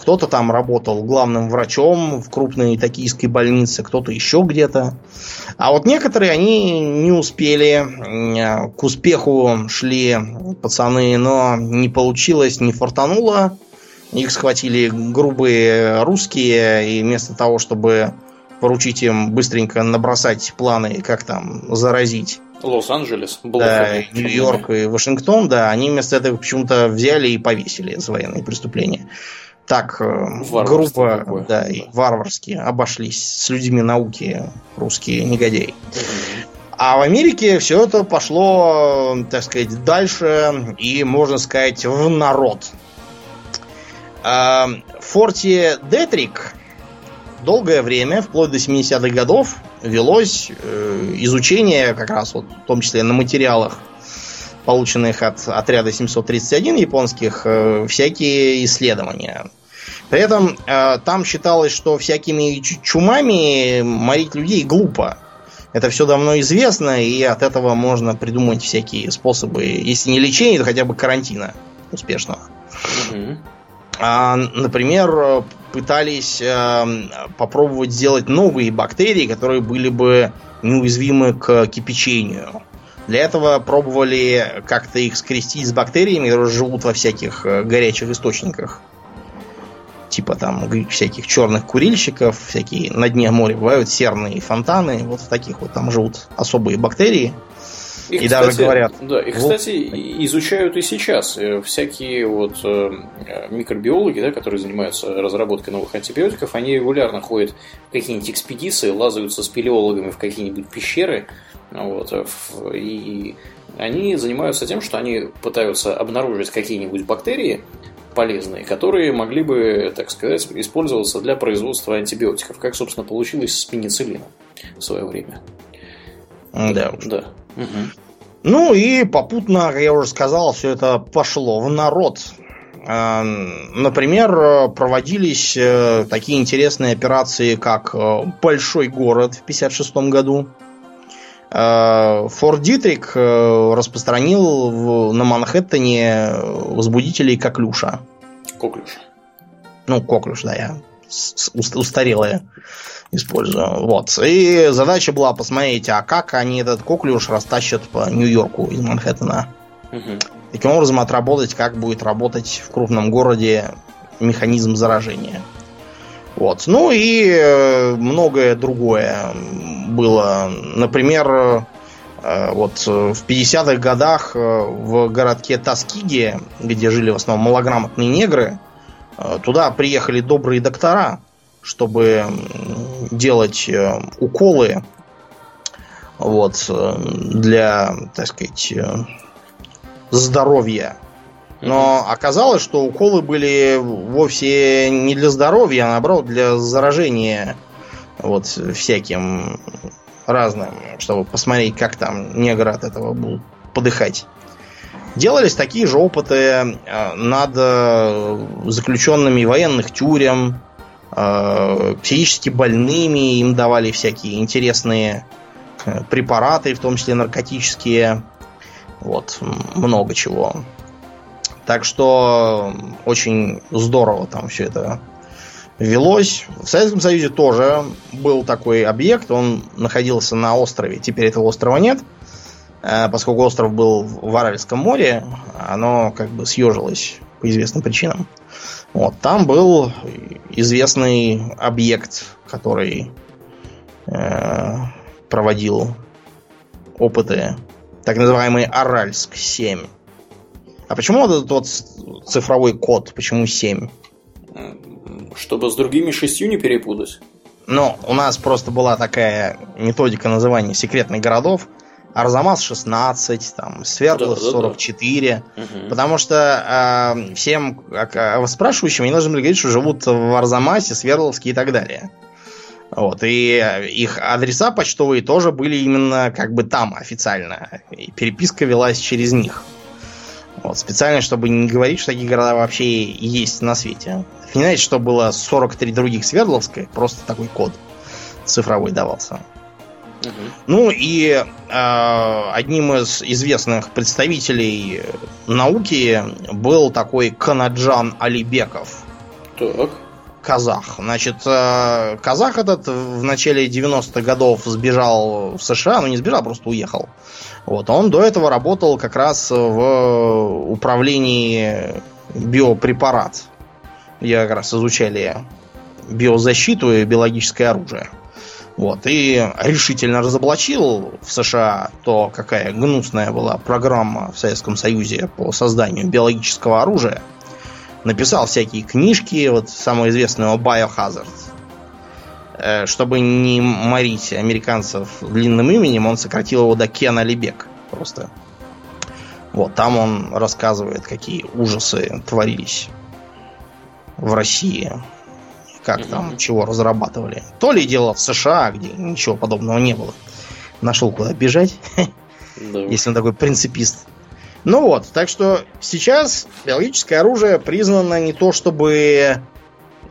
кто-то там работал главным врачом в крупной токийской больнице, кто-то еще где-то. А вот некоторые, они не успели, к успеху шли пацаны, но не получилось, не фортануло. Их схватили грубые русские, и вместо того, чтобы поручить им быстренько набросать планы, как там заразить Лос-Анджелес, да, Нью-Йорк и Вашингтон, да, они вместо этого почему-то взяли и повесили за военные преступления. Так э, грубо да, и варварски обошлись с людьми науки русские негодяи. А в Америке все это пошло, так сказать, дальше и, можно сказать, в народ. В форте Детрик долгое время, вплоть до 70-х годов, велось э, изучение, как раз вот, в том числе на материалах, полученных от отряда 731 японских, э, всякие исследования. При этом э, там считалось, что всякими чумами морить людей глупо. Это все давно известно, и от этого можно придумать всякие способы, если не лечения, то хотя бы карантина успешного. А, например, пытались э, попробовать сделать новые бактерии, которые были бы неуязвимы к кипячению. Для этого пробовали как-то их скрестить с бактериями, которые живут во всяких э, горячих источниках. Типа там всяких черных курильщиков, всякие на дне моря бывают серные фонтаны. Вот в таких вот там живут особые бактерии. Их, и кстати, даже говорят. Да, и, кстати, вот. изучают и сейчас. Э, всякие вот э, микробиологи, да, которые занимаются разработкой новых антибиотиков, они регулярно ходят в какие-нибудь экспедиции, лазаются с спелеологами в какие-нибудь пещеры. Вот, и они занимаются тем, что они пытаются обнаружить какие-нибудь бактерии, полезные, которые могли бы, так сказать, использоваться для производства антибиотиков, как, собственно, получилось с пенициллином в свое время. Да. Да. Угу. Ну и попутно, как я уже сказал, все это пошло в народ. А, например, проводились э, такие интересные операции, как э, Большой город в 1956 году. А, Форд Дитрик э, распространил на Манхэттене возбудителей коклюша. Коклюш. Ну, коклюш, да, я устарелая использую. Вот. И задача была посмотреть, а как они этот коклюш растащат по Нью-Йорку из Манхэттена. Угу. Таким образом отработать, как будет работать в крупном городе механизм заражения. Вот. Ну и э, многое другое было. Например, э, вот в 50-х годах э, в городке Таскиге, где жили в основном малограмотные негры, туда приехали добрые доктора, чтобы делать э, уколы вот, э, для, так сказать, э, здоровья. Но оказалось, что уколы были вовсе не для здоровья, а наоборот для заражения вот всяким разным, чтобы посмотреть, как там негры от этого будут подыхать. Делались такие же опыты над заключенными военных тюрем, психически больными, им давали всякие интересные э, препараты, в том числе наркотические. Вот, много чего. Так что очень здорово там все это велось. В Советском Союзе тоже был такой объект, он находился на острове, теперь этого острова нет, э, поскольку остров был в Аральском море, оно как бы съежилось по известным причинам. Вот, там был известный объект, который э, проводил опыты, так называемый Аральск-7. А почему вот этот вот цифровой код, почему 7? Чтобы с другими шестью не перепутать. Ну, у нас просто была такая методика называния секретных городов, Арзамас 16, там, Свердлов да, 44. Да, да. Потому что э, всем э, спрашивающим они должны были говорить, что живут в Арзамасе, Свердловске и так далее. Вот, и их адреса почтовые тоже были именно как бы там официально. И переписка велась через них. Вот, специально, чтобы не говорить, что такие города вообще есть на свете. Не знаете, что было 43 других Свердловской, просто такой код цифровой давался. Ну и э, одним из известных представителей науки был такой Канаджан Алибеков. Так. Казах. Значит, э, казах этот в начале 90-х годов сбежал в США, ну не сбежал, просто уехал. Вот. Он до этого работал как раз в управлении биопрепарат. Я как раз изучали биозащиту и биологическое оружие. Вот, и решительно разоблачил в США то, какая гнусная была программа в Советском Союзе по созданию биологического оружия. Написал всякие книжки, вот самую известную Biohazard. Э, чтобы не морить американцев длинным именем, он сократил его до Кена Лебек просто. Вот, там он рассказывает, какие ужасы творились в России как там, чего разрабатывали. То ли дело в США, где ничего подобного не было. Нашел куда бежать, если он такой принципист. Ну вот, так что сейчас биологическое оружие признано не то чтобы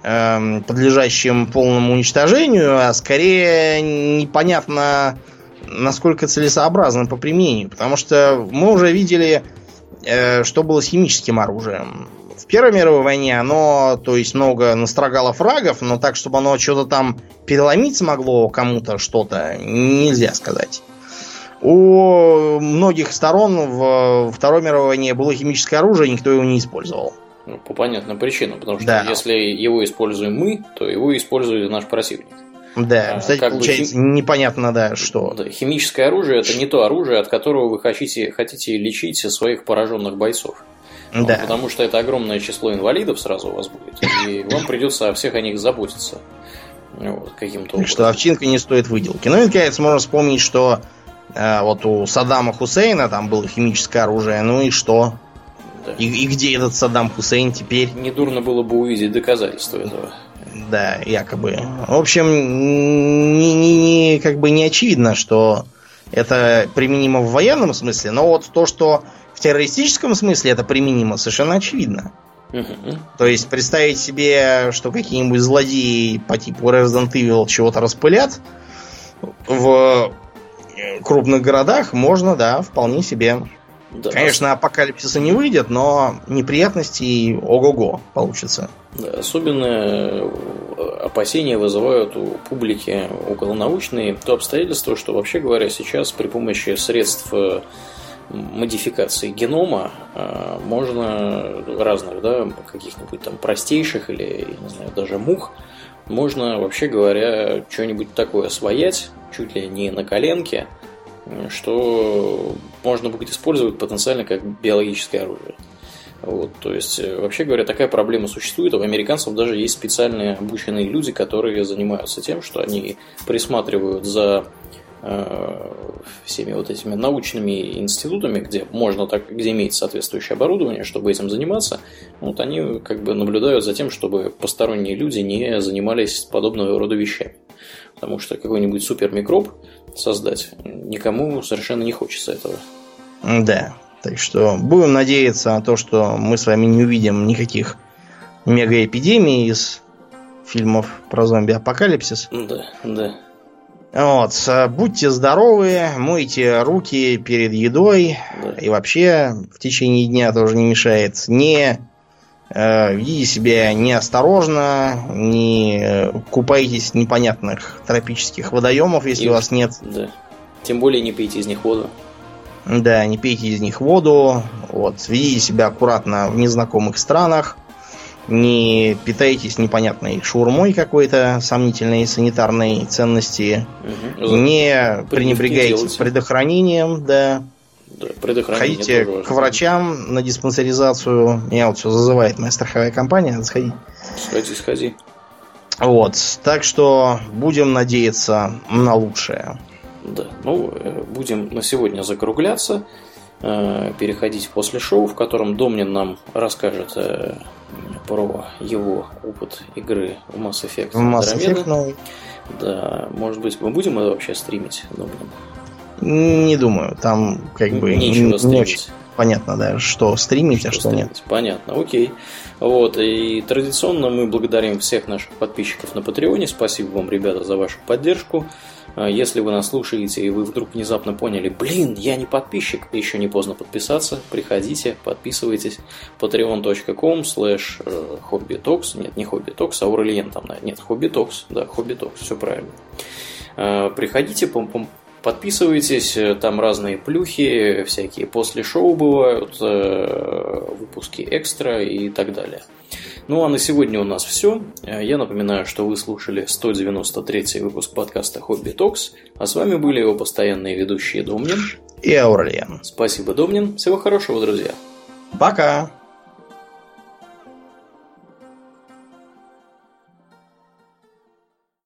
эм, подлежащим полному уничтожению, а скорее непонятно, насколько целесообразно по применению. Потому что мы уже видели, э, что было с химическим оружием В Первой мировой войне оно, то есть, много настрогало фрагов, но так, чтобы оно что-то там переломить смогло кому-то что-то, нельзя сказать. У многих сторон в Второй мировой войне было химическое оружие, никто его не использовал. Ну, по понятным причинам, потому что да. если его используем мы, то его использует наш противник. Да, а, кстати, как получается хим... непонятно, да, что. Да, химическое оружие это не то оружие, от которого вы хотите, хотите лечить своих пораженных бойцов. Да. Ну, потому что это огромное число инвалидов сразу у вас будет, и вам придется о всех о них заботиться. Вот, каким-то образом. Что овчинка не стоит выделки. Ну и, наконец, можно вспомнить, что э, вот у Саддама Хусейна там было химическое оружие, ну и что? Да. И, и где этот Саддам Хусейн теперь? Недурно было бы увидеть доказательства этого. Да, якобы. В общем, не, не, не, как бы не очевидно, что это применимо в военном смысле, но вот то, что в террористическом смысле это применимо, совершенно очевидно. Угу. То есть представить себе, что какие-нибудь злодеи по типу Resident Evil чего-то распылят в крупных городах, можно, да, вполне себе. Да, Конечно, апокалипсиса не выйдет, но неприятностей ого-го получится. Да, особенное опасения вызывают у публики околонаучные то обстоятельство, что вообще говоря сейчас при помощи средств модификации генома э, можно разных, да, каких-нибудь там простейших или, не знаю, даже мух, можно, вообще говоря, что-нибудь такое освоять, чуть ли не на коленке, что можно будет использовать потенциально как биологическое оружие. Вот, то есть, вообще говоря, такая проблема существует. У американцев даже есть специальные обученные люди, которые занимаются тем, что они присматривают за всеми вот этими научными институтами, где можно так, где имеется соответствующее оборудование, чтобы этим заниматься. Вот они как бы наблюдают за тем, чтобы посторонние люди не занимались подобного рода вещами. Потому что какой-нибудь супермикроб создать никому совершенно не хочется этого. Да. Так что будем надеяться на то, что мы с вами не увидим никаких мегаэпидемий из фильмов про зомби-апокалипсис. Да, да. Вот, будьте здоровы, мойте руки перед едой да. и вообще в течение дня тоже не мешает. Не э, ведите себя неосторожно, не э, купайтесь в непонятных тропических водоемов, если и, у вас нет. Да. Тем более не пейте из них воду. Да, не пейте из них воду, вот, ведите себя аккуратно в незнакомых странах, не питайтесь непонятной шурмой какой-то сомнительной санитарной ценности, угу. не пренебрегайте предохранением, да. Да, Ходите к врачам на диспансеризацию. Меня вот все зазывает моя страховая компания, надо сходить. Сходи, сходи. Вот, так что будем надеяться на лучшее. Да, ну, э, будем на сегодня закругляться, переходить после шоу, в котором Домнин нам расскажет э, про его опыт игры в Mass Effect. В Mass Effect новый. Да, может быть, мы будем это вообще стримить, Домнин? Не думаю, там как бы Нечего не, не очень понятно, да, что стримить, что а что стримить. нет. Понятно, окей. Вот, и традиционно мы благодарим всех наших подписчиков на Патреоне. Спасибо вам, ребята, за вашу поддержку. А если вы нас слушаете и вы вдруг внезапно поняли, блин, я не подписчик, еще не поздно подписаться, приходите, подписывайтесь. patreon.com slash э, hobbytalks, нет, не hobbytalks, а Aurelien там, нет, hobbytalks, да, hobbytalks, все правильно. А, приходите, Подписывайтесь, там разные плюхи, всякие после шоу бывают, э, выпуски экстра и так далее. Ну а на сегодня у нас все. Я напоминаю, что вы слушали 193 выпуск подкаста Хобби Токс, а с вами были его постоянные ведущие Домнин и Аурлиен. Спасибо, Домнин. Всего хорошего, друзья. Пока.